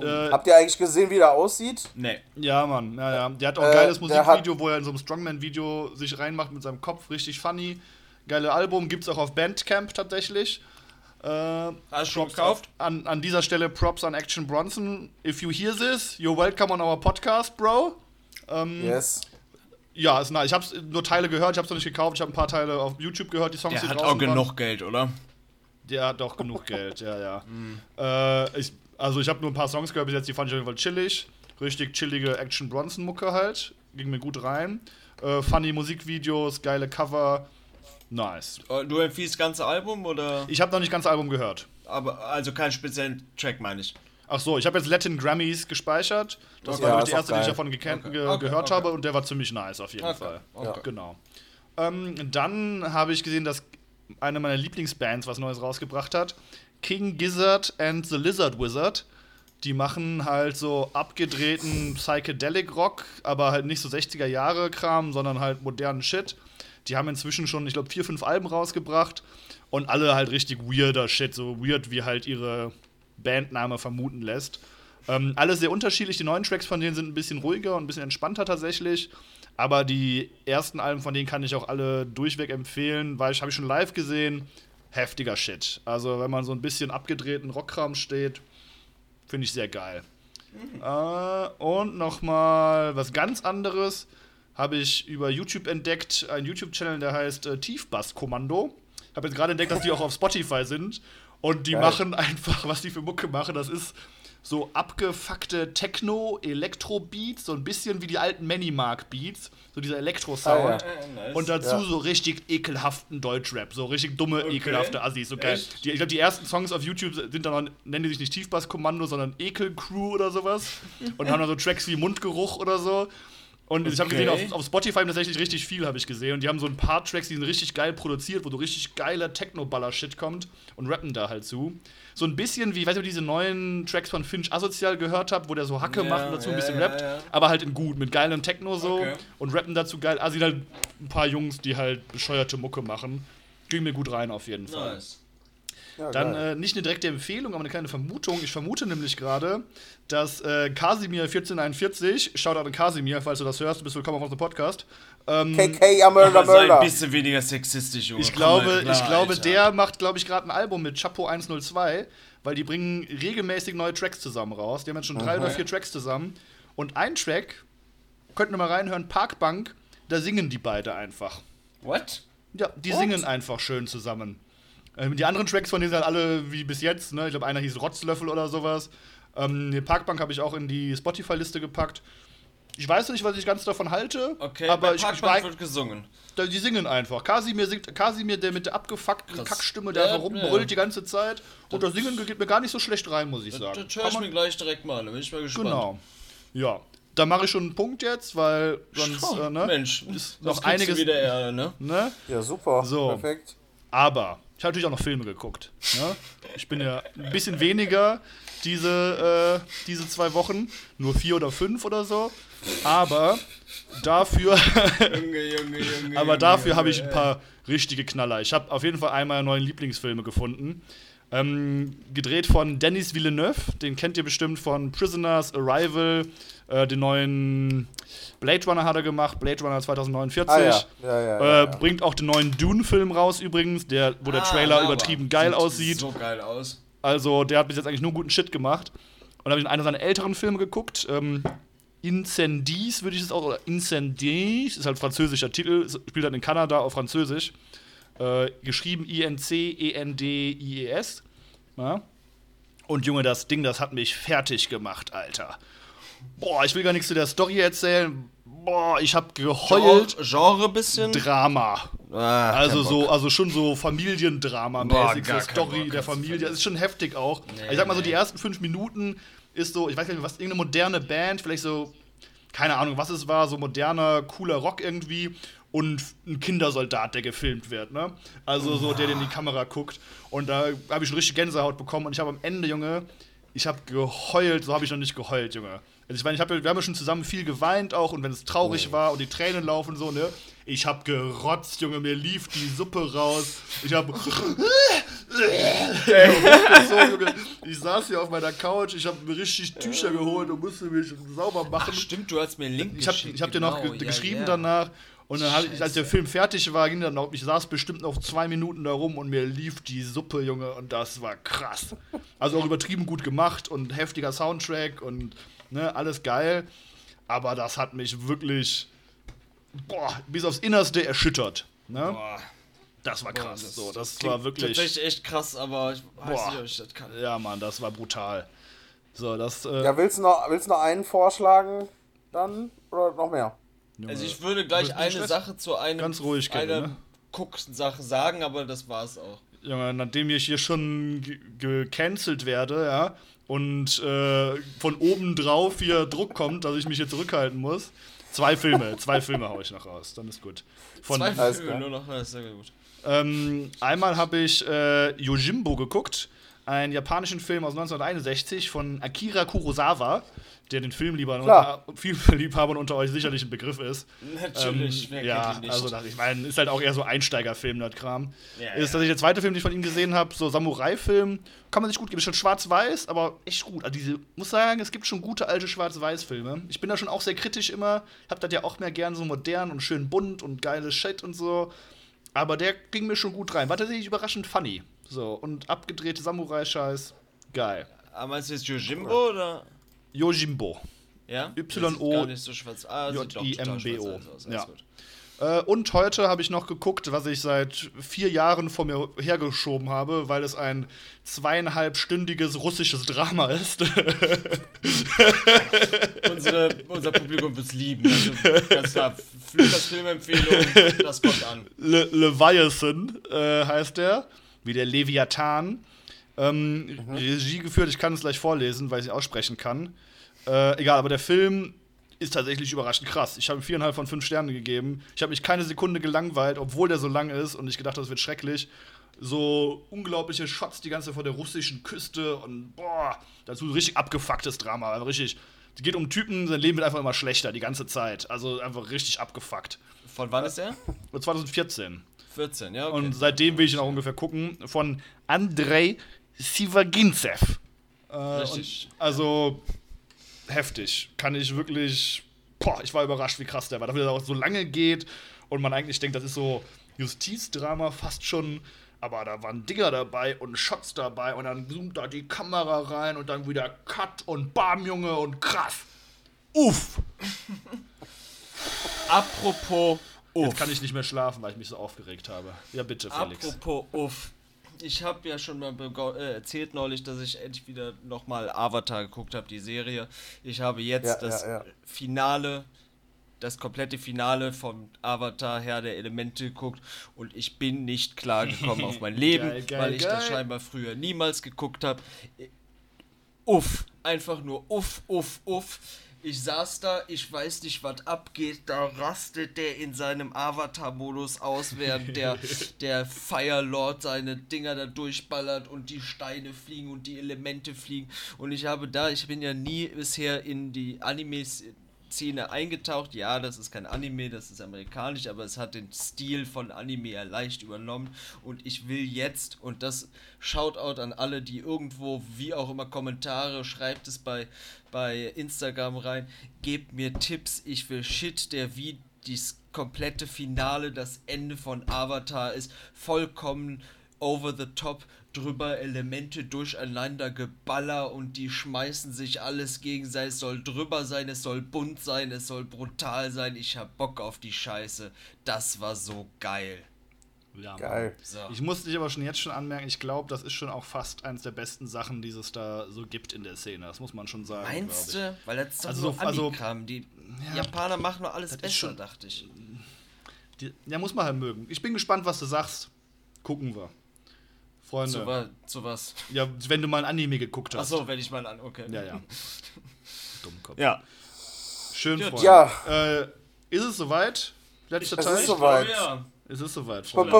Äh, Habt ihr eigentlich gesehen, wie der aussieht? Nee. ja, Mann. Ja, ja. Der hat auch ein Äh, geiles Musikvideo, wo er in so einem Strongman-Video sich reinmacht mit seinem Kopf. Richtig funny. Geile Album. Gibt's auch auf Bandcamp tatsächlich. Äh, Hast du gekauft? An, an dieser Stelle Props an Action Bronson. If you hear this, you're welcome on our podcast, bro. Ähm, Yes. Ja, ist nice. Ich habe nur Teile gehört, ich habe es noch nicht gekauft. Ich habe ein paar Teile auf YouTube gehört, die Songs, Der hat auch waren. genug Geld, oder? Der hat doch genug Geld, ja, ja. Mhm. Äh, ich, also ich habe nur ein paar Songs gehört bis jetzt, die fand ich auf jeden Fall chillig. Richtig chillige Action Bronson Mucke halt. Ging mir gut rein. Äh, funny Musikvideos, geile Cover. Nice. Äh, Du empfiehlst das ganze Album oder? Ich habe noch nicht ganz Album gehört. Aber also keinen speziellen Track, meine ich. Ach so, ich habe jetzt Latin Grammys gespeichert. Das Okay. war Ja, auch erste, die ich davon Okay. ge Okay, gehört habe und der war ziemlich nice auf jeden Fall. Genau. Ähm, dann habe ich gesehen, dass eine meiner Lieblingsbands was Neues rausgebracht hat. King Gizzard and the Lizard Wizard. Die machen halt so abgedrehten Psychedelic Rock, aber halt nicht so 60er Jahre Kram, sondern halt modernen Shit. Die haben inzwischen schon, ich glaube, vier, fünf Alben rausgebracht und alle halt richtig weirder Shit, so weird wie halt ihre Bandname vermuten lässt. Ähm, alle sehr unterschiedlich. Die neuen Tracks von denen sind ein bisschen ruhiger und ein bisschen entspannter tatsächlich. Aber die ersten Alben von denen kann ich auch alle durchweg empfehlen, weil ich habe ich schon live gesehen. Heftiger Shit. Also wenn man so ein bisschen abgedrehten Rockkram steht, finde ich sehr geil. Äh, und nochmal was ganz anderes habe ich über YouTube entdeckt. Ein YouTube-Channel, der heißt äh, Tiefbass-Kommando. Habe jetzt gerade entdeckt, dass die auch auf Spotify sind. Und die Geil. machen einfach, was die für Mucke machen, das ist so abgefuckte Techno-Elektro-Beats, so ein bisschen wie die alten Manymark-Beats, so dieser Elektro-Sound. Ah, ja. nice. Und dazu Ja. so richtig ekelhaften Deutschrap, so richtig dumme, Okay. ekelhafte Assis, so geil. Die, ich glaube, die ersten Songs auf YouTube sind dann, nennen die sich nicht Tiefbass-Kommando, sondern Ekel-Crew oder sowas. Und haben dann so Tracks wie Mundgeruch oder so. Und ich habe Okay. gesehen, auf, auf Spotify tatsächlich richtig viel, habe ich gesehen. Und die haben so ein paar Tracks, die sind richtig geil produziert, wo so richtig geiler Techno-Baller-Shit kommt und rappen da halt zu. So ein bisschen wie, ich weiß nicht, ob ihr diese neuen Tracks von Finch Asozial gehört habt, wo der so Hacke Ja, macht und dazu ein bisschen ja, rappt, ja. aber halt in gut, mit geilem Techno so Okay. und rappen dazu geil. Also sind halt ein paar Jungs, die halt bescheuerte Mucke machen. Ging mir gut rein auf jeden Fall. Nice. Ja, Dann äh, nicht eine direkte Empfehlung, aber eine kleine Vermutung. Ich vermute nämlich gerade, dass äh, Kasimir 1441, Shoutout an Kasimir, falls du das hörst, du bist willkommen auf unserem Podcast. Ähm, KK, ja, Mörder, sei ein Mörder. bisschen weniger sexistisch, Junge. ich glaube, klar, ich glaube Alter. der macht, glaube ich, gerade ein Album mit Chapo 102, weil die bringen regelmäßig neue Tracks zusammen raus. Die haben jetzt schon drei oder vier Tracks zusammen. Und ein Track, könnt ihr mal reinhören, Parkbank, da singen die beide einfach. What? Ja, die What? singen einfach schön zusammen. Ähm, die anderen Tracks von denen sind halt alle wie bis jetzt, ne? Ich glaube, einer hieß Rotzlöffel oder sowas. Ähm, die Parkbank habe ich auch in die Spotify-Liste gepackt. Ich weiß nicht, was ich ganz davon halte, Okay, aber bei ich, ich Parkbank war, wird gesungen. da- die singen einfach. Kasimir singt, Kasimir, der mit der abgefuckten Krass. Kackstimme, der Ja, einfach rumbrüllt ja. die ganze Zeit. Und das Singen geht mir gar nicht so schlecht rein, muss ich sagen. Das höre ich mir gleich direkt mal an, da bin ich mal gespannt. Genau. Ja. Da mache ich schon einen Punkt jetzt, weil sonst, Oh, äh, ne? Mensch, Ist noch noch einiges einiges- wieder Erde, ne? ne? Ja, super. So. Perfekt. Aber ich habe natürlich auch noch Filme geguckt. Ne? Ich bin ja ein bisschen weniger diese, äh, diese zwei Wochen, nur vier oder fünf oder so. Aber dafür, Junge, Junge, Junge. aber dafür habe ich ein paar richtige Knaller. Ich habe auf jeden Fall einmal neuen Lieblingsfilme gefunden. Ähm, gedreht von Denis Villeneuve, den kennt ihr bestimmt von Prisoners, Arrival, äh, den neuen Blade Runner hat er gemacht, Blade Runner 2049. Ah, ja. Ja, ja, äh, ja, ja. Bringt auch den neuen Dune-Film raus übrigens, der, wo der Ah, Trailer aber übertrieben geil sieht aussieht. So geil aus. Also, der hat bis jetzt eigentlich nur guten Shit gemacht. Und habe ich in einer seiner älteren Filme geguckt. Ähm, Incendies würde ich es auch, oder Incendies, ist halt französischer Titel, spielt halt in Kanada auf Französisch. Äh, geschrieben I-N-C-E-N-D-I-E-S. Ja. Und Junge, das Ding, das hat mich fertig gemacht, Alter. Boah, ich will gar nichts zu der Story erzählen. Boah, ich hab geheult. Genre, Genre bisschen. Drama. Ah, Also so, also schon so Familiendrama-mäßig, so gar Story Bock, der Familie. Das ist schon heftig auch. Nee, ich sag mal so, die ersten fünf Minuten ist so, ich weiß nicht, was, irgendeine moderne Band, vielleicht so, keine Ahnung, was es war, so moderner, cooler Rock irgendwie und ein Kindersoldat, der gefilmt wird, ne? Also so, der in die Kamera guckt. Und da habe ich schon richtig Gänsehaut bekommen und ich habe am Ende, Junge, ich habe geheult, so habe ich noch nicht geheult, Junge. Also ich meine, ich hab, ja- wir haben ja schon zusammen viel geweint auch und wenn es traurig war und die Tränen laufen so, ne? Ich habe gerotzt, Junge, mir lief die Suppe raus. Ich habe Junge, ich saß hier auf meiner Couch, ich habe mir richtig Tücher geholt und musste mich sauber machen. Ach, stimmt, du hast mir einen Link Ich habe geschickt, ich hab dir noch genau, ge ja, geschrieben ja. danach. Und dann, hab ich, als der Film fertig war, ging dann noch, ich saß bestimmt noch zwei Minuten da rum und mir lief die Suppe, Junge, und das war krass. Also auch übertrieben gut gemacht und heftiger Soundtrack und ne, alles geil. Aber das hat mich wirklich, boah, bis aufs Innerste erschüttert. Ne? Boah, Das war boah, krass. so, das klingt war wirklich. Tatsächlich echt krass, aber ich weiß Boah. nicht, ob ich das kann. Ja, Mann, das war brutal. So, das. Äh, Ja, willst du noch, willst du noch einen vorschlagen dann? Oder noch mehr? Also ich würde gleich eine. Sache zu einem Ganz ruhig, Kevin, einer ne? Guck-Sache sagen, aber das war's auch. Junge, nachdem ich hier schon ge- gecancelt werde, ja, und äh, von oben drauf hier Druck kommt, dass ich mich hier zurückhalten muss. Zwei Filme, zwei Filme hau ich noch raus, dann ist gut. Von, Zwei Filme nur noch, das ist sehr gut. ähm, einmal habe ich äh, Yojimbo geguckt, einen japanischen Film aus 1961 von Akira Kurosawa, der den Filmliebhabern unter, euch sicherlich ein Begriff ist. Natürlich, Ähm, wer ja, kennt ihn nicht? also das, ich meine, ist halt auch eher so Einsteigerfilm, das Kram. Ja, ist ja. tatsächlich der zweite Film, den ich von ihm gesehen habe, so Samurai-Film, kann man sich gut geben. Ist schon schwarz-weiß, aber echt gut. Also diese, muss sagen, es gibt schon gute alte Schwarz-Weiß-Filme. Ich bin da schon auch sehr kritisch immer. Hab das ja auch mehr gern so modern und schön bunt und geiles Shit und so. Aber der ging mir schon gut rein. War tatsächlich überraschend funny. So, und abgedrehte Samurai-Scheiß. Geil. Aber meinst du jetzt Yojimbo oder? Yojimbo. Ja? Y-O- so schwarz. Ah, J-I-M-B-O. Alles Ja. Äh, und heute habe ich noch geguckt, was ich seit vier Jahren vor mir hergeschoben habe, weil es ein zweieinhalbstündiges russisches Drama ist. Unsere, unser Publikum wird's lieben. Also, ganz klar, Lukas Filmempfehlung, das kommt an. Le Leviathan äh, heißt der, wie der Leviathan. Ähm, Regie geführt, ich kann es gleich vorlesen, weil ich es aussprechen kann. Äh, egal, aber der Film ist tatsächlich überraschend krass. Ich habe ihm viereinhalb von fünf Sternen gegeben. Ich habe mich keine Sekunde gelangweilt, obwohl der so lang ist und ich gedacht, das wird schrecklich. So unglaubliche Shots die ganze Zeit vor der russischen Küste und boah, dazu richtig abgefucktes Drama. Also richtig, es geht um Typen, sein Leben wird einfach immer schlechter die ganze Zeit. Also einfach richtig abgefuckt. Von wann ist der? Und 2014. 14, ja, okay. Und seitdem will ich ihn auch ungefähr gucken. Von Andrei Sivagintsev. Äh, Richtig. Also heftig. Kann ich wirklich. Boah, ich war überrascht, wie krass der war. Dafür, dass er auch so lange geht und man eigentlich denkt, das ist so Justizdrama fast schon. Aber da waren Dinger dabei und Shots dabei und dann zoomt da die Kamera rein und dann wieder Cut und Bam, Junge und krass. Uff. Apropos Jetzt Uff. kann ich nicht mehr schlafen, weil ich mich so aufgeregt habe. Ja, bitte, Felix. Apropos Uff. Ich habe ja schon mal bego- äh, erzählt neulich, dass ich endlich wieder nochmal Avatar geguckt habe, die Serie. Ich habe jetzt Ja, das ja, ja. Finale, das komplette Finale vom Avatar Herr der Elemente geguckt und ich bin nicht klar gekommen auf mein Leben, Geil, geil, weil ich das geil. scheinbar früher niemals geguckt habe. Uff, einfach nur uff, uff, uff. Ich saß da, ich weiß nicht, was abgeht. Da rastet der in seinem Avatar-Modus aus, während der, der Fire Lord seine Dinger da durchballert und die Steine fliegen und die Elemente fliegen. Und ich habe da, ich bin ja nie bisher in die Animes Szene eingetaucht. Ja, das ist kein Anime, das ist amerikanisch, aber es hat den Stil von Anime leicht übernommen. Und ich will jetzt, und das Shoutout an alle, die irgendwo, wie auch immer, Kommentare, schreibt es bei, bei Instagram rein, gebt mir Tipps, ich will Shit, der wie das komplette Finale, das Ende von Avatar ist vollkommen over the top drüber Elemente durcheinander geballer und die schmeißen sich alles gegenseitig. Es soll drüber sein, es soll bunt sein, es soll brutal sein. Ich hab Bock auf die Scheiße. Das war so geil. Ja, Geil. So. Ich muss dich aber schon jetzt schon anmerken, ich glaube, das ist schon auch fast eines der besten Sachen, die es da so gibt in der Szene. Das muss man schon sagen. Meinst du? Weil das ist doch Also so so- also- Amikram. Die Ja. Japaner machen nur alles Das ist besser, schon- dachte ich. ich. Die, ja, muss man halt mögen. Ich bin gespannt, was du sagst. Gucken wir. Freunde. Zu, wa zu was? Ja, wenn du mal ein Anime geguckt hast. Achso, wenn ich mal an. Okay. Ja, ja. Dummkopf. Ja. Schön. Freunde. Ja. Äh, ist es soweit? Letzter Es Teil? ist soweit. Oh, ja. Es ist soweit, Freunde.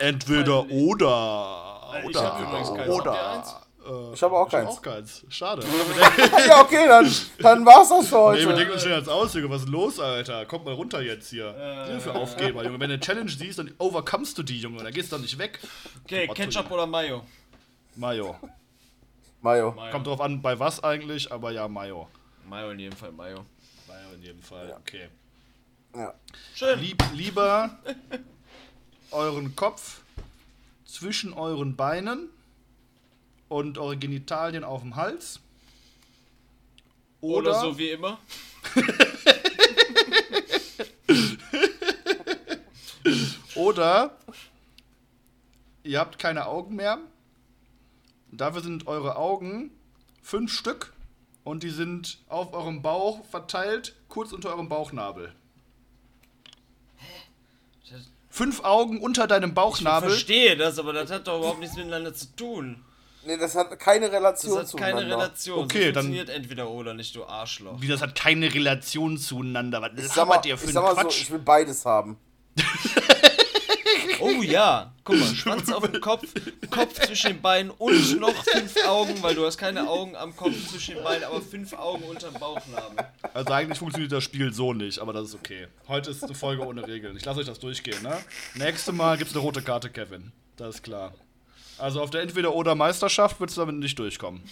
Entweder oder. Ich Oder. hab übrigens keins. Oder. Äh, Ich habe auch ich hab keins. auch keins. Schade. ja, okay, dann, dann war's das für Nee, wir heute. denken uns schon jetzt aus, Junge. Was ist los, Alter? Kommt mal runter jetzt hier. Hilfe Aufgeber, Junge. Wenn du eine Challenge siehst, dann overcomest du die, Junge. Dann gehst du doch nicht weg. Okay, Trotzdem. Ketchup oder Mayo? Mayo. Mayo. Mayo. Kommt drauf an, bei was eigentlich, aber ja, Mayo. Mayo in jedem Fall Mayo. Mayo in jedem Fall. Okay. Ja. Schön. Lieb, lieber euren Kopf zwischen euren Beinen und eure Genitalien auf dem Hals. Oder, Oder, so wie immer. oder ihr habt keine Augen mehr. Dafür sind eure Augen fünf Stück und die sind auf eurem Bauch verteilt, kurz unter eurem Bauchnabel. Fünf Augen unter deinem Ich Bauchnabel. verstehe das, aber das hat doch überhaupt nichts miteinander zu tun. Nee, das hat keine Das Relation hat keine zueinander. Relation. Okay, so dann- funktioniert entweder oder nicht, du Arschloch. Wie, das hat keine Relation zueinander. Was Ich sag mal, ihr für ich sag mal so, Quatsch? ich will beides haben. Oh ja, guck mal, Schwanz auf dem Kopf, Kopf zwischen den Beinen und noch fünf Augen, weil du hast keine Augen am Kopf zwischen den Beinen, aber fünf Augen unterm Bauchnabel. also eigentlich funktioniert das Spiel so nicht, aber das ist okay. Heute ist eine Folge ohne Regeln. Ich lasse euch das durchgehen, ne? Nächstes Mal gibt's eine rote Karte, Kevin. Das ist klar. Also auf der Entweder-Oder-Meisterschaft würdest du damit nicht durchkommen.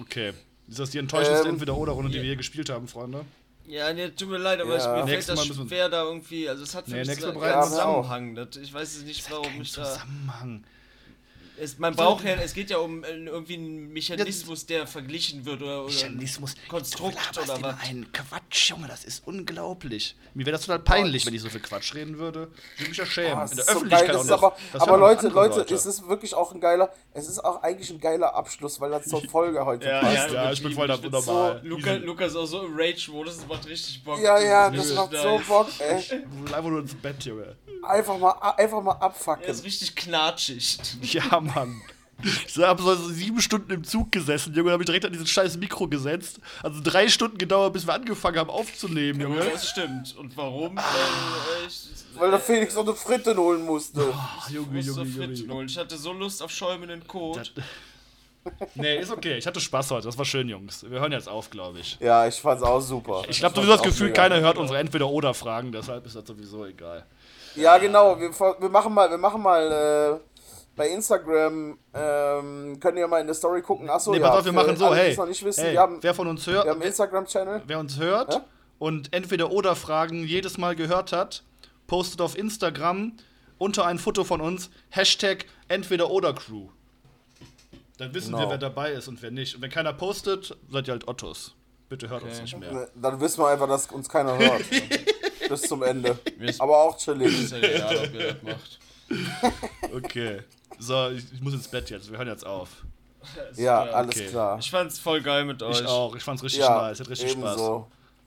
Okay. Ist das die enttäuschendste Ähm, Entweder-Oder-Runde, die wir je gespielt haben, mir Ja, nee, tut mir leid, aber Ja. ich, mir fällt das Mal schwer da irgendwie, also es hat für Nee, mich nächstes so Mal einen bereiten wir auch. Zusammenhang. Das, ich weiß nicht, warum ich da... Zusammenhang. Es, man braucht ja, es geht ja um äh, irgendwie einen Mechanismus, der verglichen wird oder, oder Mechanismus. Konstrukt du oder was. einen Quatsch, Junge, das ist unglaublich. Mir wäre das total peinlich, wenn ich so viel Quatsch reden würde. Ich würde mich ja schämen. Ah, In der so Öffentlichkeit geil. Auch noch. aber, aber Leute, andere Leute, es ist wirklich auch ein geiler, es ist auch eigentlich ein geiler Abschluss, weil das zur Folge heute Ja, passt. ja, ich bin voll da normal. So, Luca, Lukas ist auch so im Rage-Modus, das macht richtig Bock. Ja, ja, Das macht so Bock, ey. Einfach nur ins Bett, Junge. Einfach mal, einfach mal Er abfacken. ist richtig knatschig. Ja, Mann. Ich habe so sieben Stunden im Zug gesessen, Junge, habe ich direkt an dieses scheiß Mikro gesetzt. Also drei Stunden gedauert, bis wir angefangen haben aufzunehmen, Junge. Das stimmt. Und warum? Weil ich, Weil der Felix noch eine Fritten holen musste. Ach, Junge, musste Junge, Fritten Junge. holen. Ich hatte so Lust auf schäumenden Kot. Nee, ist okay. Ich hatte Spaß heute. Das war schön, Jungs. Wir hören jetzt auf, glaube ich. Ja, ich fand's auch super. Ich glaube, du hast das Gefühl, mega. keiner hört unsere Entweder-Oder-Fragen, deshalb ist das sowieso egal. Ja, genau. Wir, wir machen mal, wir machen mal äh, bei Instagram, ähm, könnt ihr mal in der Story gucken. Achso, Nee, ja, pass auf, wir machen so, alle, hey. es noch nicht wissen, hey wir haben, wer von uns wir hört, haben einen Instagram-Channel. wer uns hört Hä? und Entweder-Oder-Fragen jedes Mal gehört hat, postet auf Instagram unter ein Foto von uns Hashtag Entweder-Oder-Crew. Dann wissen wir, Genau. wer dabei ist und wer nicht. Und wenn keiner postet, seid ihr halt Ottos. Bitte hört uns Okay. nicht mehr. Ne, Dann wissen wir einfach, dass uns keiner hört. Bis zum Ende. Aber auch chillig. Ist ja egal, ob ihr das macht. Okay. So, ich, ich muss ins Bett jetzt. Wir hören jetzt auf. Ja, Ja, alles okay. klar. Ich fand's voll geil mit euch. Ich auch. Ich fand's richtig Ja, nice. Hat richtig Spaß.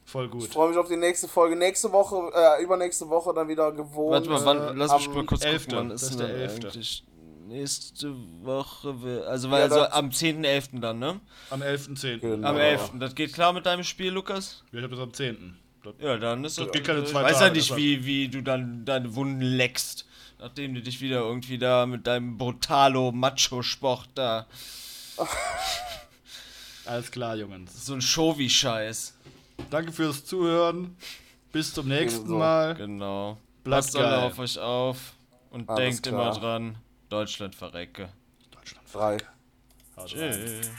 Voll Ich gut. freue mich auf die nächste Folge. Nächste Woche, äh, übernächste Woche dann wieder gewohnt. Warte mal, wann, lass mich am mal kurz 11.. gucken, wann Das ist ist denn der dann 11.. eigentlich? Nächste Woche, also, weil, Ja, also das- am 10.11. dann, ne? Am 11.10. Genau. Am 11. Das geht klar mit deinem Spiel, Lukas? Ich hab das am 10. Das Ja, dann ist das. geht keine ich zwei weiß ja nicht, das wie, wie du dann deine Wunden leckst, nachdem du dich wieder irgendwie da mit deinem Brutalo-Macho-Sport da. Alles klar, Jungs. So ein Show-wie-Scheiß. Danke fürs Zuhören. Bis zum nächsten Ebenso. Mal. Genau. Bleibt Passt geil. auf euch auf und Alles denkt immer klar. dran, Deutschland verrecke. Deutschland. Frei. Haut. Tschüss.